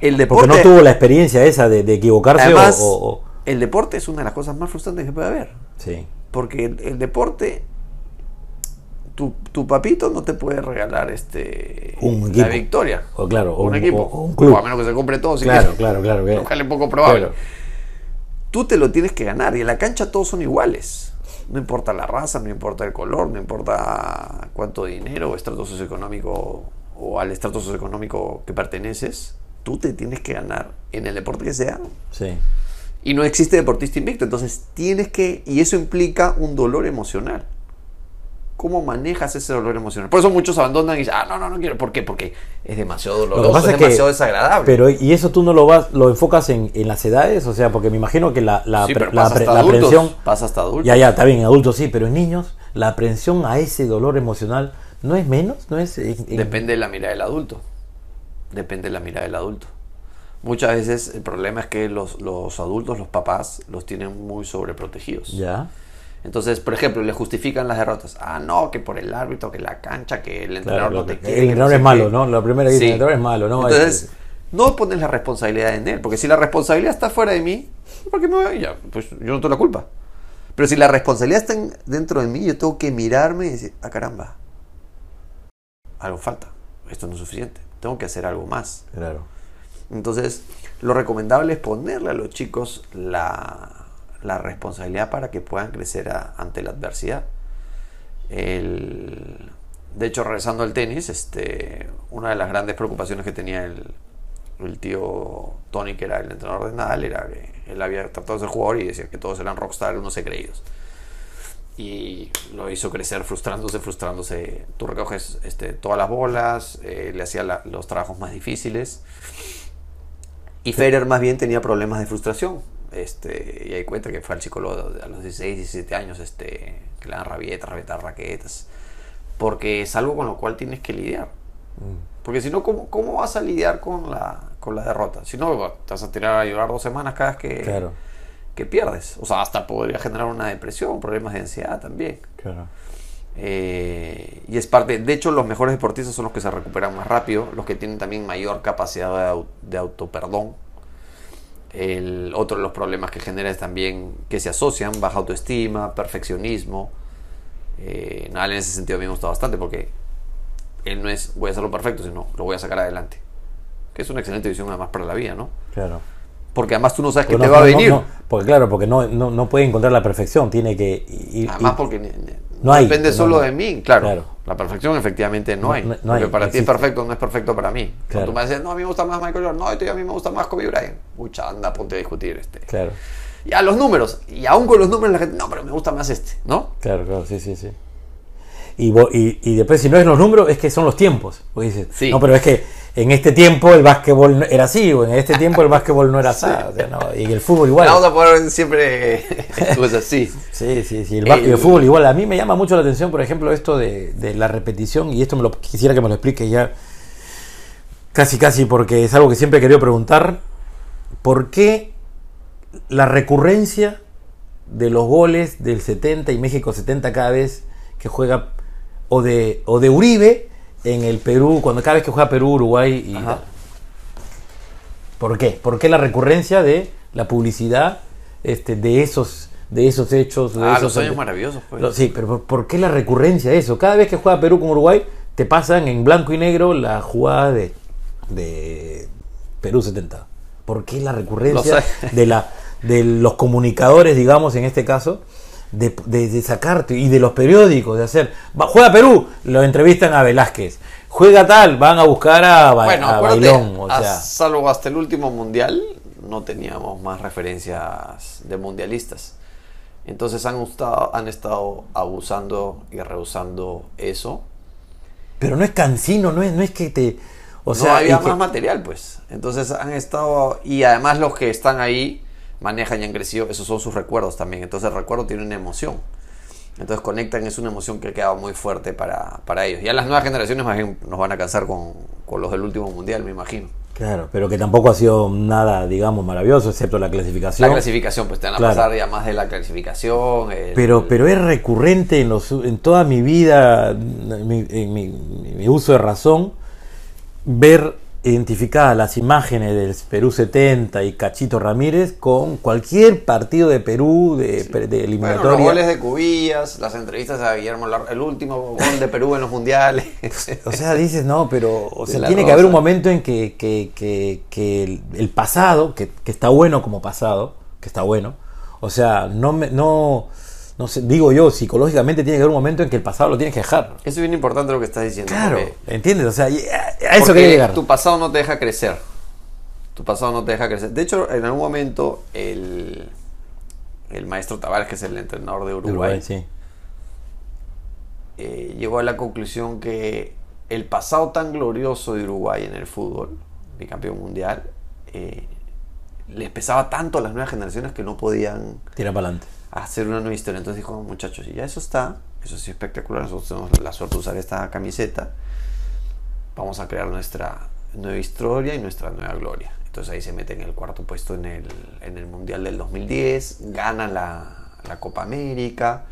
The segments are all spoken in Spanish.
El Porque deporte, no tuvo la experiencia esa de, de equivocarse además, o, el deporte es una de las cosas más frustrantes que puede haber. Sí. Porque el, el deporte, tu, tu papito no te puede regalar este Un la victoria. O claro, o un un- equipo. o- o un club. a menos que se compre todo. si Claro, claro, claro. cual es poco probable. Claro. Tú te lo tienes que ganar y en la cancha todos son iguales. No importa la raza, no importa el color, no importa cuánto dinero o estrato socioeconómico o al estrato socioeconómico que perteneces, tú te tienes que ganar en el deporte que sea. Sí. Y no existe deportista invicto, entonces tienes que, y eso implica un dolor emocional. ¿Cómo manejas ese dolor emocional? Por eso muchos abandonan y dicen, ah, no, no, no quiero. ¿Por qué? Porque es demasiado doloroso, es es que- demasiado desagradable. Pero, ¿y eso tú no lo vas, lo enfocas en, en las edades? O sea, porque me imagino que la, la, Sí, pre- pero la, pasa pre- hasta la adultos, aprensión. pasa hasta adultos. Ya, ya, está bien, en adultos sí, pero en niños, la aprensión a ese dolor emocional no es menos, no es. en- en- Depende de la mirada del adulto. Depende de la mirada del adulto. Muchas veces el problema es que los, los adultos, los papás, los tienen muy sobreprotegidos. Ya. Entonces, por ejemplo, le justifican las derrotas. Ah, no, que por el árbitro, que la cancha, que el entrenador Claro, no te que- quiere. el no entrenador sé es malo. ¿no? La primera que dice, el entrenador es malo, ¿no? Entonces, no pones la responsabilidad en él, porque si la responsabilidad está fuera de mí, ¿por qué me voy? Ya, pues yo no tengo la culpa. Pero si la responsabilidad está en- dentro de mí, yo tengo que mirarme y decir, ah, caramba, algo falta, esto no es suficiente, tengo que hacer algo más. Claro. Entonces, lo recomendable es ponerle a los chicos la, la responsabilidad para que puedan crecer a- ante la adversidad. El- de hecho, regresando al tenis, este, una de las grandes preocupaciones que tenía el, el tío Tony, que era el entrenador de Nadal, era que él había tratado de ser jugador y decía que todos eran rockstar, unos creídos. Y lo hizo crecer frustrándose, frustrándose. Tú recoges este, todas las bolas, eh, le hacía la- los trabajos más difíciles. Y Federer más bien tenía problemas de frustración. Este, y ahí cuenta que fue al psicólogo a los 16, 17 años, este, que le dan rabietas, rabietas, raquetas. Porque es algo con lo cual tienes que lidiar. Porque si no, ¿cómo, ¿cómo vas a lidiar con la, con la derrota? Si no, te vas a tirar a llorar dos semanas cada vez que, Claro. Que pierdes. O sea, hasta podría generar una depresión, problemas de ansiedad también. Claro. Eh, y es parte, de hecho los mejores deportistas son los que se recuperan más rápido, los que tienen también mayor capacidad de, de autoperdón. El, otro de los problemas que genera es también que se asocian, baja autoestima, perfeccionismo. Eh, Nadal en ese sentido a mí me gusta bastante porque él no es voy a hacerlo perfecto, sino lo voy a sacar adelante. Que es una excelente visión además para la vida, ¿no? Claro. Porque además tú no sabes Porque te no- va a venir. no- porque claro, porque no, no, no puede encontrar la perfección, tiene que ir. Además, ir- porque No hay, depende solo de mí, claro. Claro. La perfección efectivamente no, hay. porque para ti es perfecto, no es perfecto para mí. Claro. Cuando tú me dices, no, a mí me gusta más Michael Jordan, no, esto a mí me gusta más Kobe Bryant. Mucha, anda, ponte a discutir. Este. Claro, Ya los números, y aún con los números la gente, no, pero me gusta más este, ¿no? claro, claro, sí, sí, sí. Y, y, y después, si no es los números, es que son los tiempos. Porque dices, Sí. no, pero es que en este tiempo el básquetbol era así, o en este tiempo el básquetbol no era así. o sea, no, y el fútbol igual. Vamos a poner siempre cosas así. Sí, sí, sí. El, básquet, el El- fútbol igual. A mí me llama mucho la atención, por ejemplo, esto de, de la repetición, y esto me lo quisiera que me lo explique ya casi, casi, porque es algo que siempre he querido preguntar. ¿Por qué la recurrencia de los goles del 70 y México 70 cada vez que juega, o de, o de Uribe en el Perú, cuando cada vez que juega Perú, Uruguay y Ajá. ¿Por qué? ¿Por qué la recurrencia de la publicidad este, de esos de esos hechos? De Ah, esos los años maravillosos, pues. Sí, pero ¿por, qué la recurrencia de eso? Cada vez que juega Perú con Uruguay, te pasan en blanco y negro la jugada de, de Perú 70. ¿Por qué la recurrencia de, la, de los comunicadores, digamos, en este caso? De, de, de sacarte y de los periódicos, de hacer. va, juega Perú, lo entrevistan a Velázquez. Juega tal, van a buscar a, Ba- Bueno, a Bailón. O sea, salvo hasta el último mundial, no teníamos más referencias de mundialistas. Entonces han, gustado, han estado abusando y rehusando eso. pero no es cansino, no es, no es que te. O sea, había que- más material, pues. Entonces han estado. Y además los que están ahí manejan y han crecido. Esos son sus recuerdos también. Entonces el recuerdo tiene una emoción. Entonces conectan, es una emoción que ha quedado muy fuerte para, para ellos. Ya las nuevas generaciones más bien nos van a cansar con, con los del último mundial, me imagino. Claro, pero que tampoco ha sido nada, digamos, maravilloso, excepto la clasificación. La clasificación, pues te van a Claro. pasar ya más de la clasificación. el- Pero, pero es recurrente en, los, en toda mi vida, en mi, en mi- mi uso de razón, ver identificadas las imágenes del Perú 70 y Cachito Ramírez con cualquier partido de Perú de, de Bueno, eliminatoria. los goles de Cubillas, las entrevistas a Guillermo Lar- el último gol de Perú en los mundiales. O sea, dices, no, pero o De sea, la tiene que haber un momento en que, que, que, que el, el pasado, que, que está bueno como pasado, que está bueno, o sea, no me, no, no sé, digo yo, psicológicamente tiene que haber un momento en que el pasado lo tienes que dejar. Eso es bien importante lo que estás diciendo. Claro, ¿entiendes? O sea, a eso quería llegar. Tu pasado no te deja crecer. Tu pasado no te deja crecer. De hecho, en algún momento, el, el maestro Tavares, que es el entrenador de Uruguay, Uruguay, sí. eh, llegó a la conclusión que el pasado tan glorioso de Uruguay en el fútbol, bicampeón mundial, eh, les pesaba tanto a las nuevas generaciones que no podían Tira para adelante. Hacer una nueva historia. Entonces dijo, muchachos, y ya eso está, eso es espectacular, nosotros tenemos la suerte de usar esta camiseta, vamos a crear nuestra nueva historia y nuestra nueva gloria. Entonces ahí se mete en el cuarto puesto en el, en el Mundial del 2010, gana la, la Copa América,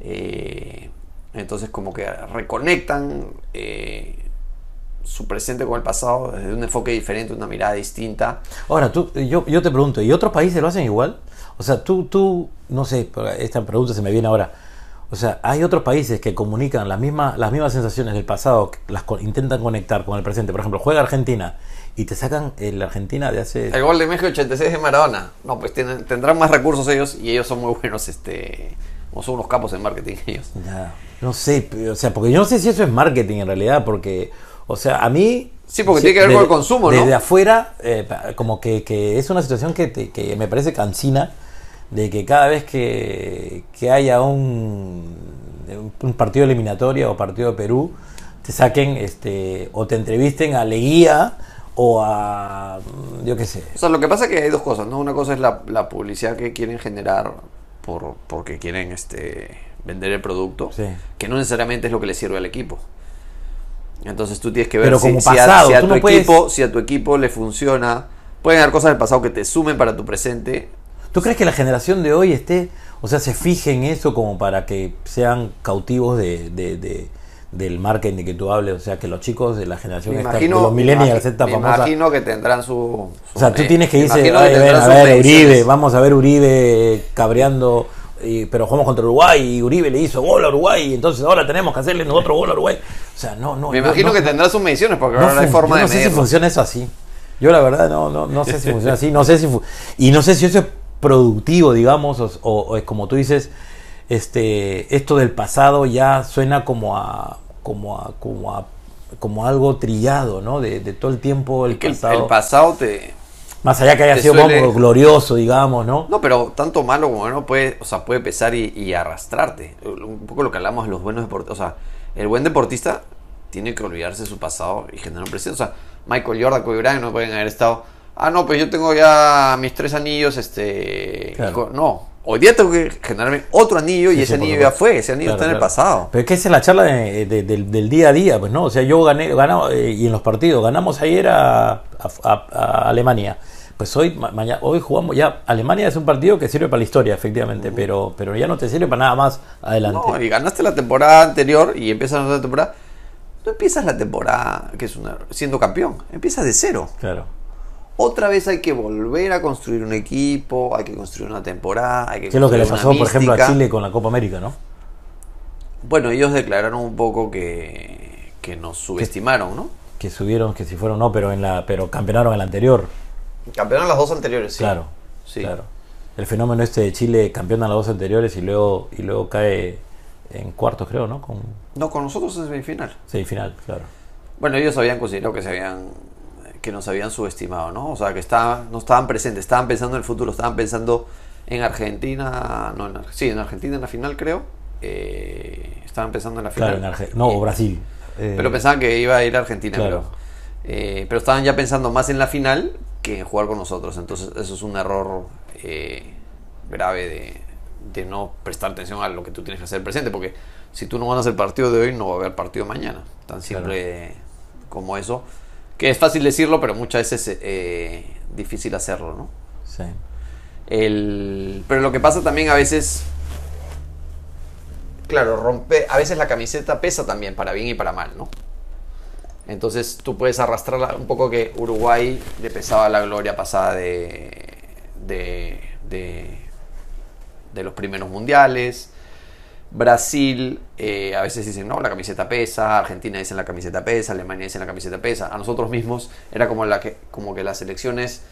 eh, entonces como que reconectan eh, su presente con el pasado desde un enfoque diferente, una mirada distinta. Ahora, tú, yo, yo te pregunto, ¿y otros países lo hacen igual? O sea, tú, tú, no sé, esta pregunta se me viene ahora. O sea, hay otros países que comunican las mismas, las mismas sensaciones del pasado, las co- intentan conectar con el presente. Por ejemplo, juega Argentina y te sacan el Argentina de hace... El gol de México 86 de Maradona. No, pues tienen, tendrán más recursos ellos y ellos son muy buenos, este, o son unos capos en marketing ellos. Ya, no sé, o sea, porque yo no sé si eso es marketing en realidad, porque, o sea, a mí... Sí, porque tiene que ver con el consumo, ¿no? Desde afuera, eh, como que, que es una situación que, te- que me parece cansina, de que cada vez que, que haya un, un partido eliminatoria o partido de Perú, te saquen este o te entrevisten a Leguía o a, yo qué sé. O sea, lo que pasa es que hay dos cosas, ¿no? Una cosa es la, la publicidad que quieren generar por, porque quieren este, vender el producto, Sí. que no necesariamente es lo que le sirve al equipo. Entonces tú tienes que ver Pero si, como si a- pasado, si a, tu no puedes- equipo, si a tu equipo le funciona. Pueden haber cosas del pasado que te sumen para tu presente. ¿Tú crees que la generación de hoy esté, o sea, se fije en eso como para que sean cautivos de, de- de- del marketing de que tú hables? O sea, que los chicos de la generación Me esta, imagino, de los millennials, esta me famosa... imagino que tendrán su... O sea, tú tienes que irse, imagino "Ay, que ven, tendrán a ver. Uribe, vamos a ver Uribe cabreando, y- pero jugamos contra Uruguay y Uribe le hizo gol a Uruguay, y entonces ahora tenemos que hacerle otro gol a Uruguay. O sea, no, no. Me no, imagino no, que tendrá sus mediciones porque no ahora hay fun- forma yo de no sé si funciona eso así. Yo la verdad no, no, no sé si funciona así. No sé si y no sé si eso es productivo, digamos, o, o- o es como tú dices, este, esto del pasado ya suena como a, como a, como a, como algo trillado, ¿no? De, de todo el tiempo el que pasado. el pasado te... Más allá que haya sido suele- vamos, glorioso, digamos, ¿no? No, pero tanto malo como bueno puede, o sea, puede pesar y, y arrastrarte. Un poco lo que hablamos de los buenos deportistas. O sea, el buen deportista tiene que olvidarse de su pasado y generar un presente. O sea, Michael Jordan, Kobe Bryant no pueden haber estado. Ah, no, pues yo tengo ya mis tres anillos, este. Claro. No, hoy día tengo que generarme otro anillo y ese sí, anillo ya fue. Ese anillo Claro, está en el pasado. Pero es que esa es la charla de- de- del, del día a día, pues no, o sea, yo gané, ganamos, eh, y en los partidos, ganamos ayer a, a- a- a Alemania. Pues hoy, ma- mañana, hoy jugamos ya, Alemania es un partido que sirve para la historia, efectivamente, pero, pero ya no te sirve para nada más adelante. No, y ganaste la temporada anterior y empiezas la otra temporada. No empiezas la temporada que es una, siendo campeón, empiezas de cero. Claro. Otra vez hay que volver a construir un equipo, hay que construir una temporada, hay que ¿Qué es lo que le pasó, por ejemplo, a. Chile con la Copa América, no? Bueno, ellos declararon un poco que, que nos subestimaron, ¿no? Que subieron, que si fueron, no, pero en la pero campeonaron el anterior. Campeonaron las dos anteriores, sí. Claro. Sí. Claro. El fenómeno este de Chile campeona las dos anteriores y luego, y luego cae en cuartos, creo, ¿no? Con No, con nosotros en semifinal. semifinal, claro. Bueno, ellos habían considerado que se habían que nos habían subestimado, ¿no? O sea, que estaban, no estaban presentes, estaban pensando en el futuro, estaban pensando en Argentina, no, en, sí, en Argentina en la final creo, eh, estaban pensando en la final. Claro, en Arge- no, Eh, Brasil. Eh, Pero pensaban que iba a ir a Argentina, Claro. Eh, pero estaban ya pensando más en la final que en jugar con nosotros. Entonces, eso es un error eh, grave de, de no prestar atención a lo que tú tienes que hacer presente. Porque si tú no ganas el partido de hoy, no va a haber partido mañana. Tan simple como eso. Que es fácil decirlo, pero muchas veces es eh, difícil hacerlo, ¿no? sí. El, pero lo que pasa también a veces, claro, rompe, a veces la camiseta pesa también para bien y para mal, ¿no? Entonces tú puedes arrastrar un poco que Uruguay le pesaba la gloria pasada de, de, de, de los primeros mundiales. Brasil, eh, a veces dicen, no, la camiseta pesa, Argentina dice la camiseta pesa, Alemania dice la camiseta pesa. A nosotros mismos era como, la que, como que las elecciones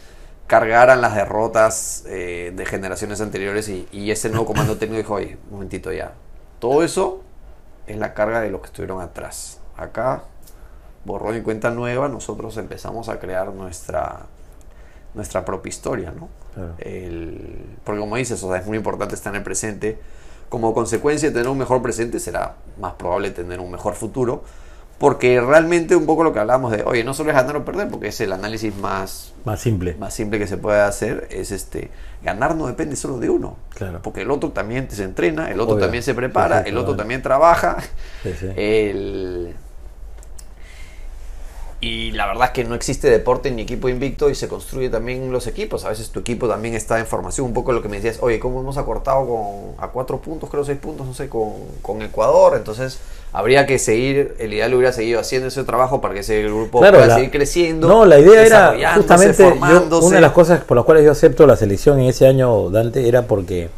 cargaran las derrotas eh, de generaciones anteriores y, y, ese nuevo comando técnico dijo, oye, un momentito ya, todo eso es la carga de los que estuvieron atrás. Acá, borrón y cuenta nueva, nosotros empezamos a crear nuestra, nuestra propia historia, ¿no? Claro. El, porque como dices, o sea, es muy importante estar en el presente. Como consecuencia de tener un mejor presente, será más probable tener un mejor futuro. Porque realmente un poco lo que hablamos de, oye, no solo es ganar o perder, porque es el análisis más, más simple. Más simple que se puede hacer, es este, ganar no depende solo de uno. Claro. Porque el otro también se entrena, el otro Obvio. también se prepara, el otro también trabaja. Sí, sí. El... Y la verdad es que no existe deporte ni equipo invicto y se construye también los equipos. A veces tu equipo también está en formación. Un poco lo que me decías, oye, ¿cómo hemos acortado con, a cuatro puntos, creo seis puntos, no sé, con, con Ecuador? Entonces habría que seguir, el ideal hubiera seguido haciendo ese trabajo para que ese grupo claro, pueda la, seguir creciendo. No, la idea era justamente, yo, una de las cosas por las cuales yo acepto la selección en ese año, Dante, era porque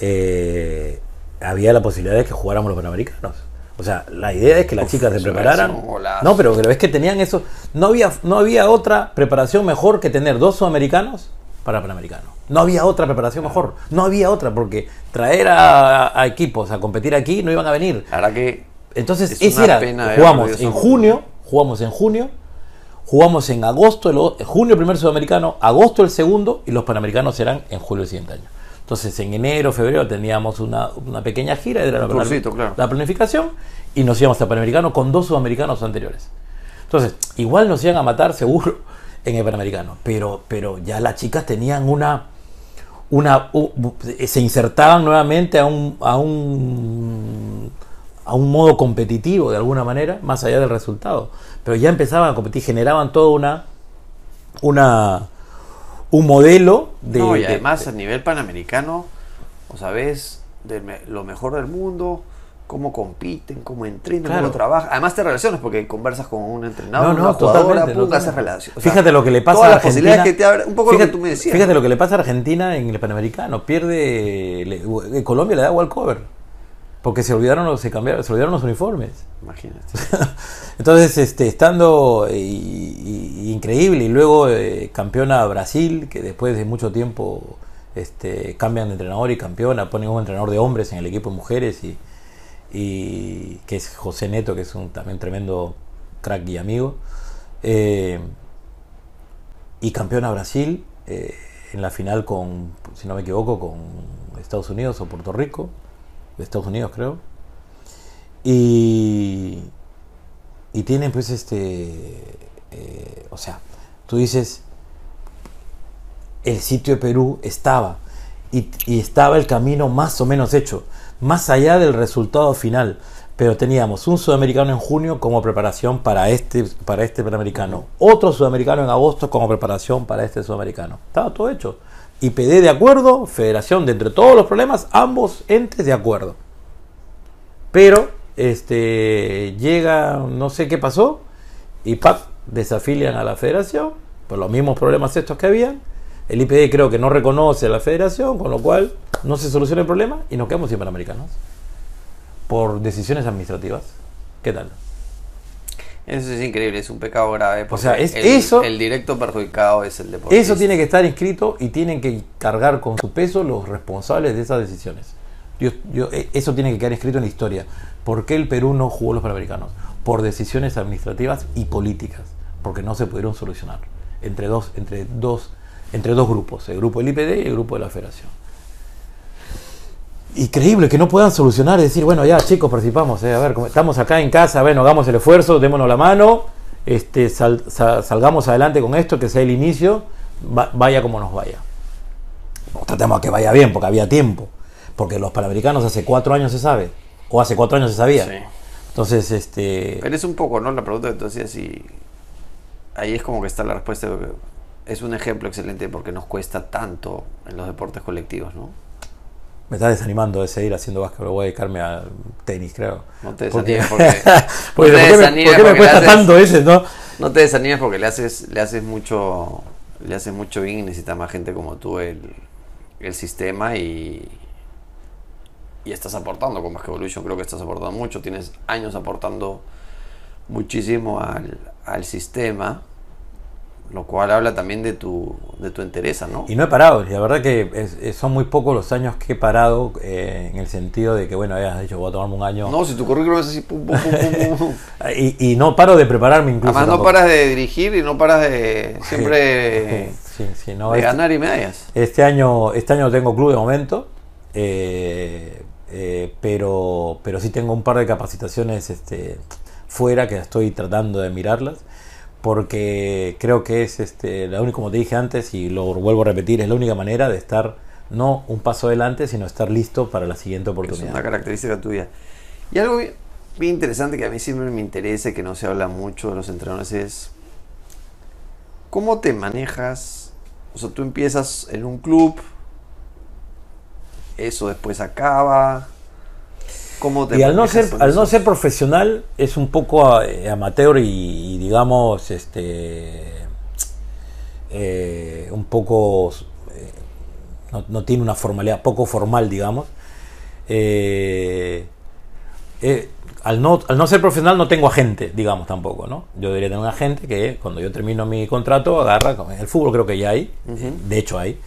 eh, había la posibilidad de que jugáramos los Panamericanos. O sea, la idea es que las Uf, chicas se prepararan. No, pero, pero es que tenían eso. No había, no había otra preparación mejor que tener dos sudamericanos para Panamericano. No había otra preparación mejor. No había otra, porque traer a, a equipos a competir aquí no iban a venir. Verdad que Entonces, Es ese una era. pena Jugamos en esa junio, jugamos en junio, jugamos en agosto, el, junio el primer sudamericano, agosto el segundo, y los panamericanos serán en julio el siguiente año. Entonces, en enero, febrero teníamos una, una pequeña gira, era la, claro. planificación, y nos íbamos a Panamericano con dos sudamericanos anteriores. Entonces, igual nos iban a matar seguro en el Panamericano, pero, pero ya las chicas tenían una una se insertaban nuevamente a un, a un a un modo competitivo de alguna manera, más allá del resultado. Pero ya empezaban a competir, generaban toda una una un modelo de, no, y de- además a nivel panamericano, o sabes, de lo mejor del mundo, cómo compiten, cómo entrenan, Claro. cómo trabajan. Además te relacionas porque conversas con un entrenador, No, no, una jugadora, pum, totalmente. haces relación. O sea, fíjate lo que le pasa a Argentina. posibilidades que te abre, un poco fíjate, lo que tú me decías. fíjate lo que le pasa a Argentina en el Panamericano. Pierde. le- Colombia le da walkover. Porque se olvidaron los, se cambiaron, se olvidaron los uniformes. Imagínate. Entonces, este, estando y- y- increíble, y luego eh, campeona Brasil, que después de mucho tiempo este, cambian de entrenador y campeona, ponen un entrenador de hombres en el equipo de mujeres, y, y que es José Neto, que es un también tremendo crack y amigo. Eh, y campeona Brasil eh, en la final con, si no me equivoco, con Estados Unidos o Puerto Rico, de Estados Unidos creo. Y, y tienen pues este, eh, o sea, tú dices, el sitio de Perú estaba y, y estaba el camino más o menos hecho, más allá del resultado final. Pero teníamos un sudamericano en junio como preparación para este, para este panamericano, otro sudamericano en agosto como preparación para este sudamericano. Estaba todo hecho. IPD de acuerdo, federación de entre todos los problemas, ambos entes de acuerdo. Pero este llega, no sé qué pasó, y ¡pap! desafilian a la federación por los mismos problemas estos que habían. El IPD creo que no reconoce a la federación, con lo cual no se soluciona el problema y nos quedamos sin panamericanos. Por decisiones administrativas. ¿Qué tal? Eso es increíble, es un pecado grave. porque sea, es el, eso- el directo perjudicado es el deportista. Eso tiene que estar inscrito y tienen que cargar con su peso los responsables de esas decisiones. Yo- yo- eh, eso tiene que quedar inscrito en la historia. ¿Por qué el Perú no jugó los Panamericanos? Por decisiones administrativas y políticas, porque no se pudieron solucionar entre dos, entre dos, entre dos grupos, el grupo del IPD y el grupo de la Federación. Increíble que no puedan solucionar y decir, bueno, ya chicos, participamos, eh, a ver, estamos acá en casa, bueno, hagamos el esfuerzo, démonos la mano, este, sal- sa- salgamos adelante con esto, que sea el inicio, va- vaya como nos vaya. No, tratemos que vaya bien, porque había tiempo. Porque los panamericanos hace cuatro años se sabe, o hace cuatro años se sabía. Sí. Entonces, este. Pero es un poco, ¿no? La pregunta que tú hacías y ahí es como que está la respuesta. Es un ejemplo excelente porque nos cuesta tanto en los deportes colectivos, ¿no? Me está desanimando de seguir haciendo básquetbol. Voy a dedicarme al tenis, creo. No te desanimes porque, Porque, no ¿por te qué me- desanimes por qué me porque cuesta haces- tanto ese, no? no te desanimes porque le haces, le haces mucho, le haces mucho bien y necesita más gente como tú el, el sistema y, y estás aportando con Basket Evolution, creo que estás aportando mucho, tienes años aportando muchísimo al, al sistema, lo cual habla también de tu, de tu entereza, ¿no? Y no he parado, y la verdad que es- es- son muy pocos los años que he parado eh, en el sentido de que, bueno, hayas dicho, voy a tomarme un año. No, si tu currículum es así, pum, pum, pum, pum. Y, y no paro de prepararme incluso. Además no paras de dirigir y no paras de siempre Sí, sí, no, de este- ganar y medallas. Este año, este año no tengo club de momento, eh, eh, pero, pero sí tengo un par de capacitaciones este, fuera que estoy tratando de mirarlas, porque creo que es este, la única, como te dije antes, y lo vuelvo a repetir, es la única manera de estar no un paso adelante, sino estar listo para la siguiente Es oportunidad. una característica tuya. Y algo bien, bien interesante que a mí siempre me interesa y que no se habla mucho de los entrenadores es cómo te manejas. O sea, tú empiezas en un club, eso después acaba. ¿Cómo te Y al no ser, al no ser profesional es un poco eh, amateur y, y digamos este eh, un poco eh, no, no tiene una formalidad poco formal digamos. Eh, al, no, al no ser profesional no tengo agente digamos tampoco no yo debería tener un agente que cuando yo termino mi contrato agarra el fútbol creo que ya hay de hecho hay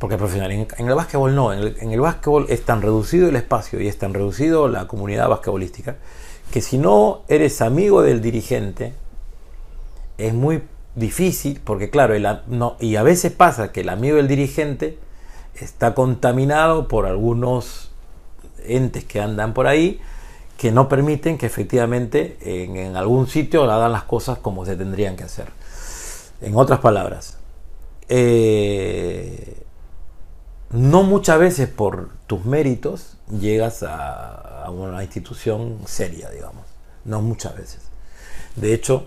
porque es profesional. En, el básquetbol no. En el, básquetbol es tan reducido el espacio y es tan reducido la comunidad basquetbolística que si no eres amigo del dirigente es muy difícil porque claro, y a veces pasa que el amigo del dirigente está contaminado por algunos entes que andan por ahí que no permiten que efectivamente en, en algún sitio hagan las cosas como se tendrían que hacer. En otras palabras, eh, no muchas veces por tus méritos llegas a, a una institución seria, digamos. No muchas veces. De hecho,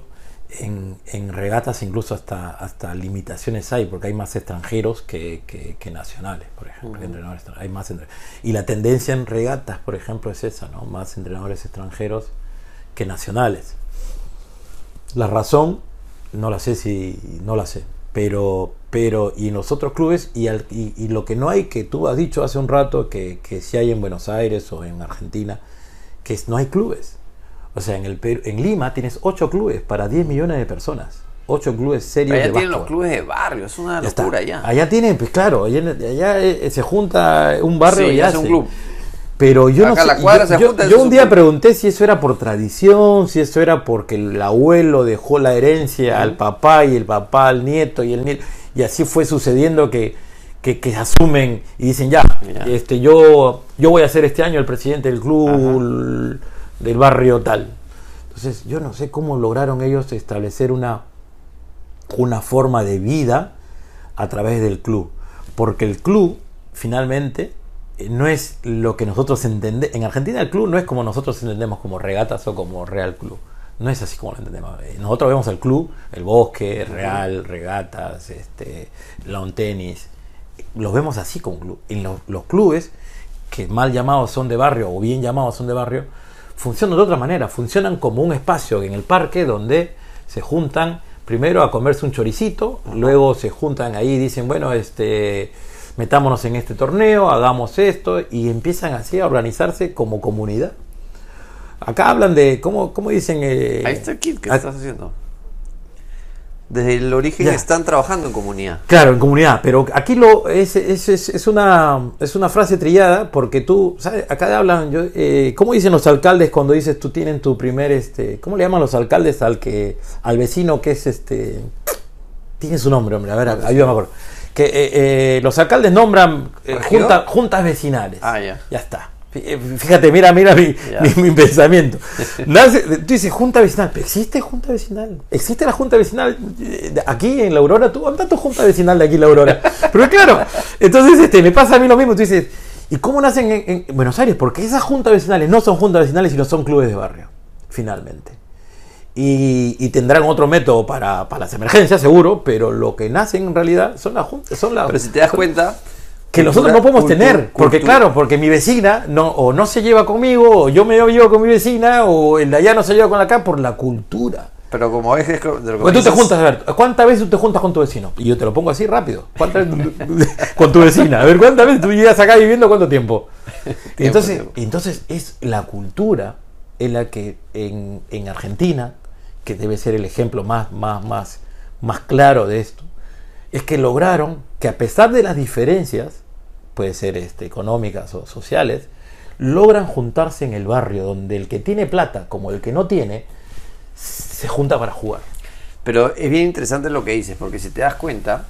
en, en regatas incluso hasta, hasta limitaciones hay, porque hay más extranjeros que, que- que nacionales, por ejemplo. extran- hay más y la tendencia en regatas, por ejemplo, es esa, ¿no? Más entrenadores extranjeros que nacionales. La razón, no la sé si no la sé, pero, pero y en los otros clubes, y, al- y, y lo que no hay, que tú has dicho hace un rato, que, que si hay en Buenos Aires o en Argentina, que no hay clubes. O sea, en, el en Lima tienes 8 clubes para 10 millones de personas. 8 clubes serios Allá de tienen los clubes de barrio, es una locura ya. Allá tienen, pues claro, allá, allá, eh, se junta un barrio Sí, y hace un club. Pero yo no sé, cuadra yo, se junta, un día pregunté si eso era por tradición, si eso era porque el abuelo dejó la herencia al papá y el papá al nieto y el nieto y así fue sucediendo que, que, que asumen y dicen ya, este yo yo voy a ser este año el presidente del club del barrio tal. Entonces yo no sé cómo lograron ellos establecer una una forma de vida a través del club. Porque el club, finalmente, no es lo que nosotros entendemos. En Argentina el club no es como nosotros entendemos como regatas o como Real Club. No es así como lo entendemos. Eh, Nosotros vemos el club, el bosque, Real, regatas, este, lawn tenis. Los vemos así como club. En los, los clubes, que mal llamados son de barrio o bien llamados son de barrio, funcionan de otra manera. Funcionan como un espacio en el parque donde se juntan primero a comerse un choricito, luego se juntan ahí y dicen, bueno, este, metámonos en este torneo, hagamos esto, y empiezan así a organizarse como comunidad. Acá hablan de, ¿cómo, cómo dicen? eh, Ahí está el kit que ah, estás haciendo. Desde el origen Ya. están trabajando en comunidad. Claro, en comunidad, pero aquí lo es, es, es, es una, es una frase trillada porque tú, ¿sabes? Acá hablan, yo, eh, ¿cómo dicen los alcaldes cuando dices tú tienen tu primer, este, ¿cómo le llaman los alcaldes al que, al vecino que es este, tiene su nombre, hombre, a ver, ayúdame a acordar. Que eh, eh, los alcaldes nombran eh, junta- juntas vecinales. Ah, ya. Ya está. Fí- Fíjate, mira, mira mi, mi- mi pensamiento. Nace- tú dices junta vecinal, pero existe junta vecinal. Existe la junta vecinal eh, aquí en la Aurora. Tú, ¿dónde está tu junta vecinal de aquí en la Aurora? Pero claro, entonces este, me pasa a mí lo mismo. Tú dices, ¿y cómo nacen en, en Buenos Aires? Porque esas juntas vecinales no son juntas vecinales, sino son clubes de barrio, finalmente. Y, y tendrán otro método para, para las emergencias, seguro, pero lo que nacen en realidad son las juntas. Son las, Pero si te das cuenta, que nosotros Cultura- no podemos cultu- tener. Porque cultura. claro, porque mi vecina no, o no se lleva conmigo, o yo me llevo con mi vecina, o el de allá no se lleva con la acá por la cultura. Pero como es, es de lo que Porque tú te dices- juntas, a ver, ¿cuántas veces tú te juntas con tu vecino? Y yo te lo pongo así rápido. ¿Cuántas veces con tu vecina? A ver, ¿cuántas veces tú llegas acá viviendo cuánto tiempo? Y entonces, tiempo. entonces es la cultura en la que en, en Argentina, que debe ser el ejemplo más, más, más, más claro de esto, es que lograron que a pesar de las diferencias, puede ser este, económicas o sociales, logran juntarse en el barrio donde el que tiene plata como el que no tiene, se junta para jugar. Pero es bien interesante lo que dices, porque si te das cuenta,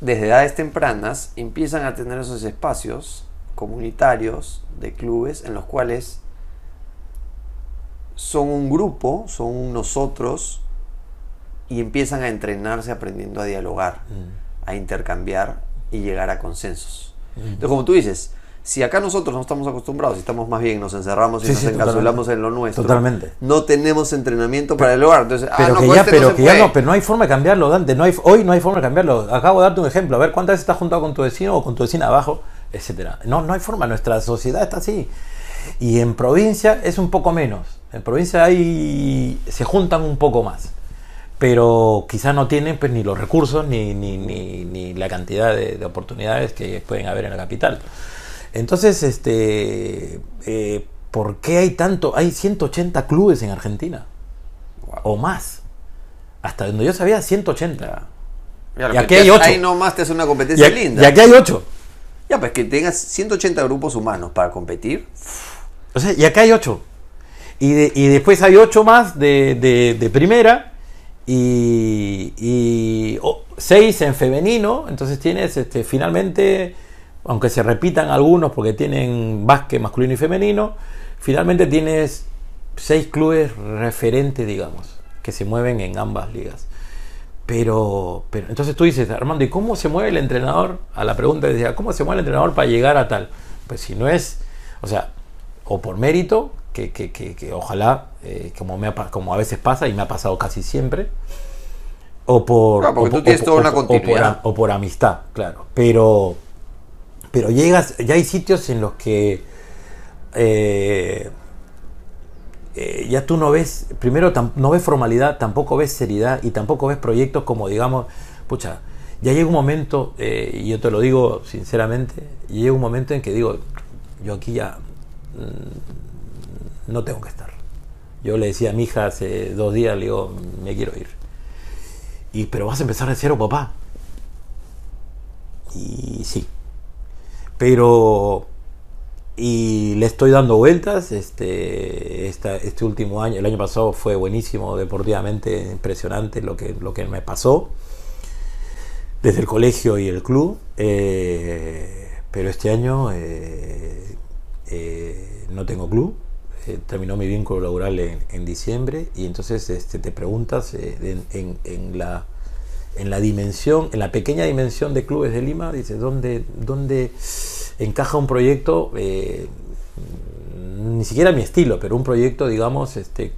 desde edades tempranas empiezan a tener esos espacios comunitarios de clubes en los cuales son un grupo, son un nosotros y empiezan a entrenarse aprendiendo a dialogar, a intercambiar y llegar a consensos. Entonces, como tú dices, si acá nosotros no estamos acostumbrados, estamos más bien, nos encerramos y Sí, nos sí, encapsulamos totalmente. en lo nuestro, Totalmente. no tenemos entrenamiento para el hogar. Entonces, ah, Pero no, que ya, este pero se que ya puede. no, pero no hay forma de cambiarlo, Dante. No hay, hoy no hay forma de cambiarlo. Acabo de darte un ejemplo. A ver cuántas veces estás juntado con tu vecino o con tu vecina abajo, etcétera. No, no hay forma. Nuestra sociedad está así. Y en provincia es un poco menos. En provincia hay se juntan un poco más. Pero quizás no tienen pues, ni los recursos ni, ni, ni, ni la cantidad de, de oportunidades que pueden haber en la capital. Entonces, este, eh, ¿por qué hay tanto? Hay 180 clubes en Argentina o más. Hasta donde yo sabía, 180. Ya, lo Y aquí hay hace- ocho. Ahí nomás te hace una Y, competencia linda. y aquí hay 8. Ya, pues que tengas 180 grupos humanos para competir. O sea, y acá hay 8. Y, de- y después hay 8 más de, de- primera y, 6 en femenino. Entonces tienes este, finalmente, aunque se repitan algunos porque tienen básquet masculino y femenino, finalmente tienes 6 clubes referentes, digamos, que se mueven en ambas ligas. Pero, pero entonces tú dices, Armando, ¿y cómo se mueve el entrenador? A la pregunta decía, ¿cómo se mueve el entrenador para llegar a tal? Pues si no es, o sea, o por mérito, que, que- que- que ojalá, eh, como, me ha como a veces pasa y me ha pasado casi siempre, o por, Claro, o tú tienes o toda una por o por amistad, claro. Pero, pero llegas, ya hay sitios en los que eh, eh, ya tú no ves, primero tam- no ves formalidad, tampoco ves seriedad y tampoco ves proyectos como, digamos, pucha, ya llega un momento, eh, y yo te lo digo sinceramente, llega un momento en que digo, yo aquí ya mm, no tengo que estar. Yo le decía a mi hija hace dos días, le digo, me quiero ir. Y, pero vas a empezar de cero, papá. Y sí. Pero y le estoy dando vueltas. Este, esta- este último año, el año pasado fue buenísimo deportivamente, impresionante lo que, lo que me pasó desde el colegio y el club. eh, pero este año eh, eh, no tengo club. Eh, terminó mi vínculo laboral en, en diciembre y entonces este, te preguntas eh, en, en- la en la dimensión, en la pequeña dimensión de clubes de Lima, dices, ¿dónde, dónde encaja un proyecto, eh, ni siquiera mi estilo, pero un proyecto, digamos, este,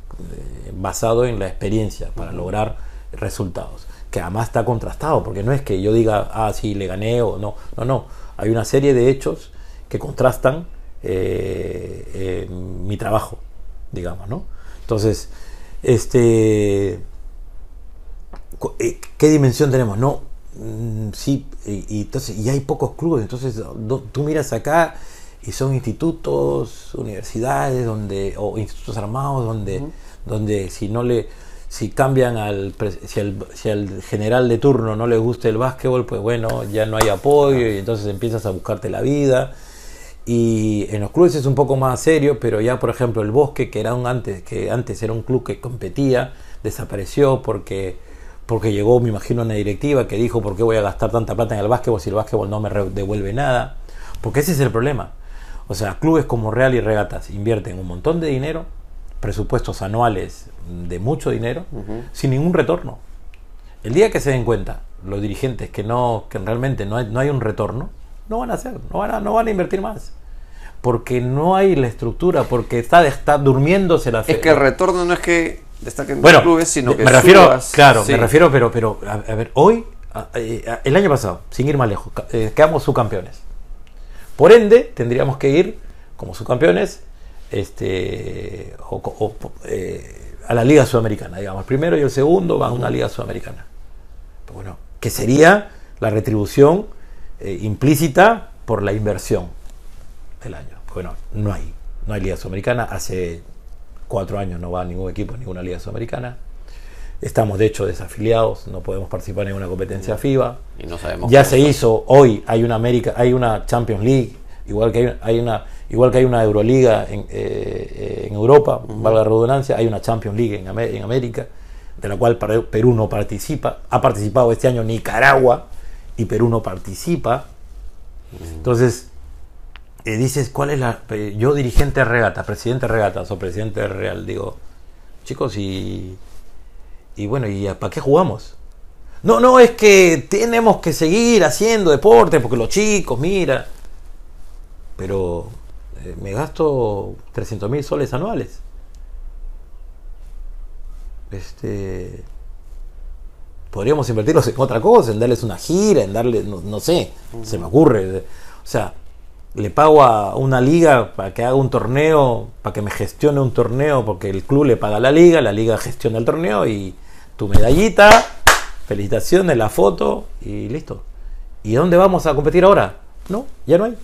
basado en la experiencia para lograr resultados? Que además está contrastado, porque no es que yo diga, ah, sí, le gané o no, no, no, hay una serie de hechos que contrastan eh, eh, mi trabajo, digamos, ¿no? Entonces, este eh, ¿Qué dimensión tenemos? No, mm, sí, y, y entonces, y hay pocos clubes, entonces do- tú miras acá y son institutos, universidades, donde, o institutos armados, donde, donde si no le, si cambian al, si al, si al general de turno no le gusta el básquetbol, pues bueno, ya no hay apoyo y entonces empiezas a buscarte la vida. Y en los clubes es un poco más serio, pero ya por ejemplo el Bosque, que era un antes, que antes era un club que competía, desapareció porque, porque llegó, me imagino, una directiva que dijo por qué voy a gastar tanta plata en el básquetbol si el básquetbol no me devuelve nada. Porque ese es el problema. O sea, clubes como Real y Regatas invierten un montón de dinero, presupuestos anuales de mucho dinero, sin ningún retorno. El día que se den cuenta los dirigentes que no que realmente no hay, no hay un retorno, no van a hacer, no van a, no van a invertir más. Porque no hay la estructura, porque está, está durmiéndose la fe. Es que el retorno no es que destaquen bueno, clubes, sino que me refiero, subas, claro, sí. me refiero, pero, pero a, a ver, hoy a- eh, a- el año pasado, sin ir más lejos, eh, quedamos subcampeones. Por ende, tendríamos que ir como subcampeones este, o, eh, a la Liga Sudamericana, digamos. El primero y el segundo van a una Liga Sudamericana. Pero bueno, que sería la retribución eh, implícita por la inversión del año. Bueno, no hay, no hay Liga Sudamericana. Hace cuatro años no va ningún equipo en ninguna Liga Sudamericana. Estamos de hecho desafiliados, no podemos participar en ninguna competencia FIBA. Y no sabemos. Ya se está. hizo hoy, hay una América, hay una Champions League, igual que hay, hay una, igual que hay una Euroliga en, eh, en Europa, valga la redundancia, hay una Champions League en, Amé- en América, de la cual Perú no participa, ha participado este año Nicaragua y Perú no participa. Entonces, eh, dices, ¿cuál es la... Yo dirigente de regata, presidente de regatas o presidente de Real, digo, chicos, y... Y bueno, ¿y para qué jugamos? No, no, es que tenemos que seguir haciendo deporte porque los chicos, mira. Pero eh, me gasto 300 mil soles anuales. Este. Podríamos invertirlos en otra cosa, en darles una gira, en darle, no, no sé, se me ocurre. O sea, le pago a una liga para que haga un torneo, para que me gestione un torneo, porque el club le paga a la liga, la liga gestiona el torneo y tu medallita, felicitaciones, la foto y listo. ¿Y dónde vamos a competir ahora? No, ya no hay.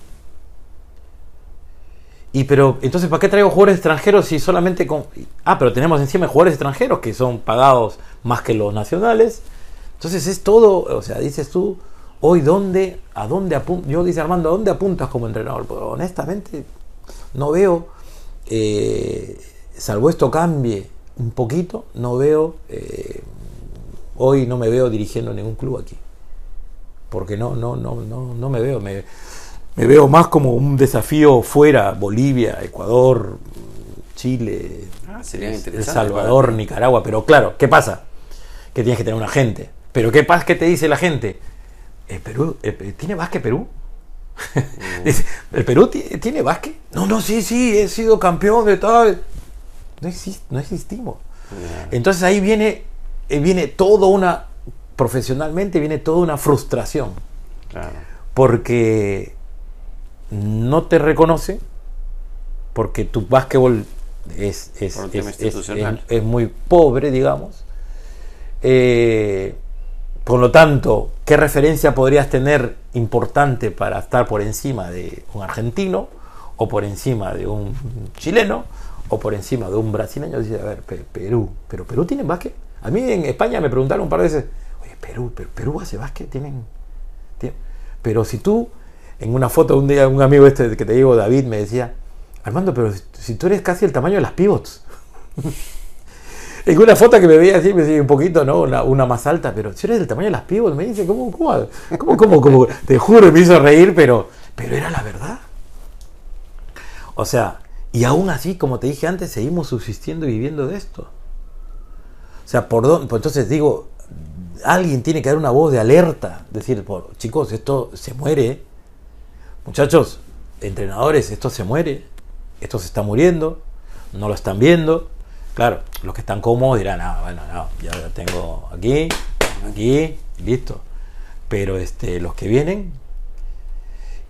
Y pero, entonces, ¿para qué traigo jugadores extranjeros si solamente con... Ah, pero tenemos encima jugadores extranjeros que son pagados más que los nacionales. Entonces es todo, o sea, dices tú, hoy dónde, a dónde apuntas, yo dice Armando, ¿a dónde apuntas como entrenador? Pues, honestamente, no veo, eh, salvo esto cambie un poquito, no veo, eh, hoy no me veo dirigiendo ningún club aquí. Porque no, no, no, no, no me veo, me, me veo más como un desafío fuera, Bolivia, Ecuador, Chile, Ah, El. Salvador. Nicaragua, pero claro, ¿qué pasa? Que tienes que tener un agente. Pero ¿qué pasa? ¿Qué te dice la gente? ¿El Perú, el- ¿Tiene básquet Perú? Dice, ¿El Perú ti- tiene básquet? No, no, sí, sí, he sido campeón de tal. No, exist- no existimos. Entonces ahí viene, eh, viene toda una, profesionalmente viene toda una frustración Claro. porque no te reconoce, porque tu básquetbol es, es, es- es muy pobre, digamos. Eh, por lo tanto, ¿qué referencia podrías tener importante para estar por encima de un argentino, o por encima de un chileno, o por encima de un brasileño? Dice, a ver, Pe- Perú, ¿pero Perú tiene básquet? A mí en España me preguntaron un par de veces, oye, Perú, Perú, Perú hace básquet, tienen... tienen-". Pero si tú, en una foto un día, un amigo este que te digo, David, me decía, Armando, pero si tú eres casi el tamaño de las pivots. en una foto que me veía así, me decía un poquito, ¿no? Una, más alta, pero si eres del tamaño de las pivots, me dice, ¿cómo, cómo, cómo, cómo, cómo? Te juro, me hizo reír, pero, pero era la verdad. O sea, y aún así, como te dije antes, seguimos subsistiendo y viviendo de esto. O sea, por dónde, pues entonces digo, alguien tiene que dar una voz de alerta, decir, chicos, esto se muere, muchachos, entrenadores, esto se muere, esto se está muriendo, no lo están viendo. Claro, los que están cómodos dirán, ah, bueno, no, ya tengo aquí, aquí, listo. Pero este, los que vienen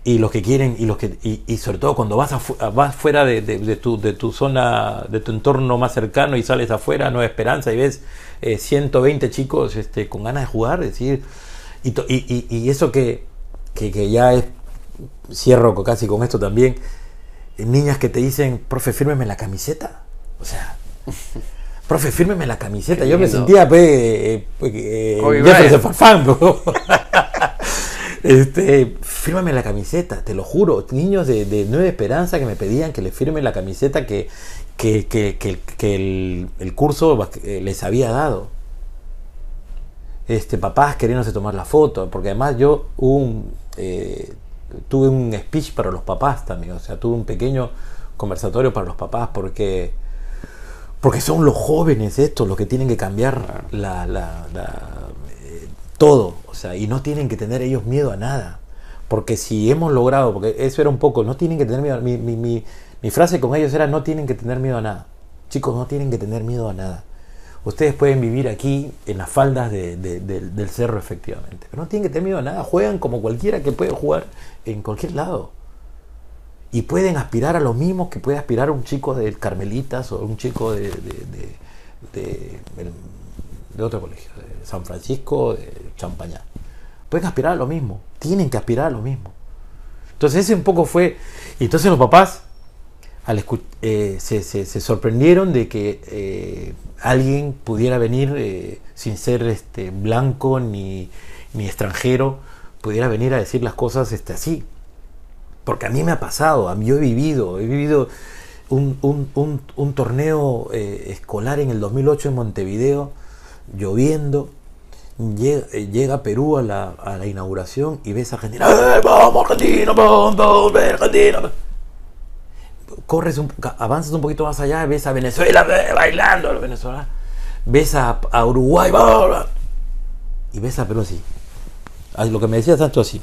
y los que quieren y los que y, sobre todo cuando vas vas fuera de, de- tu, de tu zona de tu entorno más cercano y sales afuera Nueva Esperanza y ves eh, 120 chicos este, con ganas de jugar decir y, y, y- eso que, que, que ya es cierro casi con esto también eh, niñas que te dicen profe fírmeme la camiseta o sea profe fírmeme la camiseta Qué yo me sentía pues, eh, eh, Jefferson. Farfán. Este, fírmame la camiseta, te lo juro. Niños de, de Nueva Esperanza que me pedían que les firme la camiseta que, que, que- el, el curso les había dado. Este, papás queriéndose tomar la foto, porque además yo un, eh, tuve un speech para los papás también, o sea, tuve un pequeño conversatorio para los papás, porque, porque son los jóvenes estos los que tienen que cambiar la, la- la- eh, todo, o sea, y no tienen que tener ellos miedo a nada. Porque si hemos logrado, porque eso era un poco, no tienen que tener miedo, mi, mi- mi- mi frase con ellos era no tienen que tener miedo a nada. Chicos, no tienen que tener miedo a nada. ustedes pueden vivir aquí en las faldas de- de- de- del cerro efectivamente. Pero no tienen que tener miedo a nada, juegan como cualquiera que puede jugar en cualquier lado. Y pueden aspirar a lo mismo que puede aspirar un chico de Carmelitas o un chico de, de, de- otro colegio, de San Francisco, de Champañá. Pueden aspirar a lo mismo, tienen que aspirar a lo mismo. Entonces ese un poco fue... Y entonces los papás al eh, se, se- se sorprendieron de que eh, alguien pudiera venir eh, sin ser este, blanco ni, ni extranjero, pudiera venir a decir las cosas este, así. Porque a mí me ha pasado, a mí yo he vivido, he vivido un, un- un- torneo eh, escolar en el 2008 en Montevideo, lloviendo, llega, eh, llega Perú a la, a la inauguración y ves a Argentina, ¡Eh, vamos Argentina, vamos, vamos, Argentina! corres un, avanzas un poquito más allá, ves a Venezuela eh, bailando, los venezolanos, ves a, a Uruguay, bla, y ves a Perú así. Lo que me decía Santo así.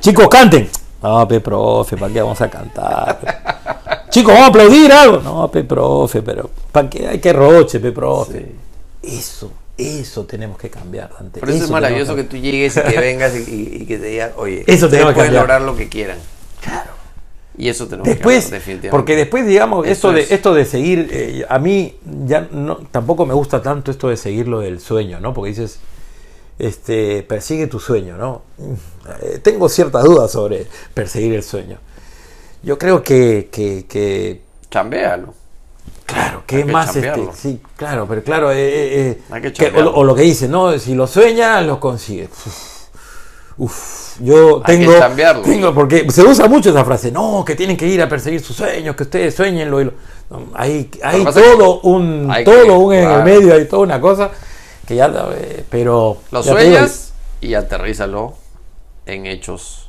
Chicos, canten. No, pe, profe, ¿para qué vamos a cantar? Chicos, vamos a aplaudir algo. No, pe, profe, pero ¿para qué hay que roche, pe, profe? Eso, eso tenemos que cambiar, Dante. Por eso, es maravilloso que cambiar. tú llegues y que vengas y, que te digan, oye, Eso ustedes pueden cambiar. lograr lo que quieran. Claro. Y eso tenemos Después, que definitivamente. porque después, digamos, esto de, es. esto de seguir, eh, a mí ya no, tampoco me gusta tanto esto de seguir lo del sueño, ¿no? Porque dices, este, persigue tu sueño, ¿no? Eh, tengo ciertas dudas sobre perseguir el sueño. Yo creo que, que, que Chambéalo. claro, que Hay es que más, este, sí, claro, pero claro, eh, eh, eh, Hay que o, o lo que dice, ¿no? Si lo sueñas, lo consigues. Uf, uf, yo Hay que tengo, tengo, porque se usa mucho esa frase, no, que tienen que ir a perseguir sus sueños, que ustedes sueñenlo. Y lo, no, hay hay todo un, hay todo que- un en el medio, hay toda una cosa que ya, eh, pero... Lo ya digo, sueñas y aterrízalo en hechos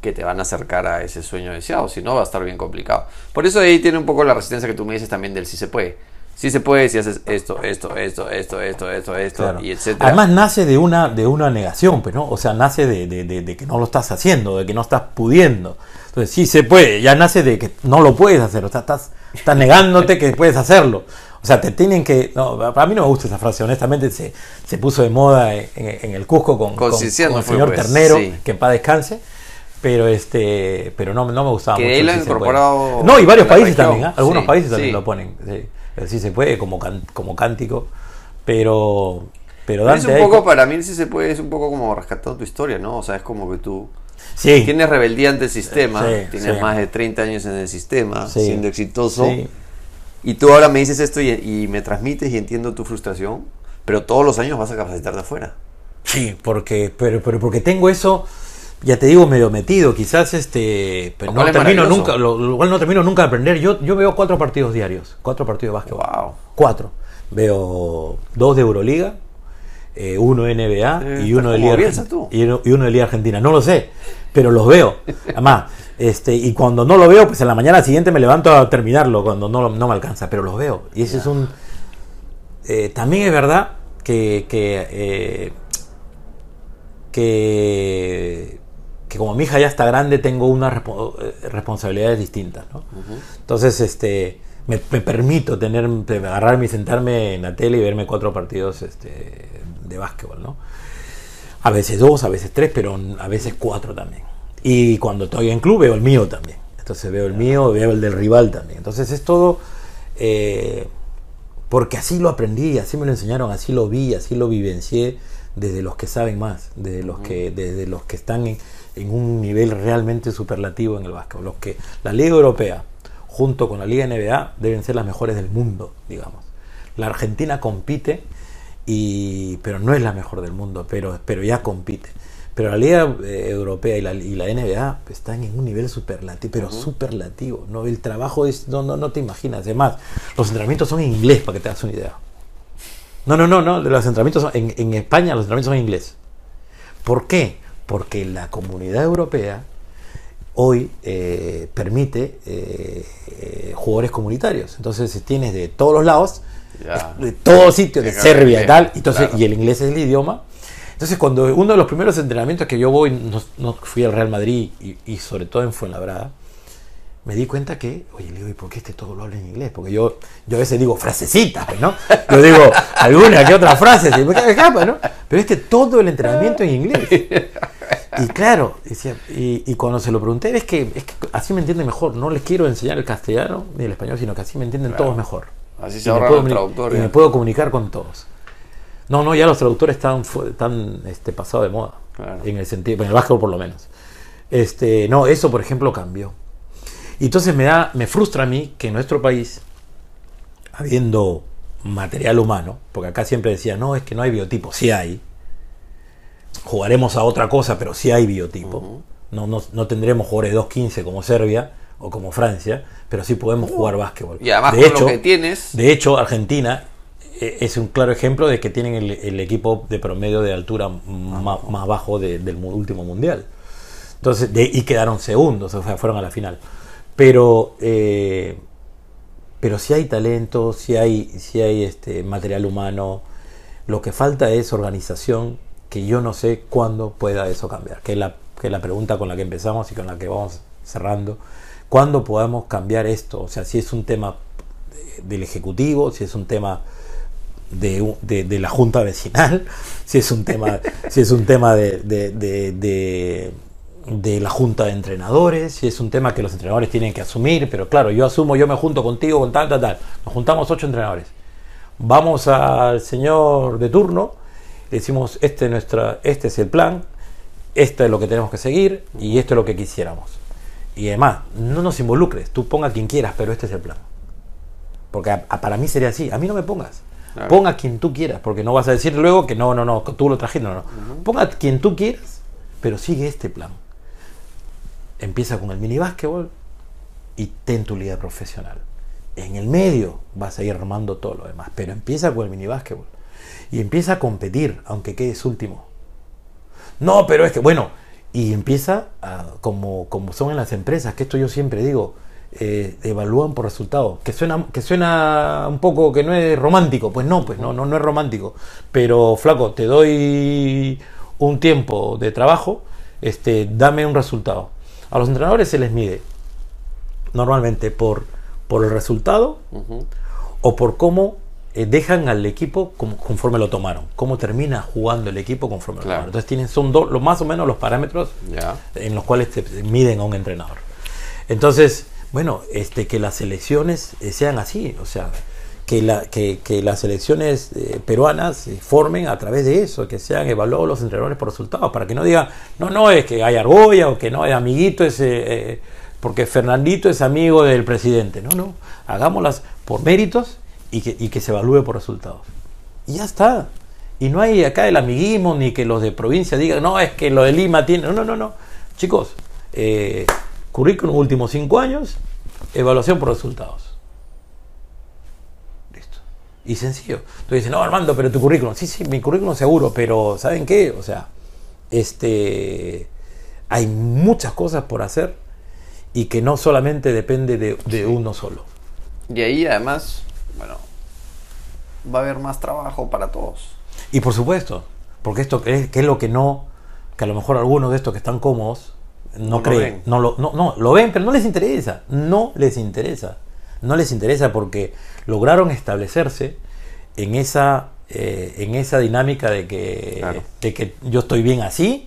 que te van a acercar a ese sueño deseado. Si no, va a estar bien complicado. Por eso ahí tiene un poco la resistencia que tú me dices también del si se puede. Si se puede si haces esto, esto, esto, esto, esto, esto, esto, Claro. y etcétera. Además nace de una, de una negación, pues, ¿no? O sea, nace de, de- de- de que no lo estás haciendo, de que no estás pudiendo. Entonces, sí se puede, ya nace de que no lo puedes hacer, o sea, estás, estás negándote que puedes hacerlo. O sea, te tienen que... No, para mí no me gusta esa frase, honestamente se, se puso de moda en, en el Cusco con, el señor pues, Ternero, sí. que en paz descanse. Pero este, pero no, no me gustaba Que mucho. él lo ha sí incorporado No, y varios países región. también, ¿ah? Algunos Sí, países también sí. lo ponen. Sí. Sí se puede como, can- como cántico. Pero, pero Pero es un ahí poco, co- para mí, si se puede, es un poco como rescatando tu historia, ¿no? O sea, es como que tú Sí. tienes rebeldía ante el sistema, Sí, tienes sí. más de 30 años en el sistema, Sí. siendo exitoso, Sí. Y tú ahora me dices esto y, y me transmites y entiendo tu frustración, pero todos los años vas a capacitarte afuera. Sí, porque, pero, pero porque tengo eso, ya te digo, medio metido. Quizás este, pero no termino nunca, lo, lo cual no termino nunca de aprender. Yo, yo veo cuatro partidos diarios, cuatro partidos de básquetbol. Wow. Cuatro. Veo dos de Euroliga, eh, uno NBA Eh, y uno de Liga y uno, y uno de Liga Argentina. No lo sé, pero los veo. Además, este, y cuando no lo veo, pues en la mañana siguiente me levanto a terminarlo cuando no, no me alcanza, pero los veo. Y ese es un. eh, también es verdad que. que eh, que, que como mi hija ya está grande tengo unas respo- responsabilidades distintas, ¿no? Entonces, este, me, me permito tener, agarrarme y sentarme en la tele y verme cuatro partidos este, de básquetbol, ¿no? A veces dos, a veces tres, pero a veces cuatro también. Y cuando estoy en club veo el mío también. Entonces veo el mío, veo el del rival también. Entonces es todo eh, porque así lo aprendí, así me lo enseñaron, así lo vi, así lo vivencié desde los que saben más, desde los que, desde los que están en, en un nivel realmente superlativo en el básquetbol. Los que la Liga Europea, junto con la Liga NBA, deben ser las mejores del mundo, digamos. La Argentina compite, y, pero no es la mejor del mundo, pero, pero ya compite. Pero la Liga eh, Europea y la, y la NBA están en un nivel superlativo, pero superlativo. ¿no? El trabajo es, no, no, no te imaginas. Además, los entrenamientos son en inglés, para que te hagas una idea. No, no, no, no. Los entrenamientos son- en, en España los entrenamientos son en inglés. ¿Por qué? Porque la comunidad europea hoy eh, permite eh, eh, jugadores comunitarios. Entonces tienes de todos los lados, Ya. de todos sitios, de Claro, Serbia y tal. Entonces, claro. y el inglés es el idioma. Entonces, cuando uno de los primeros entrenamientos que yo voy, no, no fui al Real Madrid y, y sobre todo en Fuenlabrada, me di cuenta que, oye, le digo, ¿y por qué este todo lo habla en inglés? Porque yo, yo a veces digo frasecitas, pues, ¿no? Yo digo alguna que otra frase, ¿sí? ¿no? Pero este todo el entrenamiento en inglés. Y claro, decía, y, y, cuando se lo pregunté, es que, es que así me entienden mejor. No les quiero enseñar el castellano ni el español, sino que así me entienden todos mejor. Así se ahorran los traductores. Y me puedo comunicar con todos. No, no, ya los traductores están, están este, pasados de moda. En el sentido, en el básquetbol por lo menos. Este, no, eso por ejemplo cambió. Y entonces me da, me frustra a mí que en nuestro país, habiendo material humano, porque acá siempre decía, no, es que no hay biotipo, sí hay. Jugaremos a otra cosa, pero sí hay biotipo. no, no, no, tendremos jugadores 2-15 como Serbia o como Francia, pero sí podemos jugar básquetbol. Y además de hecho, lo que tienes. De hecho, Argentina e, es un claro ejemplo de que tienen el, equipo de promedio de altura más, más bajo del último mundial. Entonces, y quedaron segundos, o sea, fueron a la final. Pero, eh, pero si hay talento, si hay, si hay este material humano, lo que falta es organización, que yo no sé cuándo pueda eso cambiar, que es la, que la pregunta con la que empezamos y con la que vamos cerrando. ¿Cuándo podemos cambiar esto? O sea, si es un tema del Ejecutivo, si es un tema de, la Junta Vecinal, si es un tema, si es un tema de, la junta de entrenadores, y es un tema que los entrenadores tienen que asumir, pero claro, yo asumo, yo me junto contigo con tal, tal, tal. Nos juntamos ocho entrenadores. Vamos al señor de turno, decimos, este, nuestra, este es el plan, esto es lo que tenemos que seguir y esto es lo que quisiéramos. Y además, no nos involucres, tú ponga quien quieras, pero este es el plan. Porque para mí sería así, a mí no me pongas. Ponga quien tú quieras, porque no vas a decir luego que no, no, no, tú lo trajiste, no, no. Ponga quien tú quieras, pero sigue este plan empieza con el mini básquetbol y ten tu liga profesional. En el medio vas a ir armando todo lo demás, pero empieza con el mini básquetbol y empieza a competir, aunque quedes último. No, pero es que, bueno, y empieza como, como son en las empresas, que esto yo siempre digo, eh, evalúan por resultados. Que suena, que suena un poco que no es romántico. Pues no, pues no, no, no es romántico. Pero flaco, te doy un tiempo de trabajo, este, dame un resultado. A los entrenadores se les mide normalmente por, por el resultado o por cómo eh, dejan al equipo conforme lo tomaron, cómo termina jugando el equipo conforme lo tomaron. Entonces tienen, son dos, más o menos los parámetros en los cuales te miden a un entrenador. Entonces, bueno, este, que las elecciones eh, sean así, o sea, que, la, que, que las elecciones eh, peruanas se formen a través de eso, que sean evaluados los entrenadores por resultados, para que no digan, no, no, es que hay argolla o que no, hay amiguito, es, eh, porque Fernandito es amigo del presidente. No, no, hagámoslas por méritos y que, y que se evalúe por resultados. Y ya está. Y no hay acá el amiguismo ni que los de provincia digan, no, es que lo de Lima tiene. No, no, no, no. Chicos, eh, currículum últimos cinco años, evaluación por resultados. Y sencillo. Tú dices, no, Armando, pero tu currículum. Sí, sí, mi currículum seguro, pero ¿saben qué? O sea, este, hay muchas cosas por hacer y que no solamente depende de, uno solo. Y ahí además, bueno, va a haber más trabajo para todos. Y por supuesto, porque esto es, que es lo que no, que a lo mejor algunos de estos que están cómodos no, creen, no, lo, no, no, lo ven, pero no les interesa, no les interesa no les interesa porque lograron establecerse en esa, eh, en esa dinámica de que, de que yo estoy bien así.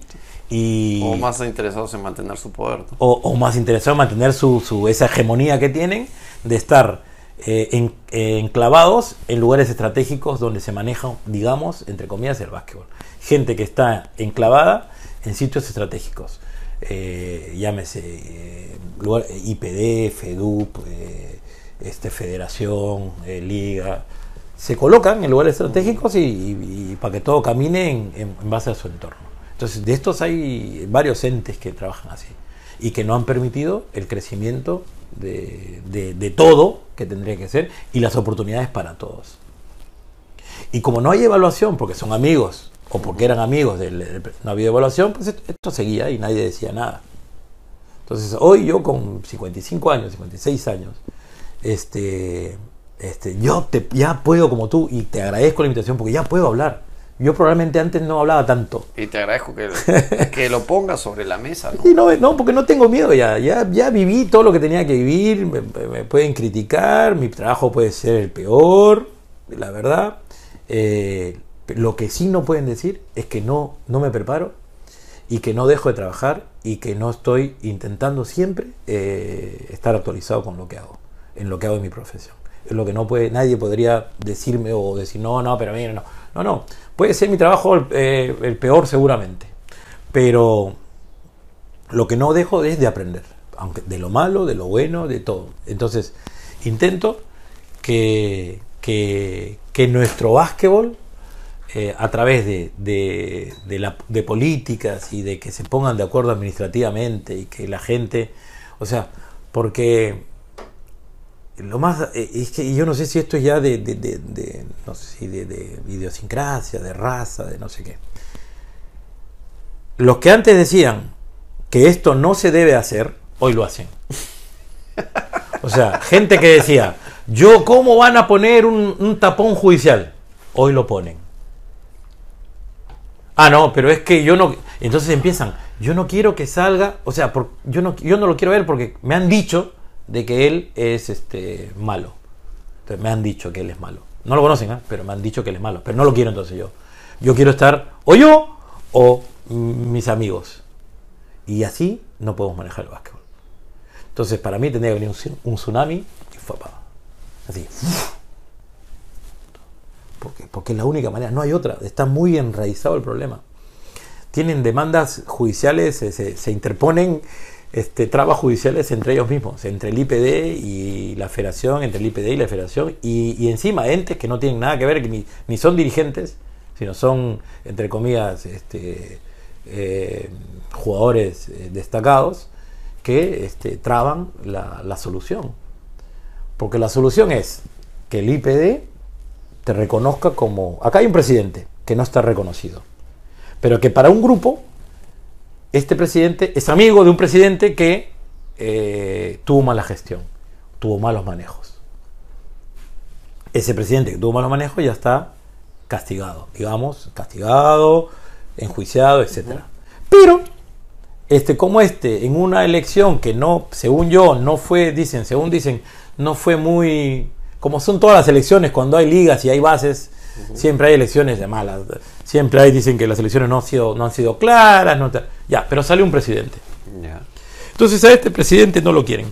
Y, o más interesados en mantener su poder. O, más interesados en mantener su, esa hegemonía que tienen de estar eh, enclavados en lugares estratégicos donde se maneja, digamos, entre comillas, el básquetbol. Gente que está enclavada en sitios estratégicos. Eh, llámese IPD, FEDUP, este, federación, eh, liga, se colocan en lugares estratégicos y, para que todo camine en, base a su entorno. Entonces, de estos hay varios entes que trabajan así y que no han permitido el crecimiento de, todo que tendría que ser y las oportunidades para todos. Y como no hay evaluación, porque son amigos o porque eran amigos, del, no había evaluación, pues esto seguía y nadie decía nada. Entonces, hoy yo con 55 años, 56 años, este, este, yo te, ya puedo como tú y te agradezco la invitación porque ya puedo hablar. Yo probablemente antes no hablaba tanto. Y te agradezco que, que lo pongas sobre la mesa, ¿no? Y no, no, porque no tengo miedo ya. Ya, ya viví todo lo que tenía que vivir. Me, me pueden criticar. Mi trabajo puede ser el peor, la verdad. Eh, lo que sí no pueden decir es que no, no me preparo y que no dejo de trabajar y que no estoy intentando siempre eh, estar actualizado con lo que hago, en lo que hago en mi profesión. Es lo que no puede, nadie podría decirme o decir, no, no, pero mira, no. No, no. Puede ser mi trabajo el, eh, el peor seguramente. Pero lo que no dejo es de aprender. Aunque de lo malo, de lo bueno, de todo. Entonces, intento que, que, que nuestro básquetbol, eh, a través de, de, de, la, de políticas y de que se pongan de acuerdo administrativamente y que la gente, o sea, porque lo más eh, es que yo no sé si esto es ya de, de, de, no sé si de, idiosincrasia, de raza, de no sé qué. Los que antes decían que esto no se debe hacer, hoy lo hacen. O sea, gente que decía, yo cómo van a poner un, un tapón judicial, hoy lo ponen. Ah, no, pero es que yo no. Entonces empiezan, yo no quiero que salga, o sea, por, yo, no, yo no lo quiero ver porque me han dicho de que él es este malo. Entonces me han dicho que él es malo. No lo conocen, ¿eh? pero me han dicho que él es malo. Pero no lo quiero entonces yo. Yo quiero estar o yo o mis amigos. Y así no podemos manejar el básquetbol. Entonces para mí tendría que venir un, un tsunami y fue así. Porque, porque es la única manera, no hay otra. Está muy enraizado el problema. Tienen demandas judiciales, se, se interponen este, trabas judiciales entre ellos mismos, entre el IPD y la federación, entre el IPD y la federación, y, encima entes que no tienen nada que ver, que ni, ni son dirigentes, sino son, entre comillas, este, eh, jugadores eh, destacados, que este, traban la, la solución. Porque la solución es que el IPD te reconozca como... Acá hay un presidente que no está reconocido, pero que para un grupo este presidente es amigo de un presidente que eh, tuvo mala gestión, tuvo malos manejos. Ese presidente que tuvo malos manejos ya está castigado, digamos, castigado, enjuiciado, etc. Uh -huh. Pero, este, como este, en una elección que no, según yo, no fue, dicen, según dicen, no fue muy, como son todas las elecciones, cuando hay ligas y hay bases, Uh -huh. Siempre hay elecciones de malas. Siempre hay, dicen que las elecciones no han sido, no han sido claras. No ya, pero sale un presidente. Yeah. Entonces a este presidente no lo quieren.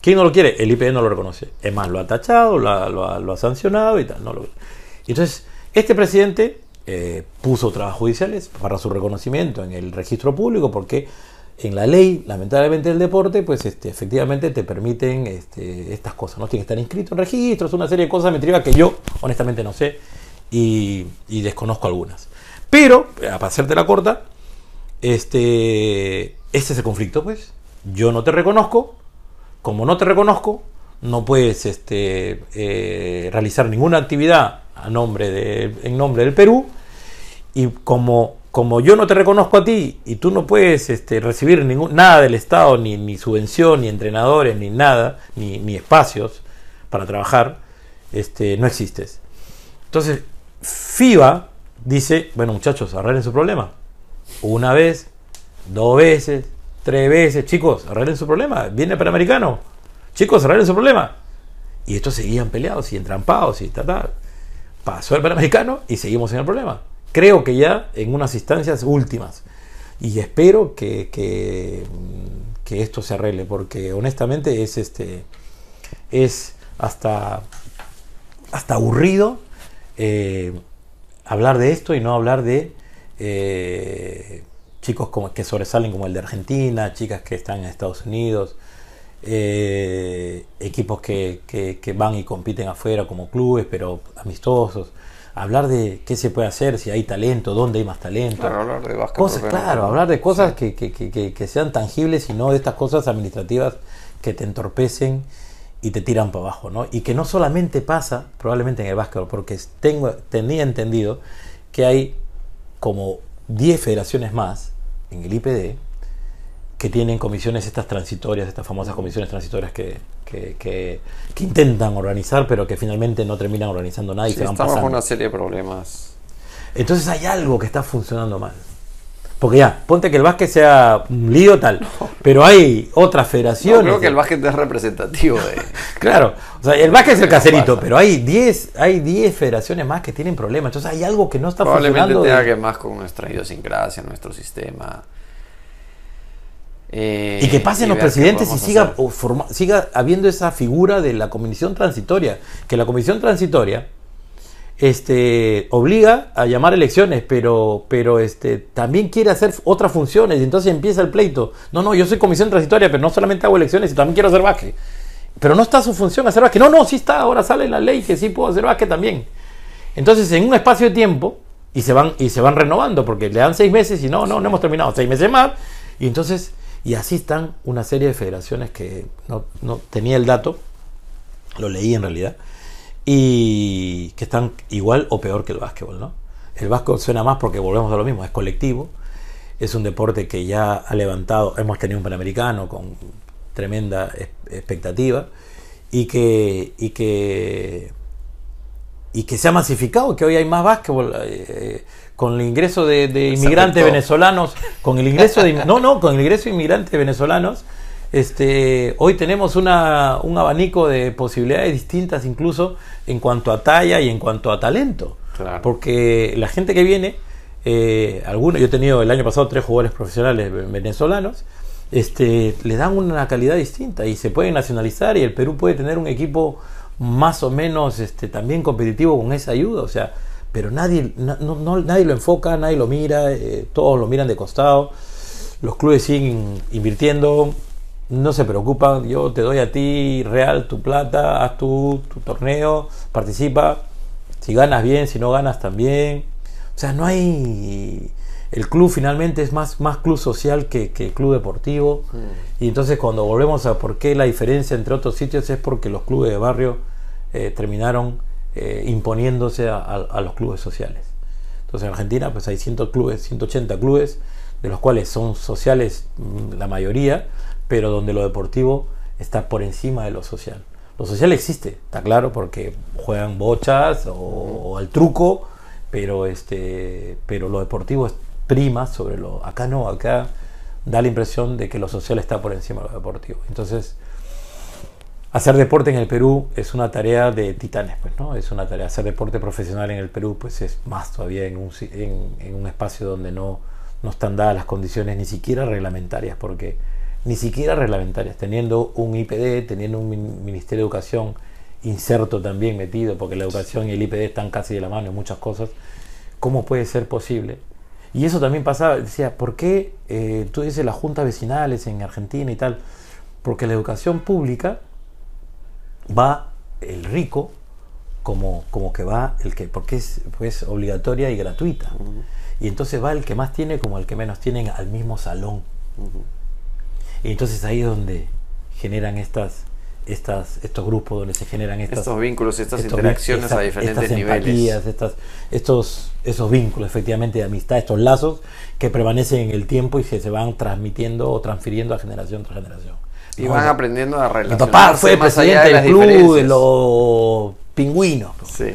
¿Quién no lo quiere? El IPD no lo reconoce. Es más, lo ha tachado, lo ha, lo ha, lo ha sancionado y tal. No lo... Entonces, este presidente eh, puso trabas judiciales para su reconocimiento en el registro público porque en la ley, lamentablemente, del deporte, pues este, efectivamente te permiten este, estas cosas. No tienes que estar inscrito en registros, una serie de cosas administrativas que yo, honestamente, no sé y, desconozco algunas. Pero, para hacerte la corta, este, este es el conflicto, pues. Yo no te reconozco, como no te reconozco, no puedes este, eh, realizar ninguna actividad a nombre de, en nombre del Perú, y como como yo no te reconozco a ti y tú no puedes este, recibir ningún, nada del Estado, ni, ni, subvención, ni entrenadores, ni nada, ni, ni espacios para trabajar, este, no existes. Entonces, FIBA dice, bueno muchachos, arreglen su problema. Una vez, dos veces, tres veces, chicos, arreglen su problema. Viene el Panamericano, chicos, arreglen su problema. Y estos seguían peleados y entrampados y tal. Pasó el Panamericano y seguimos en el problema creo que ya en unas instancias últimas. Y espero que, que, que, esto se arregle, porque honestamente es este es hasta, hasta aburrido eh, hablar de esto y no hablar de eh, chicos como, que sobresalen como el de Argentina, chicas que están en Estados Unidos, eh, equipos que, que, que van y compiten afuera como clubes, pero amistosos hablar de qué se puede hacer, si hay talento, dónde hay más talento. Claro, hablar de cosas, claro, hablar de cosas sí. que, que, que, que, sean tangibles y no de estas cosas administrativas que te entorpecen y te tiran para abajo, ¿no? Y que no solamente pasa, probablemente en el básquetbol, porque tengo, tenía entendido que hay como 10 federaciones más en el IPD que tienen comisiones estas transitorias, estas famosas comisiones transitorias que, que, que, que, intentan organizar, pero que finalmente no terminan organizando nada y sí, se van estamos con una serie de problemas. Entonces hay algo que está funcionando mal. Porque ya, ponte que el básquet sea un lío tal, pero hay otras federaciones. No, creo que el básquet es representativo de... claro, o sea, el básquet es el caserito, pero hay 10 hay 10 federaciones más que tienen problemas. Entonces hay algo que no está Probablemente funcionando. tenga de- que más con nuestra idiosincrasia, nuestro sistema. Eh, Y que pasen los presidentes y siga, o forma- siga habiendo esa figura de la comisión transitoria. Que la comisión transitoria este, obliga a llamar elecciones, pero, pero este, también quiere hacer otras funciones. Y entonces empieza el pleito. No, no, yo soy comisión transitoria, pero no solamente hago elecciones y también quiero hacer básquet. Pero no está su función hacer básquet. No, no, sí está. Ahora sale la ley que sí puedo hacer básquet también. Entonces, en un espacio de tiempo, y se van, y se van renovando, porque le dan seis meses y no, no, no hemos terminado, seis meses más. Y entonces, y así están una serie de federaciones que no, no tenía el dato, lo leí en realidad, y que están igual o peor que el básquetbol, ¿no? El básquetbol suena más porque volvemos a lo mismo, es colectivo, es un deporte que ya ha levantado, hemos tenido un panamericano con tremenda expectativa y que, y que y que se ha masificado, que hoy hay más básquetbol eh, con el ingreso de, inmigrantes venezolanos, con el ingreso de no no con el ingreso de inmigrantes venezolanos, este hoy tenemos una, un abanico de posibilidades distintas incluso en cuanto a talla y en cuanto a talento, Claro. porque la gente que viene, eh, algunos, yo he tenido el año pasado tres jugadores profesionales venezolanos, este, le dan una calidad distinta y se pueden nacionalizar y el Perú puede tener un equipo más o menos este, también competitivo con esa ayuda, o sea, pero nadie, na- no, no- nadie lo enfoca, nadie lo mira, eh, todos lo miran de costado, los clubes siguen invirtiendo, no se preocupan, yo te doy a ti real tu plata, haz tu, tu torneo, participa, si ganas bien, si no ganas también, o sea, no hay... El club finalmente es más, más club social que, que club deportivo. Y entonces cuando volvemos a por qué la diferencia entre otros sitios es porque los clubes de barrio eh, terminaron eh, imponiéndose a, a- a los clubes sociales. Entonces en Argentina pues hay 100 clubes, 180 clubes, de los cuales son sociales mm, la mayoría, pero donde lo deportivo está por encima de lo social. Lo social existe, está claro, porque juegan bochas o, o al truco, pero este, pero lo deportivo es prima sobre lo. Acá no, acá da la impresión de que lo social está por encima de lo deportivo. Entonces, hacer deporte en el Perú es una tarea de titanes, pues, ¿no? Es una tarea. Hacer deporte profesional en el Perú, pues es más todavía en un, en, en un espacio donde no, no están dadas las condiciones ni siquiera reglamentarias, porque ni siquiera reglamentarias, teniendo un IPD, teniendo un min- Ministerio de Educación inserto también metido, porque la educación y el IPD están casi de la mano en muchas cosas, ¿cómo puede ser posible? Y eso también pasaba, decía, ¿por qué eh, tú dices las juntas vecinales en Argentina y tal? Porque la educación pública va el rico como, como que va el que, porque es pues, obligatoria y gratuita. Y entonces va el que más tiene como el que menos tienen al mismo salón. Y entonces ahí es donde generan estas, estas, estos grupos, donde se generan estas, Estos vínculos estas estos interacciones esta- a diferentes estas niveles. empatías, estas, estos, esos vínculos efectivamente de amistad, estos lazos que permanecen en el tiempo y que se van transmitiendo o transfiriendo a generación tras generación. Y van aprendiendo a Mi relacionarse papá fue más allá presidente de del club de los pingüinos. Sí,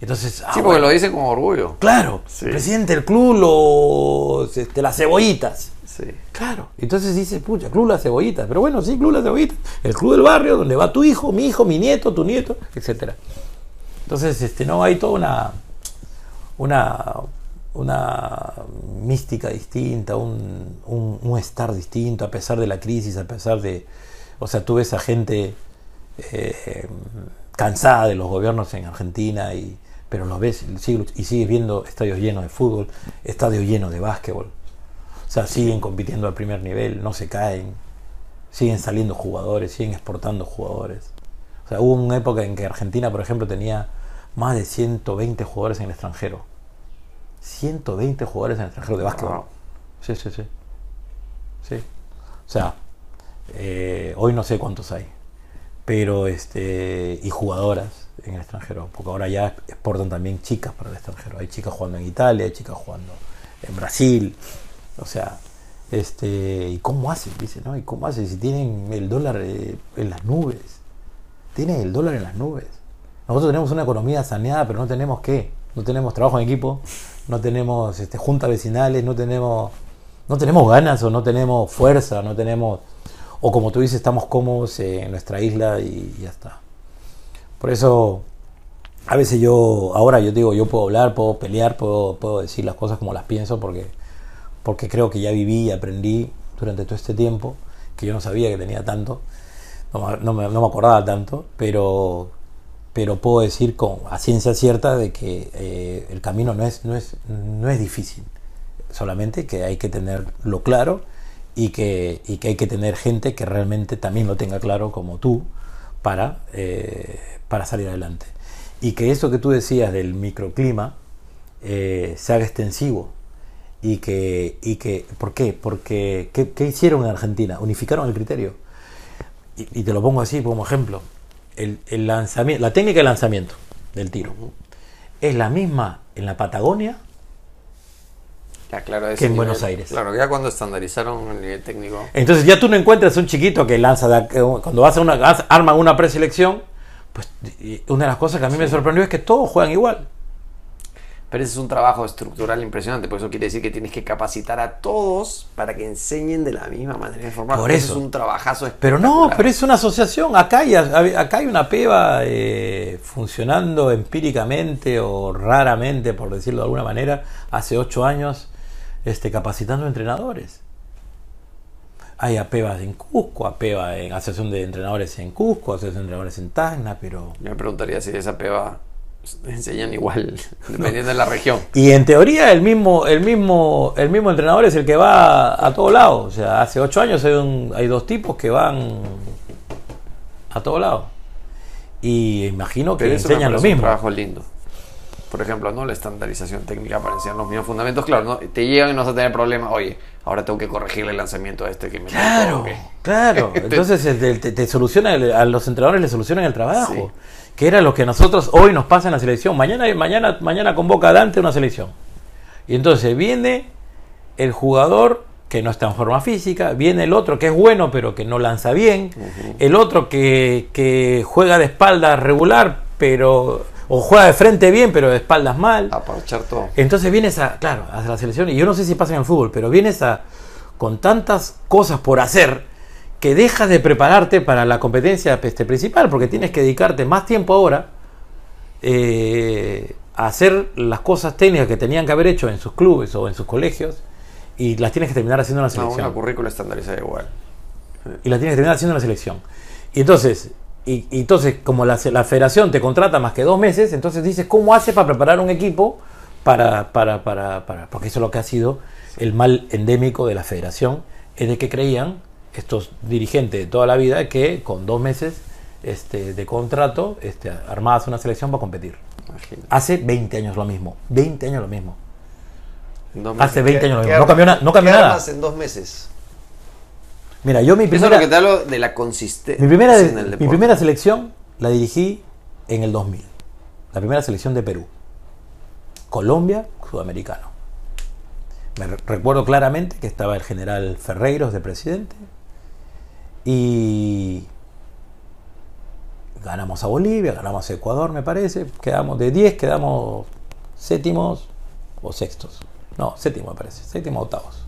Entonces, ah, sí porque bueno, lo dicen con orgullo. Claro, Sí. presidente del club los, este, las cebollitas. Sí. Claro, entonces dice, pucha, Club Las Cebollitas. Pero bueno, sí, Club Las Cebollitas. El club del barrio donde va tu hijo, mi hijo, mi nieto, tu nieto, etcétera. Entonces, este, no, hay toda una, una, una mística distinta, un, un, un estar distinto, a pesar de la crisis, a pesar de. O sea, tú ves a gente eh, cansada de los gobiernos en Argentina, y, pero los ves y sigues viendo estadios llenos de fútbol, estadios llenos de básquetbol. O sea, siguen compitiendo al primer nivel, no se caen, siguen saliendo jugadores, siguen exportando jugadores. O sea, hubo una época en que Argentina, por ejemplo, tenía más de 120 jugadores en el extranjero. 120 jugadores en el extranjero de básquetbol. Wow. Sí, sí, sí. Sí. O sea, eh, hoy no sé cuántos hay. Pero, este, y jugadoras en el extranjero. Porque ahora ya exportan también chicas para el extranjero. Hay chicas jugando en Italia, hay chicas jugando en Brasil. O sea, este, ¿y cómo hacen? Dice, ¿no? ¿Y cómo hacen si tienen el dólar eh, en las nubes? Tienen el dólar en las nubes. Nosotros tenemos una economía saneada, pero no tenemos qué? no tenemos trabajo en equipo, no tenemos este, juntas vecinales, no tenemos, no tenemos ganas o no tenemos fuerza, no tenemos, o como tú dices, estamos cómodos en nuestra isla y ya está. Por eso, a veces yo, ahora yo digo, yo puedo hablar, puedo pelear, puedo, puedo decir las cosas como las pienso, porque, porque creo que ya viví y aprendí durante todo este tiempo, que yo no sabía que tenía tanto, no, me- no me, acordaba tanto, pero, pero puedo decir con, a ciencia cierta de que eh, el camino no es, no, es, no es difícil, solamente que hay que tenerlo claro y que, y que hay que tener gente que realmente también lo tenga claro como tú para, eh, para salir adelante. Y que eso que tú decías del microclima eh, se haga extensivo. Y que, y que, ¿por qué? Porque, ¿qué, qué hicieron en Argentina? Unificaron el criterio. Y, y te lo pongo así como ejemplo. El, el lanzamiento, la técnica de lanzamiento del tiro es la misma en la Patagonia Ya, claro, Que en nivel- Buenos Aires. Claro, ya cuando estandarizaron el nivel técnico. Entonces ya tú no encuentras un chiquito que lanza, de ac- cuando a una, arman una preselección, pues una de las cosas que a mí me sorprendió es que todos juegan igual. Pero ese es un trabajo estructural impresionante, por eso quiere decir que tienes que capacitar a todos para que enseñen de la misma manera. Por eso. es un trabajazo Pero no, pero es una asociación. Acá hay, acá hay una peba eh, funcionando empíricamente o raramente, por decirlo de alguna manera, hace ocho años, este, capacitando entrenadores. Hay apebas en Cusco, apeba en Asociación de Entrenadores en Cusco, Asociación de Entrenadores en Tacna, pero... Yo me preguntaría si esa peba enseñan igual, dependiendo de la región. Y en teoría el mismo, el mismo, el mismo entrenador es el que va a, a todo lado. O sea, hace ocho años hay, un- hay dos tipos que van a todo lado. Y imagino que Pero enseñan lo parece un mismo. trabajo lindo. Por ejemplo, ¿no? La estandarización técnica para enseñar los mismos fundamentos. Claro, ¿no? te llegan y no vas a tener problema. Oye, ahora tengo que corregirle el lanzamiento a este que me Claro, equivoqué". claro. Entonces te, te soluciona, a los entrenadores les solucionan el trabajo. Sí. Que era lo que nosotros hoy nos pasa en la selección. Mañana, mañana, mañana convoca a Dante a una selección. Y entonces viene el jugador que no está en forma física, viene el otro que es bueno pero que no lanza bien, el otro que, que juega de espaldas regular pero o juega de frente bien pero de espaldas mal. A parchar todo. Entonces vienes a, claro, a la selección, y yo no sé si pasa en el fútbol, pero vienes a, con tantas cosas por hacer, que dejas de prepararte para la competencia este, principal, porque tienes que dedicarte más tiempo ahora eh, a hacer las cosas técnicas que tenían que haber hecho en sus clubes o en sus colegios, y las tienes que terminar haciendo en la No, selección una currícula estandarizada igual. y la tienes que terminar haciendo en la selección. Y entonces, y, y entonces como la, la federación te contrata más que dos meses, entonces dices, ¿cómo haces para preparar un equipo para, para, para, para- porque eso es lo que ha sido el mal endémico de la federación, es de que creían estos dirigentes de toda la vida que con dos meses este, de contrato este, armabas una selección para competir. Hace 20 años lo mismo, 20 años lo mismo. Hace meses. 20 ¿Qué- años lo mismo. No cambió, na- no cambió ¿qué nada. armas en dos meses? Mira, yo mi Eso es primera... lo que te hablo de la consistencia Mi primera, en el mi primera selección la dirigí en el 2000. La primera selección de Perú. Colombia, sudamericano. Me re- recuerdo claramente que estaba el general Ferreiros de presidente. Y ganamos a Bolivia, ganamos a Ecuador, me parece. Quedamos de 10, quedamos séptimos o sextos. No, séptimo me parece. Séptimo octavos.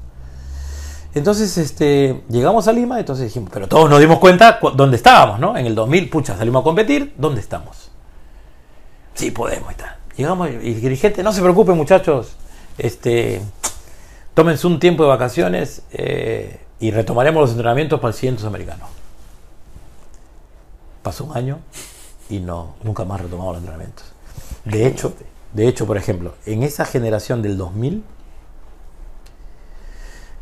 Entonces, este, llegamos a Lima, entonces dijimos, pero todos nos dimos cuenta cu- dónde estábamos, ¿no? En el 2000, pucha, salimos a competir, ¿dónde estamos? Sí, podemos tal. Llegamos y dirigente, no se preocupen muchachos, este, tómense un tiempo de vacaciones eh, y retomaremos los entrenamientos para el siguiente sudamericano. Pasó un año y no, nunca más retomamos los entrenamientos. De hecho, de hecho, por ejemplo, en esa generación del 2000,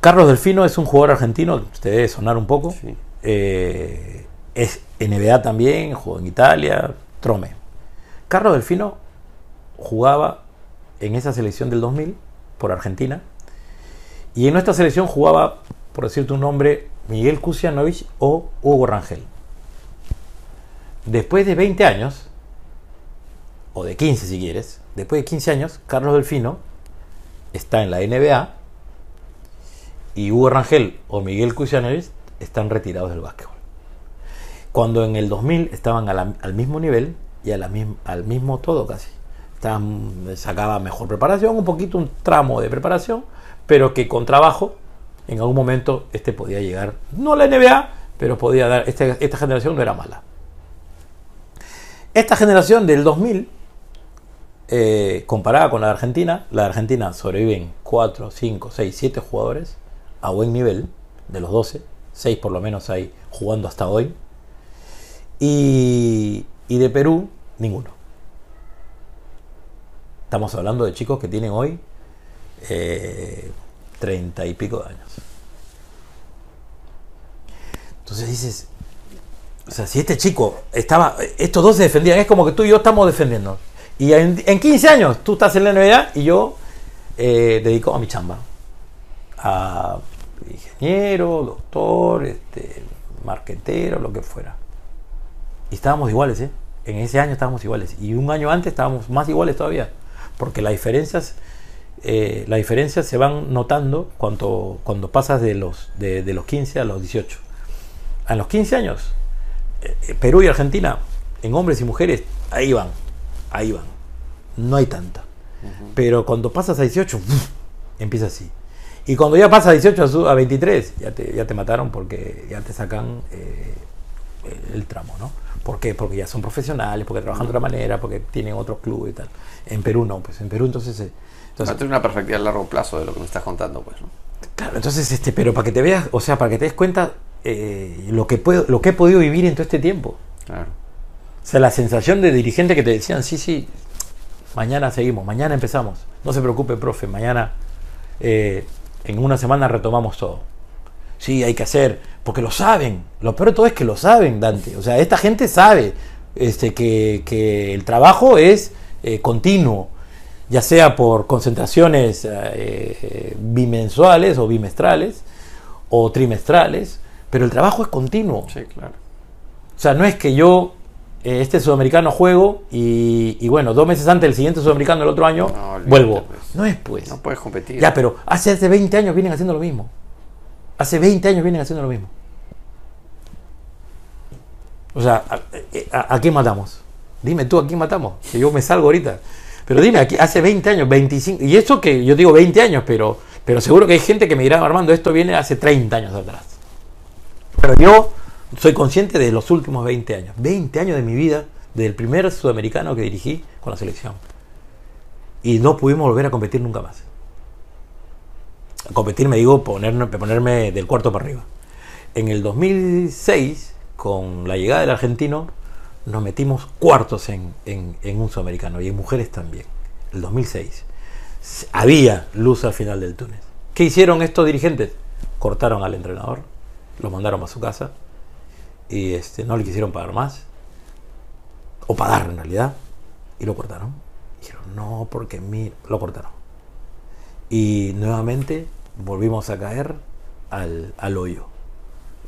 Carlos Delfino es un jugador argentino, te debe sonar un poco. Sí. Eh, es NBA también, jugó en Italia, Trome. Carlos Delfino jugaba en esa selección del 2000 por Argentina. Y en nuestra selección jugaba, por decirte un nombre, Miguel Kusianovich o Hugo Rangel. Después de 20 años, o de 15 si quieres, después de 15 años, Carlos Delfino está en la NBA y Hugo Rangel o Miguel Kusianovich están retirados del básquetbol. Cuando en el 2000 estaban al mismo nivel y al mismo todo casi. Estaban- sacaba mejor preparación, un poquito un tramo de preparación, pero que con trabajo en algún momento este podía llegar, no a la NBA, pero podía dar, este- esta generación no era mala. Esta generación del 2000, eh, comparada con la de Argentina, la de Argentina sobreviven 4, 5, 6, 7 jugadores a buen nivel, de los 12, 6 por lo menos hay jugando hasta hoy, y, de Perú, ninguno. Estamos hablando de chicos que tienen hoy eh, 30 y pico de años. Entonces dices, o sea, si este chico estaba, estos dos se defendían, es como que tú y yo estamos defendiendo. Y en, en 15 años tú estás en la NBA y yo eh, dedico a mi chamba. A ingeniero, doctor, este, marquetero, lo que fuera. Y estábamos iguales, ¿eh? En ese año estábamos iguales. Y un año antes estábamos más iguales todavía. Porque las diferencias, eh, las diferencias se van notando cuando, cuando pasas de los, de, de los 15 a los 18. A los 15 años, eh, Perú y Argentina, en hombres y mujeres, ahí van, ahí van. No hay tanta. Pero cuando pasas a 18, ¡uf! empieza así. Y cuando ya pasa a 18 a su- a 23, ya te, ya te mataron porque ya te sacan eh, el, el tramo, ¿no? ¿Por qué? Porque ya son profesionales, porque trabajan de otra manera, porque tienen otros clubes y tal. En Perú no, pues en Perú entonces... entonces No tener una perspectiva a largo plazo de lo que me estás contando, pues, ¿no? Claro, entonces, este, pero para que te veas, o sea, para que te des cuenta eh, lo, que puedo, lo que he podido vivir en todo este tiempo. Claro. O sea, la sensación de dirigente que te decían, sí, sí, mañana seguimos, mañana empezamos. No se preocupe, profe, mañana, eh, en una semana retomamos todo. Sí, hay que hacer, porque lo saben. Lo peor de todo es que lo saben, Dante. O sea, esta gente sabe este, que, que el trabajo es eh, continuo, ya sea por concentraciones eh, bimensuales o bimestrales o trimestrales, pero el trabajo es continuo. Sí, claro. O sea, no es que yo eh, este sudamericano juego y, y bueno, dos meses antes del siguiente sudamericano el otro año No, vuelvo. pues. No es pues. No puedes competir. ya, pero hace, hace 20 años vienen haciendo lo mismo. Hace 20 años vienen haciendo lo mismo. O sea, ¿a, a- a quién matamos? Dime tú, ¿a quién matamos? Que yo me salgo ahorita. Pero dime, aquí, hace 20 años, 25. Y eso que yo digo 20 años, pero, pero seguro que hay gente que me dirá, Armando, esto viene hace 30 años atrás. Pero yo soy consciente de los últimos 20 años. 20 años de mi vida, del primer sudamericano que dirigí con la selección. Y no pudimos volver a competir nunca más. A competir me digo ponerme, ponerme del cuarto para arriba. En el 2006, con la llegada del argentino, nos metimos cuartos en, en- en un sudamericano y en mujeres también. El 2006. S- Había luz al final del túnel. ¿Qué hicieron estos dirigentes? Cortaron al entrenador, lo mandaron a su casa y este, no le quisieron pagar más, o pagar en realidad, y lo cortaron. Dijeron, no, porque mi... lo cortaron. Y nuevamente volvimos a caer al, al hoyo.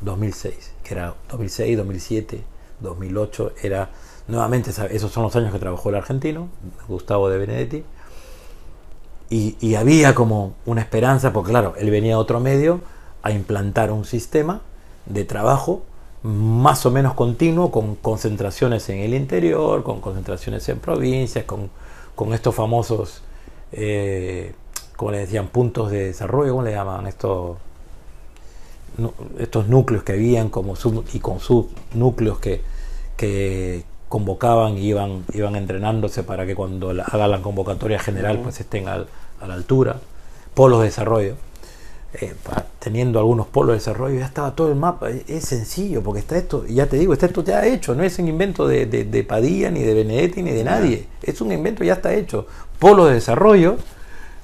2006, que era 2006, 2007, 2008, era nuevamente, esos son los años que trabajó el argentino, Gustavo de Benedetti, y, había como una esperanza, porque claro, él venía de otro medio a implantar un sistema de trabajo más o menos continuo, con concentraciones en el interior, con concentraciones en provincias, con, con estos famosos, eh, como le decían, puntos de desarrollo, ¿cómo le llaman? Estos, estos núcleos que habían como sub, y con subnúcleos que, que convocaban y iban, iban entrenándose para que cuando la- haga la convocatoria general pues estén al- a la altura, polos de desarrollo. Eh, teniendo algunos polos de desarrollo, ya estaba todo el mapa. Es, sencillo, porque está esto, y ya te digo, está esto ya hecho, no es un invento de, de- de Padilla, ni de Benedetti, ni de nadie. Es un invento ya está hecho. Polos de desarrollo,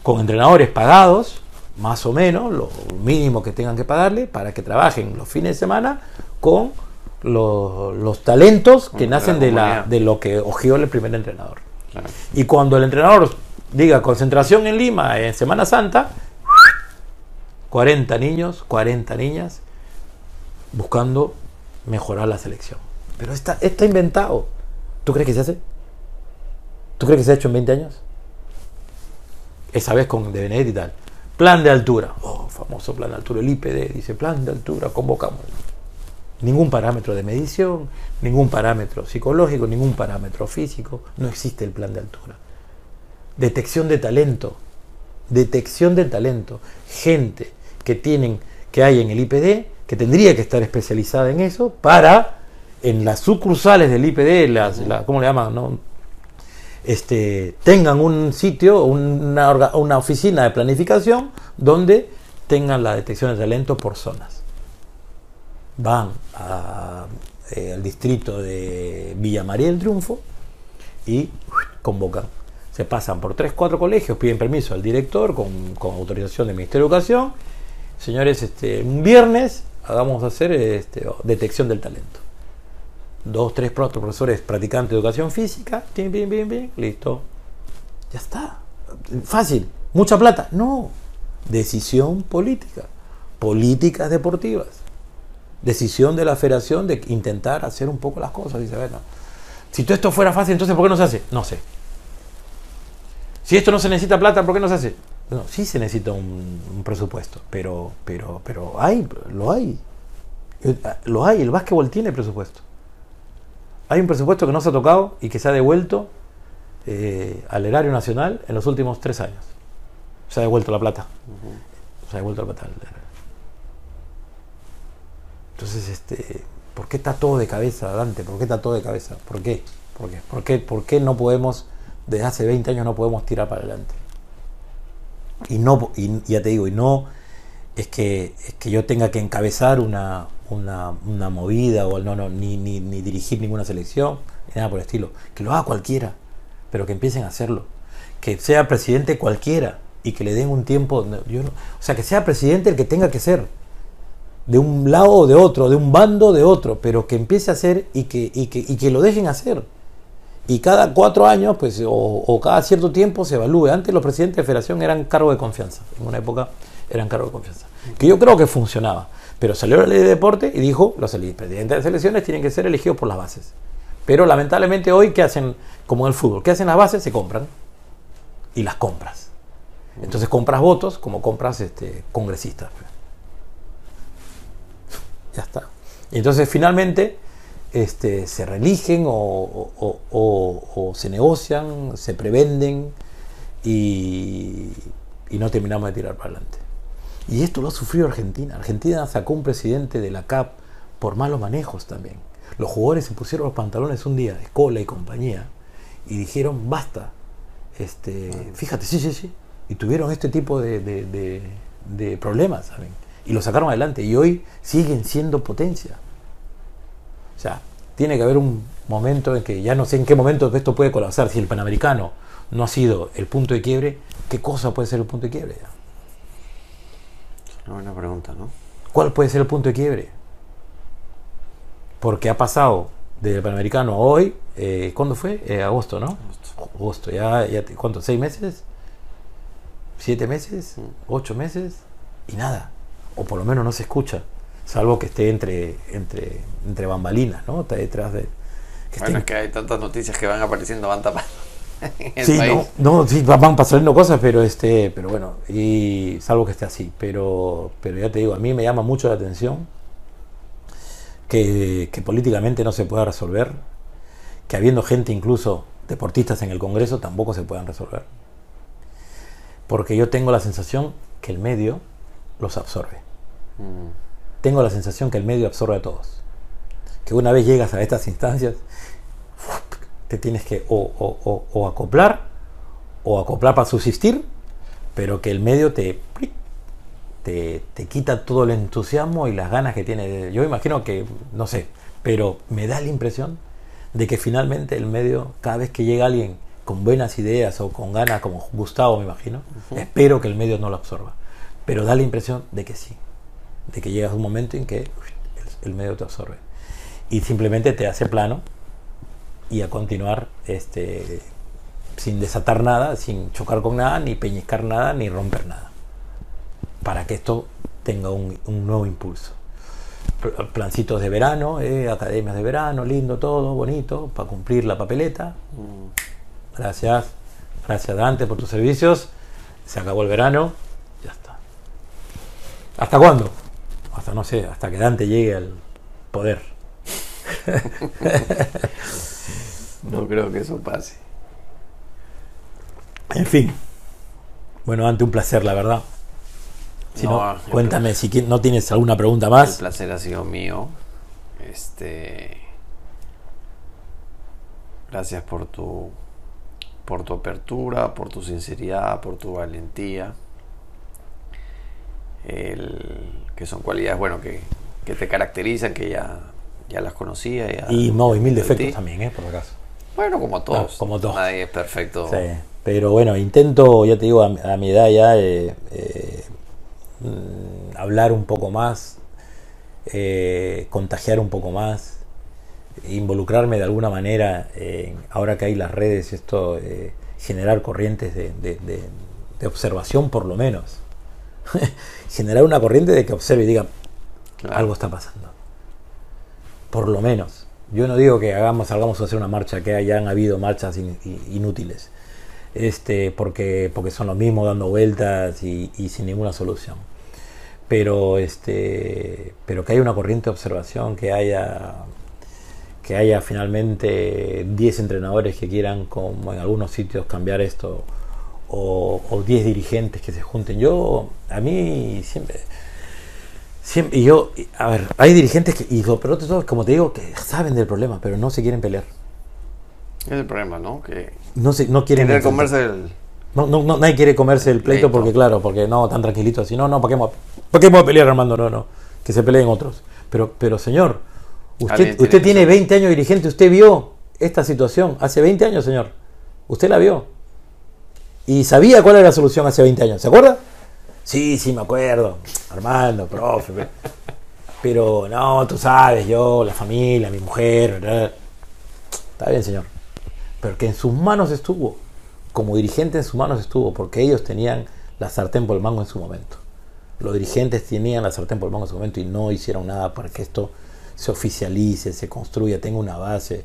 con entrenadores pagados, más o menos, lo mínimo que tengan que pagarle, para que trabajen los fines de semana con los, los talentos que nacen de, la, de lo que ojeó el primer entrenador. Claro. Y cuando el entrenador diga concentración en Lima en Semana Santa, 40 niños, 40 niñas buscando mejorar la selección. Pero está, está inventado. ¿Tú crees que se hace? ¿Tú crees que se ha hecho en 20 años? Esa vez con De Benedetti y tal. Plan de altura. Oh, famoso plan de altura. El IPD dice plan de altura, convocamos. Ningún parámetro de medición, ningún parámetro psicológico, ningún parámetro físico. No existe el plan de altura. detección de talento, detección de talento, gente que tienen, que hay en el IPD, que tendría que estar especializada en eso, para en las sucursales del IPD, las, la- ¿cómo le llaman? Este, tengan un sitio, una, oficina de planificación donde tengan la detección de talento por zonas. Van eh, al distrito de Villa María del Triunfo y convocan. Se pasan por tres, cuatro colegios, piden permiso al director con, con autorización del Ministerio de Educación. Señores, este, un viernes hagamos hacer este, detección del talento. Dos, tres pro- profesores practicantes de educación física, bien, bien, bien, bien, listo. Ya está. Fácil. Mucha plata. No. Decisión política. Políticas deportivas. Decisión de la federación de intentar hacer un poco las cosas. Dice, bueno, si todo esto fuera fácil, entonces ¿por qué no se hace? No sé. Si esto no se necesita plata, ¿por qué no se hace? No, sí se necesita un, un presupuesto, pero, pero, pero hay, lo hay. Eh, Lo hay, el básquetbol tiene presupuesto. Hay un presupuesto que no se ha tocado y que se ha devuelto eh, al erario nacional en los últimos tres años. Se ha devuelto la plata. Se ha devuelto la plata. Entonces, este, ¿por qué está todo de cabeza, Dante? ¿Por qué está todo de cabeza? ¿Por qué? ¿Por qué? ¿Por qué, por qué no podemos, desde hace 20 años no podemos tirar para adelante? Y no, y ya te digo, y no es que, es que yo tenga que encabezar una, una, una movida o no, no, ni, ni, dirigir ninguna selección, ni nada por el estilo. Que lo haga cualquiera, pero que empiecen a hacerlo. Que sea presidente cualquiera y que le den un tiempo. Yo o sea, que sea presidente el que tenga que ser. De un lado o de otro, de un bando o de otro, pero que empiece a hacer y que, y que, y que lo dejen hacer. Y cada cuatro años, pues, o, cada cierto tiempo se evalúe. Antes los presidentes de federación eran cargo de confianza. En una época eran cargo de confianza. Que yo creo que funcionaba. Pero salió la ley de deporte y dijo, los presidentes de selecciones tienen que ser elegidos por las bases. Pero lamentablemente hoy, ¿qué hacen? Como en el fútbol, ¿qué hacen las bases? Se compran. Y las compras. Entonces compras votos como compras este, congresistas. Ya está. Y entonces finalmente este, se reeligen o, o- o- o se negocian, se prevenden y, y no terminamos de tirar para adelante. Y esto lo ha sufrido Argentina. Argentina sacó un presidente de la CAP por malos manejos también. Los jugadores se pusieron los pantalones un día, Escola y compañía, y dijeron basta. Este, fíjate, sí, sí, sí. Y tuvieron este tipo de, de- de- de problemas, ¿saben? Y lo sacaron adelante. Y hoy siguen siendo potencia. O sea, tiene que haber un momento en que ya no sé en qué momento esto puede colapsar. Si el Panamericano no ha sido el punto de quiebre, ¿qué cosa puede ser el punto de quiebre? ya? Una buena pregunta, ¿no? ¿Cuál puede ser el punto de quiebre? Porque ha pasado del Panamericano a hoy, eh, ¿cuándo fue? Eh, agosto, ¿no? Agosto, ya, ya, te- ¿cuánto? ¿Seis meses? ¿Siete meses? ¿Ocho meses? Y nada. O por lo menos no se escucha. Salvo que esté entre, entre, entre bambalinas, ¿no? Está detrás de. que Bueno, es que hay tantas noticias que van apareciendo, van tapando. Sí, país. no, no, sí, van pasando cosas, pero este, pero bueno, y salvo que esté así, pero, pero ya te digo, a mí me llama mucho la atención que, que políticamente no se pueda resolver, que habiendo gente incluso deportistas en el Congreso tampoco se puedan resolver, porque yo tengo la sensación que el medio los absorbe, Mm, tengo la sensación que el medio absorbe a todos, que una vez llegas a estas instancias te tienes que o, o- o- o acoplar o acoplar para subsistir, pero que el medio te, te, te quita todo el entusiasmo y las ganas que tiene. Yo imagino que, no sé, pero me da la impresión de que finalmente el medio, cada vez que llega alguien con buenas ideas o con ganas, como Gustavo me imagino, espero que el medio no lo absorba. Pero da la impresión de que sí, de que llegas a un momento en que el, el medio te absorbe. Y simplemente te hace plano y a continuar este, sin desatar nada, sin chocar con nada, ni peñiscar nada, ni romper nada. Para que esto tenga un, un nuevo impulso. Pl- Plancitos de verano, eh, academias de verano, lindo todo, bonito, para cumplir la papeleta. mm. Gracias, gracias Dante por tus servicios. Se acabó el verano, ya está. ¿Hasta cuándo? Hasta no sé, hasta que Dante llegue al poder. No creo que eso pase. En fin. Bueno, ante un placer, la verdad. Si no, No, el cuéntame si no tienes alguna pregunta El más. placer ha sido mío. Este. Gracias por tu. por tu apertura, por tu sinceridad, por tu valentía. El- que son cualidades, bueno, que, que te caracterizan, que ya, ya las conocía. ya- Y no, y mil de defectos ti. también, ¿eh? Por acaso. Bueno, como todos. Ah, como todos. Nadie es perfecto. Sí, pero bueno, intento, ya te digo, a, mi- a mi edad ya eh, eh, hablar un poco más, eh, contagiar un poco más, involucrarme de alguna manera, en- ahora que hay las redes, esto, eh, generar corrientes de, de- de- de observación por lo menos. generar una corriente de que observe y diga, Claro. algo está pasando. Por lo menos. Yo no digo que hagamos, salgamos a hacer una marcha, que hayan habido marchas inútiles. Este, porque, porque son los mismos dando vueltas y, sin ninguna solución. Pero este. Pero que haya una corriente de observación, que haya. Que haya finalmente 10 entrenadores que quieran, como en algunos sitios, cambiar esto, o, o 10 dirigentes que se junten. Yo, a mí siempre, Siempre, y yo, a ver, hay dirigentes que, y lo peor de todo, es, como te digo, que saben del problema, pero no se quieren pelear. Es el problema, ¿no? Que No, se, no quieren. querer comerse el. No, no, no, nadie quiere comerse el pleito Pleito. porque, claro, porque no, tan tranquilito así. No, no, ¿para qué, vamos a- ¿para qué vamos a pelear, Armando? No, no, que se peleen otros. Pero, pero señor, usted, tiene usted tiene ser. 20 años dirigente, usted vio esta situación hace 20 años, señor. Usted la vio. Y sabía cuál era la solución hace 20 años. ¿Se acuerda? Sí, sí, me acuerdo. Armando, profe. Pero, no, tú sabes, yo, la familia, mi mujer. ¿verdad? Está bien, señor. Pero que en sus manos estuvo. Como dirigente en sus manos estuvo, porque ellos tenían la sartén por el mango en su momento. Los dirigentes tenían la sartén por el mango en su momento y no hicieron nada para que esto se oficialice, se construya, tenga una base.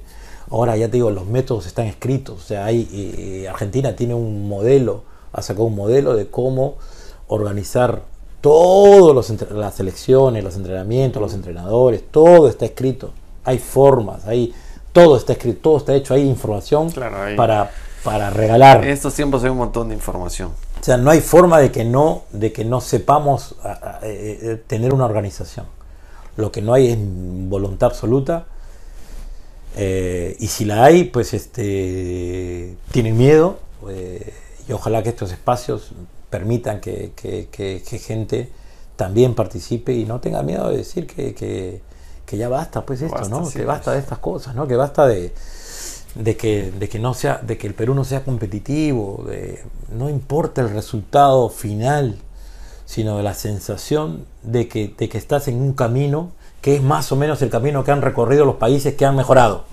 Ahora ya te digo, los métodos están escritos. O sea, hay, eh, Argentina tiene un modelo, ha sacado un modelo de cómo organizar todas las elecciones, los entrenamientos, los entrenadores, todo está escrito. Hay formas, hay, todo está escrito, todo está hecho, hay información Claro, hay- para, para regalar. En estos tiempos hay un montón de información. O sea, no hay forma de que no, de que no sepamos eh, eh, tener una organización. Lo que no hay es voluntad absoluta. eh, y si la hay, pues este tienen miedo. y ojalá que estos espacios permitan que, que- que- que gente también participe y no tenga miedo de decir que, que- que ya basta, pues esto, Basta, ¿no? sí, que basta pues. de estas cosas, ¿no? Que basta de, de que, de que no sea, de que el Perú no sea competitivo, de, no importa el resultado final, sino de la sensación de que, de que estás en un camino que es más o menos el camino que han recorrido los países que han mejorado.